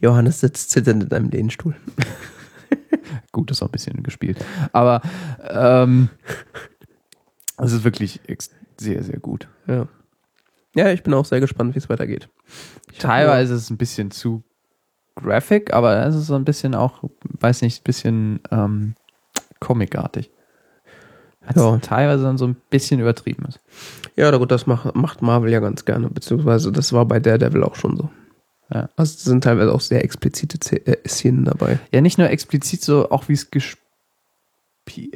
Johannes sitzt zitternd in einem Lehnstuhl. *laughs* Gut, ist auch ein bisschen gespielt. Aber ähm, es ist wirklich sehr, sehr gut. Ja. Ja, ich bin auch sehr gespannt, wie es weitergeht. Ich Teilweise ist es ein bisschen zu graphic, aber es ist so ein bisschen auch, weiß nicht, ein bisschen ähm, comicartig. Ja. teilweise dann so ein bisschen übertrieben ist. Ja, gut, das macht, macht Marvel ja ganz gerne, beziehungsweise das war bei Daredevil auch schon so. Ja. Also es sind teilweise auch sehr explizite äh, Szenen dabei. Ja, nicht nur explizit so, auch wie es gespielt,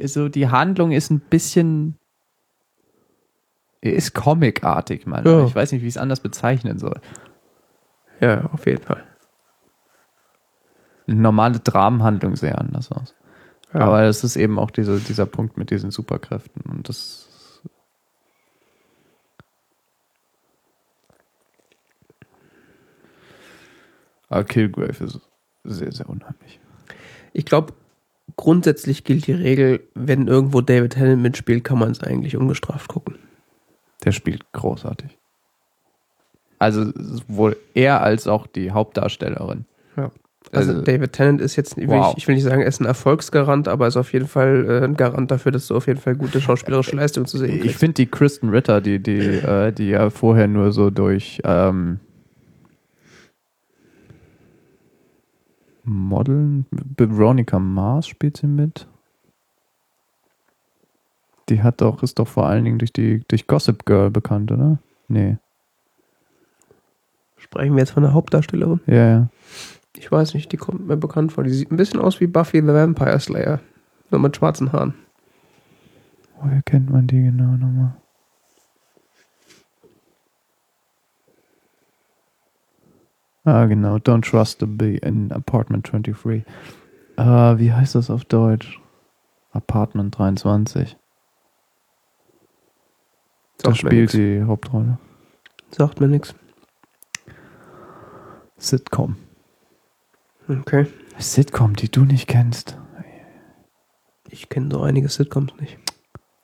so die Handlung ist ein bisschen, ist comicartig, mal. Ja. Ich weiß nicht, wie ich es anders bezeichnen soll. Ja, auf jeden Fall. Eine normale Dramenhandlung sehr anders aus. Ja. Aber es ist eben auch diese, dieser Punkt mit diesen Superkräften und das. Aber Killgrave ist sehr, sehr unheimlich. Ich glaube, grundsätzlich gilt die Regel, wenn irgendwo David Tennant mitspielt, kann man es eigentlich ungestraft gucken. Der spielt großartig. Also sowohl er als auch die Hauptdarstellerin. Ja. Also, Also- David Tennant ist jetzt, ich will, Wow. ich will nicht sagen, er ist ein Erfolgsgarant, aber er ist auf jeden Fall äh, ein Garant dafür, dass du auf jeden Fall gute schauspielerische Leistung zu sehen Ich kriegst. finde die Kristen Ritter, die, die, äh, die ja vorher nur so durch ähm, Modeln, Veronica Mars spielt sie mit. Die hat doch, ist doch vor allen Dingen durch die, durch Gossip Girl bekannt, oder? Nee. Sprechen wir jetzt von der Hauptdarstellerin? Ja, ja. Ich weiß nicht, die kommt mir bekannt vor. Die sieht ein bisschen aus wie Buffy the Vampire Slayer. Nur mit schwarzen Haaren. Woher kennt man die genau nochmal? Ah, genau. Don't trust the bee in Apartment 23. Äh, wie heißt das auf Deutsch? Apartment 23. Da Sagt mir spielt nix. die Hauptrolle. Sagt mir nichts. Sitcom. Okay. Sitcom, die du nicht kennst. Ich kenne so einige Sitcoms nicht.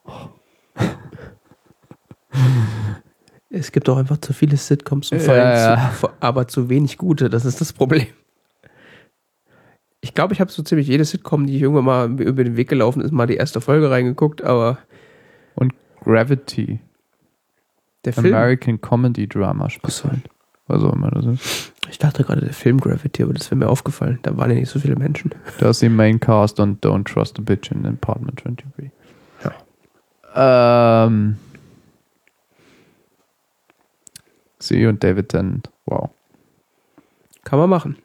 *laughs* Es gibt auch einfach zu viele Sitcoms und vor Ja, allem ja. Zu, aber zu wenig gute. Das ist das Problem. Ich glaube, ich habe so ziemlich jede Sitcom, die ich irgendwann mal über den Weg gelaufen ist, mal die erste Folge reingeguckt, aber Und Gravity. der Film. American Comedy Drama halt. Was auch immer das ist. Ich dachte gerade, der Film Gravity, aber das wäre mir aufgefallen. Da waren ja nicht so viele Menschen. Da ist die Main Cast und Don't Trust a Bitch in Apartment 23. Ja. Ähm. Sie und David Tennant. Wow. Kann man machen.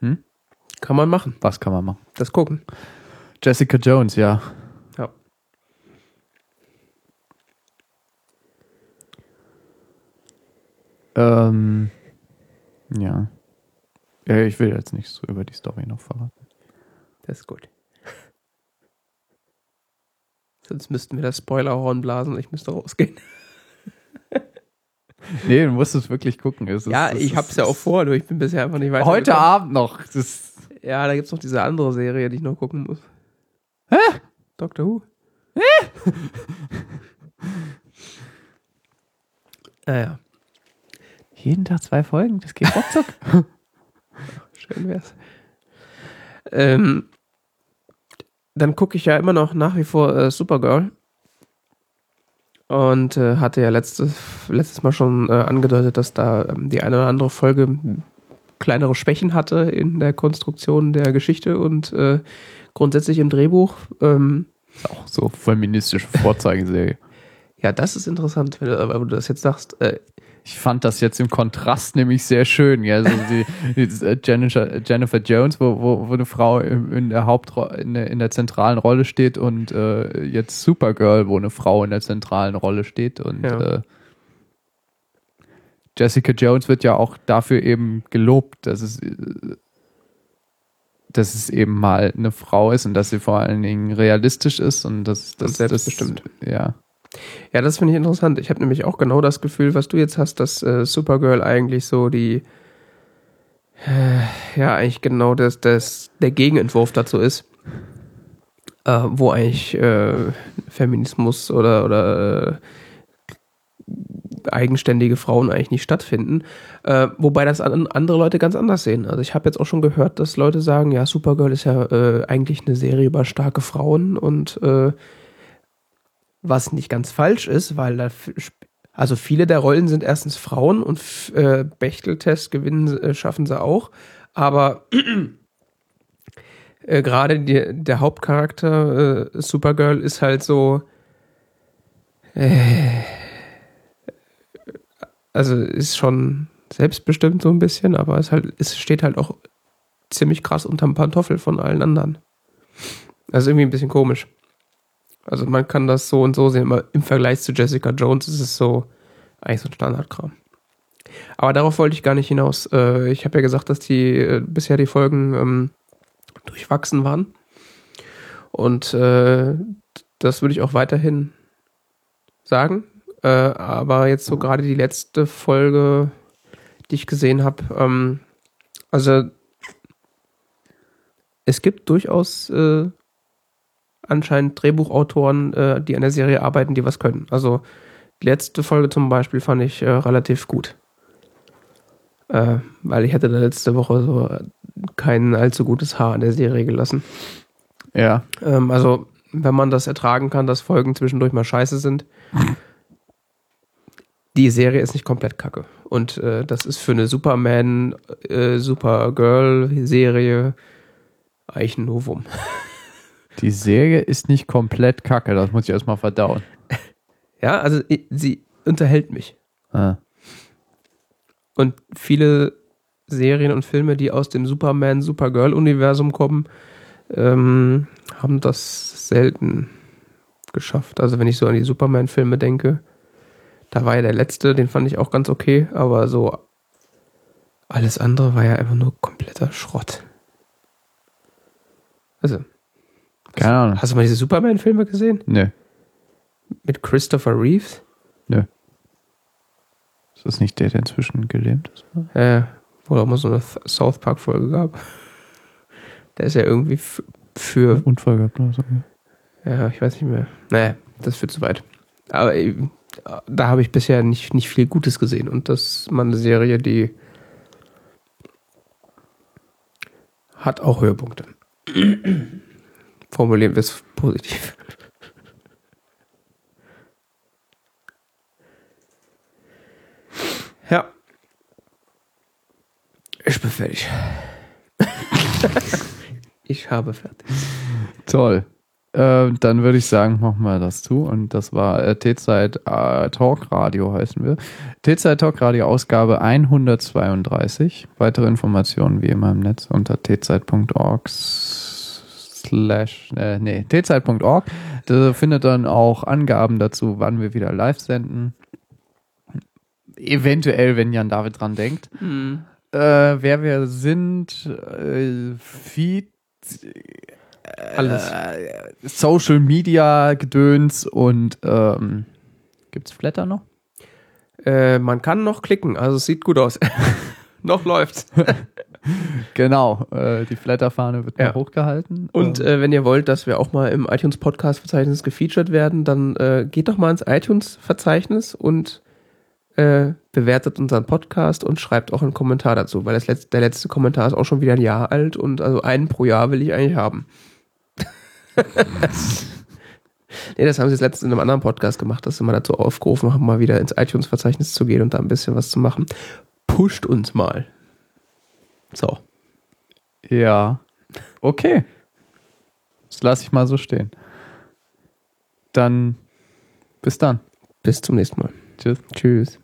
Hm? Kann man machen. Was kann man machen? Das gucken. Jessica Jones, ja. Ja. Ähm. Ja. ja. Ich will jetzt nicht so über die Story noch verraten. Das ist gut. Sonst müssten wir das Spoilerhorn blasen und ich müsste rausgehen. *laughs* Nee, du musst es wirklich gucken. Es ist- Ja, ich ist- hab's ja auch vor, nur ich bin bisher einfach nicht weiter. Heute Abend noch. Das, Ja, da gibt's noch diese andere Serie, die ich noch gucken muss. Hä? Doctor Who. Naja, *laughs* jeden Tag zwei Folgen, das geht ruckzuck. *laughs* schön wär's. Ähm, dann gucke ich ja immer noch nach wie vor äh, Supergirl. Und äh, hatte ja letztes, letztes Mal schon äh, angedeutet, dass da ähm, die eine oder andere Folge kleinere Schwächen hatte in der Konstruktion der Geschichte und äh, grundsätzlich im Drehbuch. Ähm, Auch so feministische Vorzeigeserie. *laughs* ja, das ist interessant, wenn du, wenn du das jetzt sagst. Ich fand das jetzt im Kontrast nämlich sehr schön. Ja, also die, die äh, Jennifer, Jennifer Jones, wo, wo, wo eine Frau in, der Hauptrolle, in der, in der zentralen Rolle steht und äh, jetzt Supergirl, wo eine Frau in der zentralen Rolle steht und Ja. äh, Jessica Jones wird ja auch dafür eben gelobt, dass es, äh, dass es eben mal eine Frau ist und dass sie vor allen Dingen realistisch ist und dass das selbstbestimmt. Das, ja. Ja, das finde ich interessant. Ich habe nämlich auch genau das Gefühl, was du jetzt hast, dass äh, Supergirl eigentlich so die, äh, ja, eigentlich genau das, das, der Gegenentwurf dazu ist, äh, wo eigentlich äh, Feminismus oder, oder äh, eigenständige Frauen eigentlich nicht stattfinden. Äh, wobei das an, andere Leute ganz anders sehen. Also ich habe jetzt auch schon gehört, dass Leute sagen, ja, Supergirl ist ja äh, eigentlich eine Serie über starke Frauen und äh, was nicht ganz falsch ist, weil da, also viele der Rollen sind erstens Frauen und äh, Bechteltest gewinnen äh, schaffen sie auch, aber äh, gerade der Hauptcharakter äh, Supergirl ist halt so äh, also ist schon selbstbestimmt so ein bisschen, aber es halt es steht halt auch ziemlich krass unterm Pantoffel von allen anderen. Also irgendwie ein bisschen komisch. Also man kann das so und so sehen, aber im Vergleich zu Jessica Jones ist es so eigentlich so ein Standardkram. Aber darauf wollte ich gar nicht hinaus. Äh, ich habe ja gesagt, dass die äh, bisher die Folgen ähm, durchwachsen waren. Und äh, das würde ich auch weiterhin sagen. Äh, aber jetzt so gerade die letzte Folge, die ich gesehen habe, ähm, also es gibt durchaus äh, anscheinend Drehbuchautoren, äh, die an der Serie arbeiten, die was können. Also die letzte Folge zum Beispiel fand ich äh, relativ gut. Äh, weil ich hatte da letzte Woche so kein allzu gutes Haar an der Serie gelassen. Ja. Ähm, also, wenn man das ertragen kann, dass Folgen zwischendurch mal scheiße sind, die Serie ist nicht komplett kacke. Und äh, das ist für eine Superman, äh, Supergirl-Serie eigentlich ein Novum. *laughs* Die Serie ist nicht komplett kacke, das muss ich erstmal verdauen. *laughs* Ja, also sie unterhält mich. Ah. Und viele Serien und Filme, die aus dem Superman, Supergirl-Universum kommen, ähm, haben das selten geschafft. Also wenn ich so an die Superman-Filme denke, da war ja der letzte, den fand ich auch ganz okay, aber so alles andere war ja einfach nur kompletter Schrott. Also, Keine Ahnung. hast du mal diese Superman-Filme gesehen? Nö. Mit Christopher Reeves? Nö. Ist das nicht der, der inzwischen gelähmt ist? Äh, wo auch mal so eine Th- South Park-Folge gab. Der ist ja irgendwie für, Unfall gehabt oder so. ja, ich weiß nicht mehr. Naja, das führt zu weit. Aber äh, da habe ich bisher nicht, nicht viel Gutes gesehen. Und das ist mal eine Serie, die hat auch Höhepunkte. Formulieren wir es positiv. Ja. Ich bin fertig. *laughs* ich habe fertig. Toll. Äh, dann würde ich sagen, machen wir das zu. Und das war äh, T-Zeit äh, Talk Radio, heißen wir. T-Zeit Talk Radio, Ausgabe 132. Weitere Informationen wie immer im Netz unter tzeit.org slash, äh, nee, tzeit.org. Da findet dann auch Angaben dazu, wann wir wieder live senden. Eventuell, wenn Jan David dran denkt. Äh, wer wir sind, äh, Feed, Alles. äh, Social Media Gedöns und ähm, gibt's Flatter noch? Äh, man kann noch klicken, also es sieht gut aus. *laughs* noch läuft's. *laughs* *laughs* Genau, äh, die Flatterfahne wird Ja. hochgehalten. Und Ähm, äh, wenn ihr wollt, dass wir auch mal im iTunes Podcast Verzeichnis gefeatured werden, dann äh, geht doch mal ins iTunes Verzeichnis und äh, bewertet unseren Podcast und schreibt auch einen Kommentar dazu, weil das letzte, der letzte Kommentar ist auch schon wieder ein Jahr alt und also einen pro Jahr will ich eigentlich haben. *laughs* nee, das haben sie jetzt letztens in einem anderen Podcast gemacht, dass sie mal dazu aufgerufen haben, mal wieder ins iTunes Verzeichnis zu gehen und da ein bisschen was zu machen. Pusht uns mal. So. ja. Okay. Das lasse ich mal so stehen. Dann bis dann. Bis zum nächsten Mal. Tschüss. Tschüss.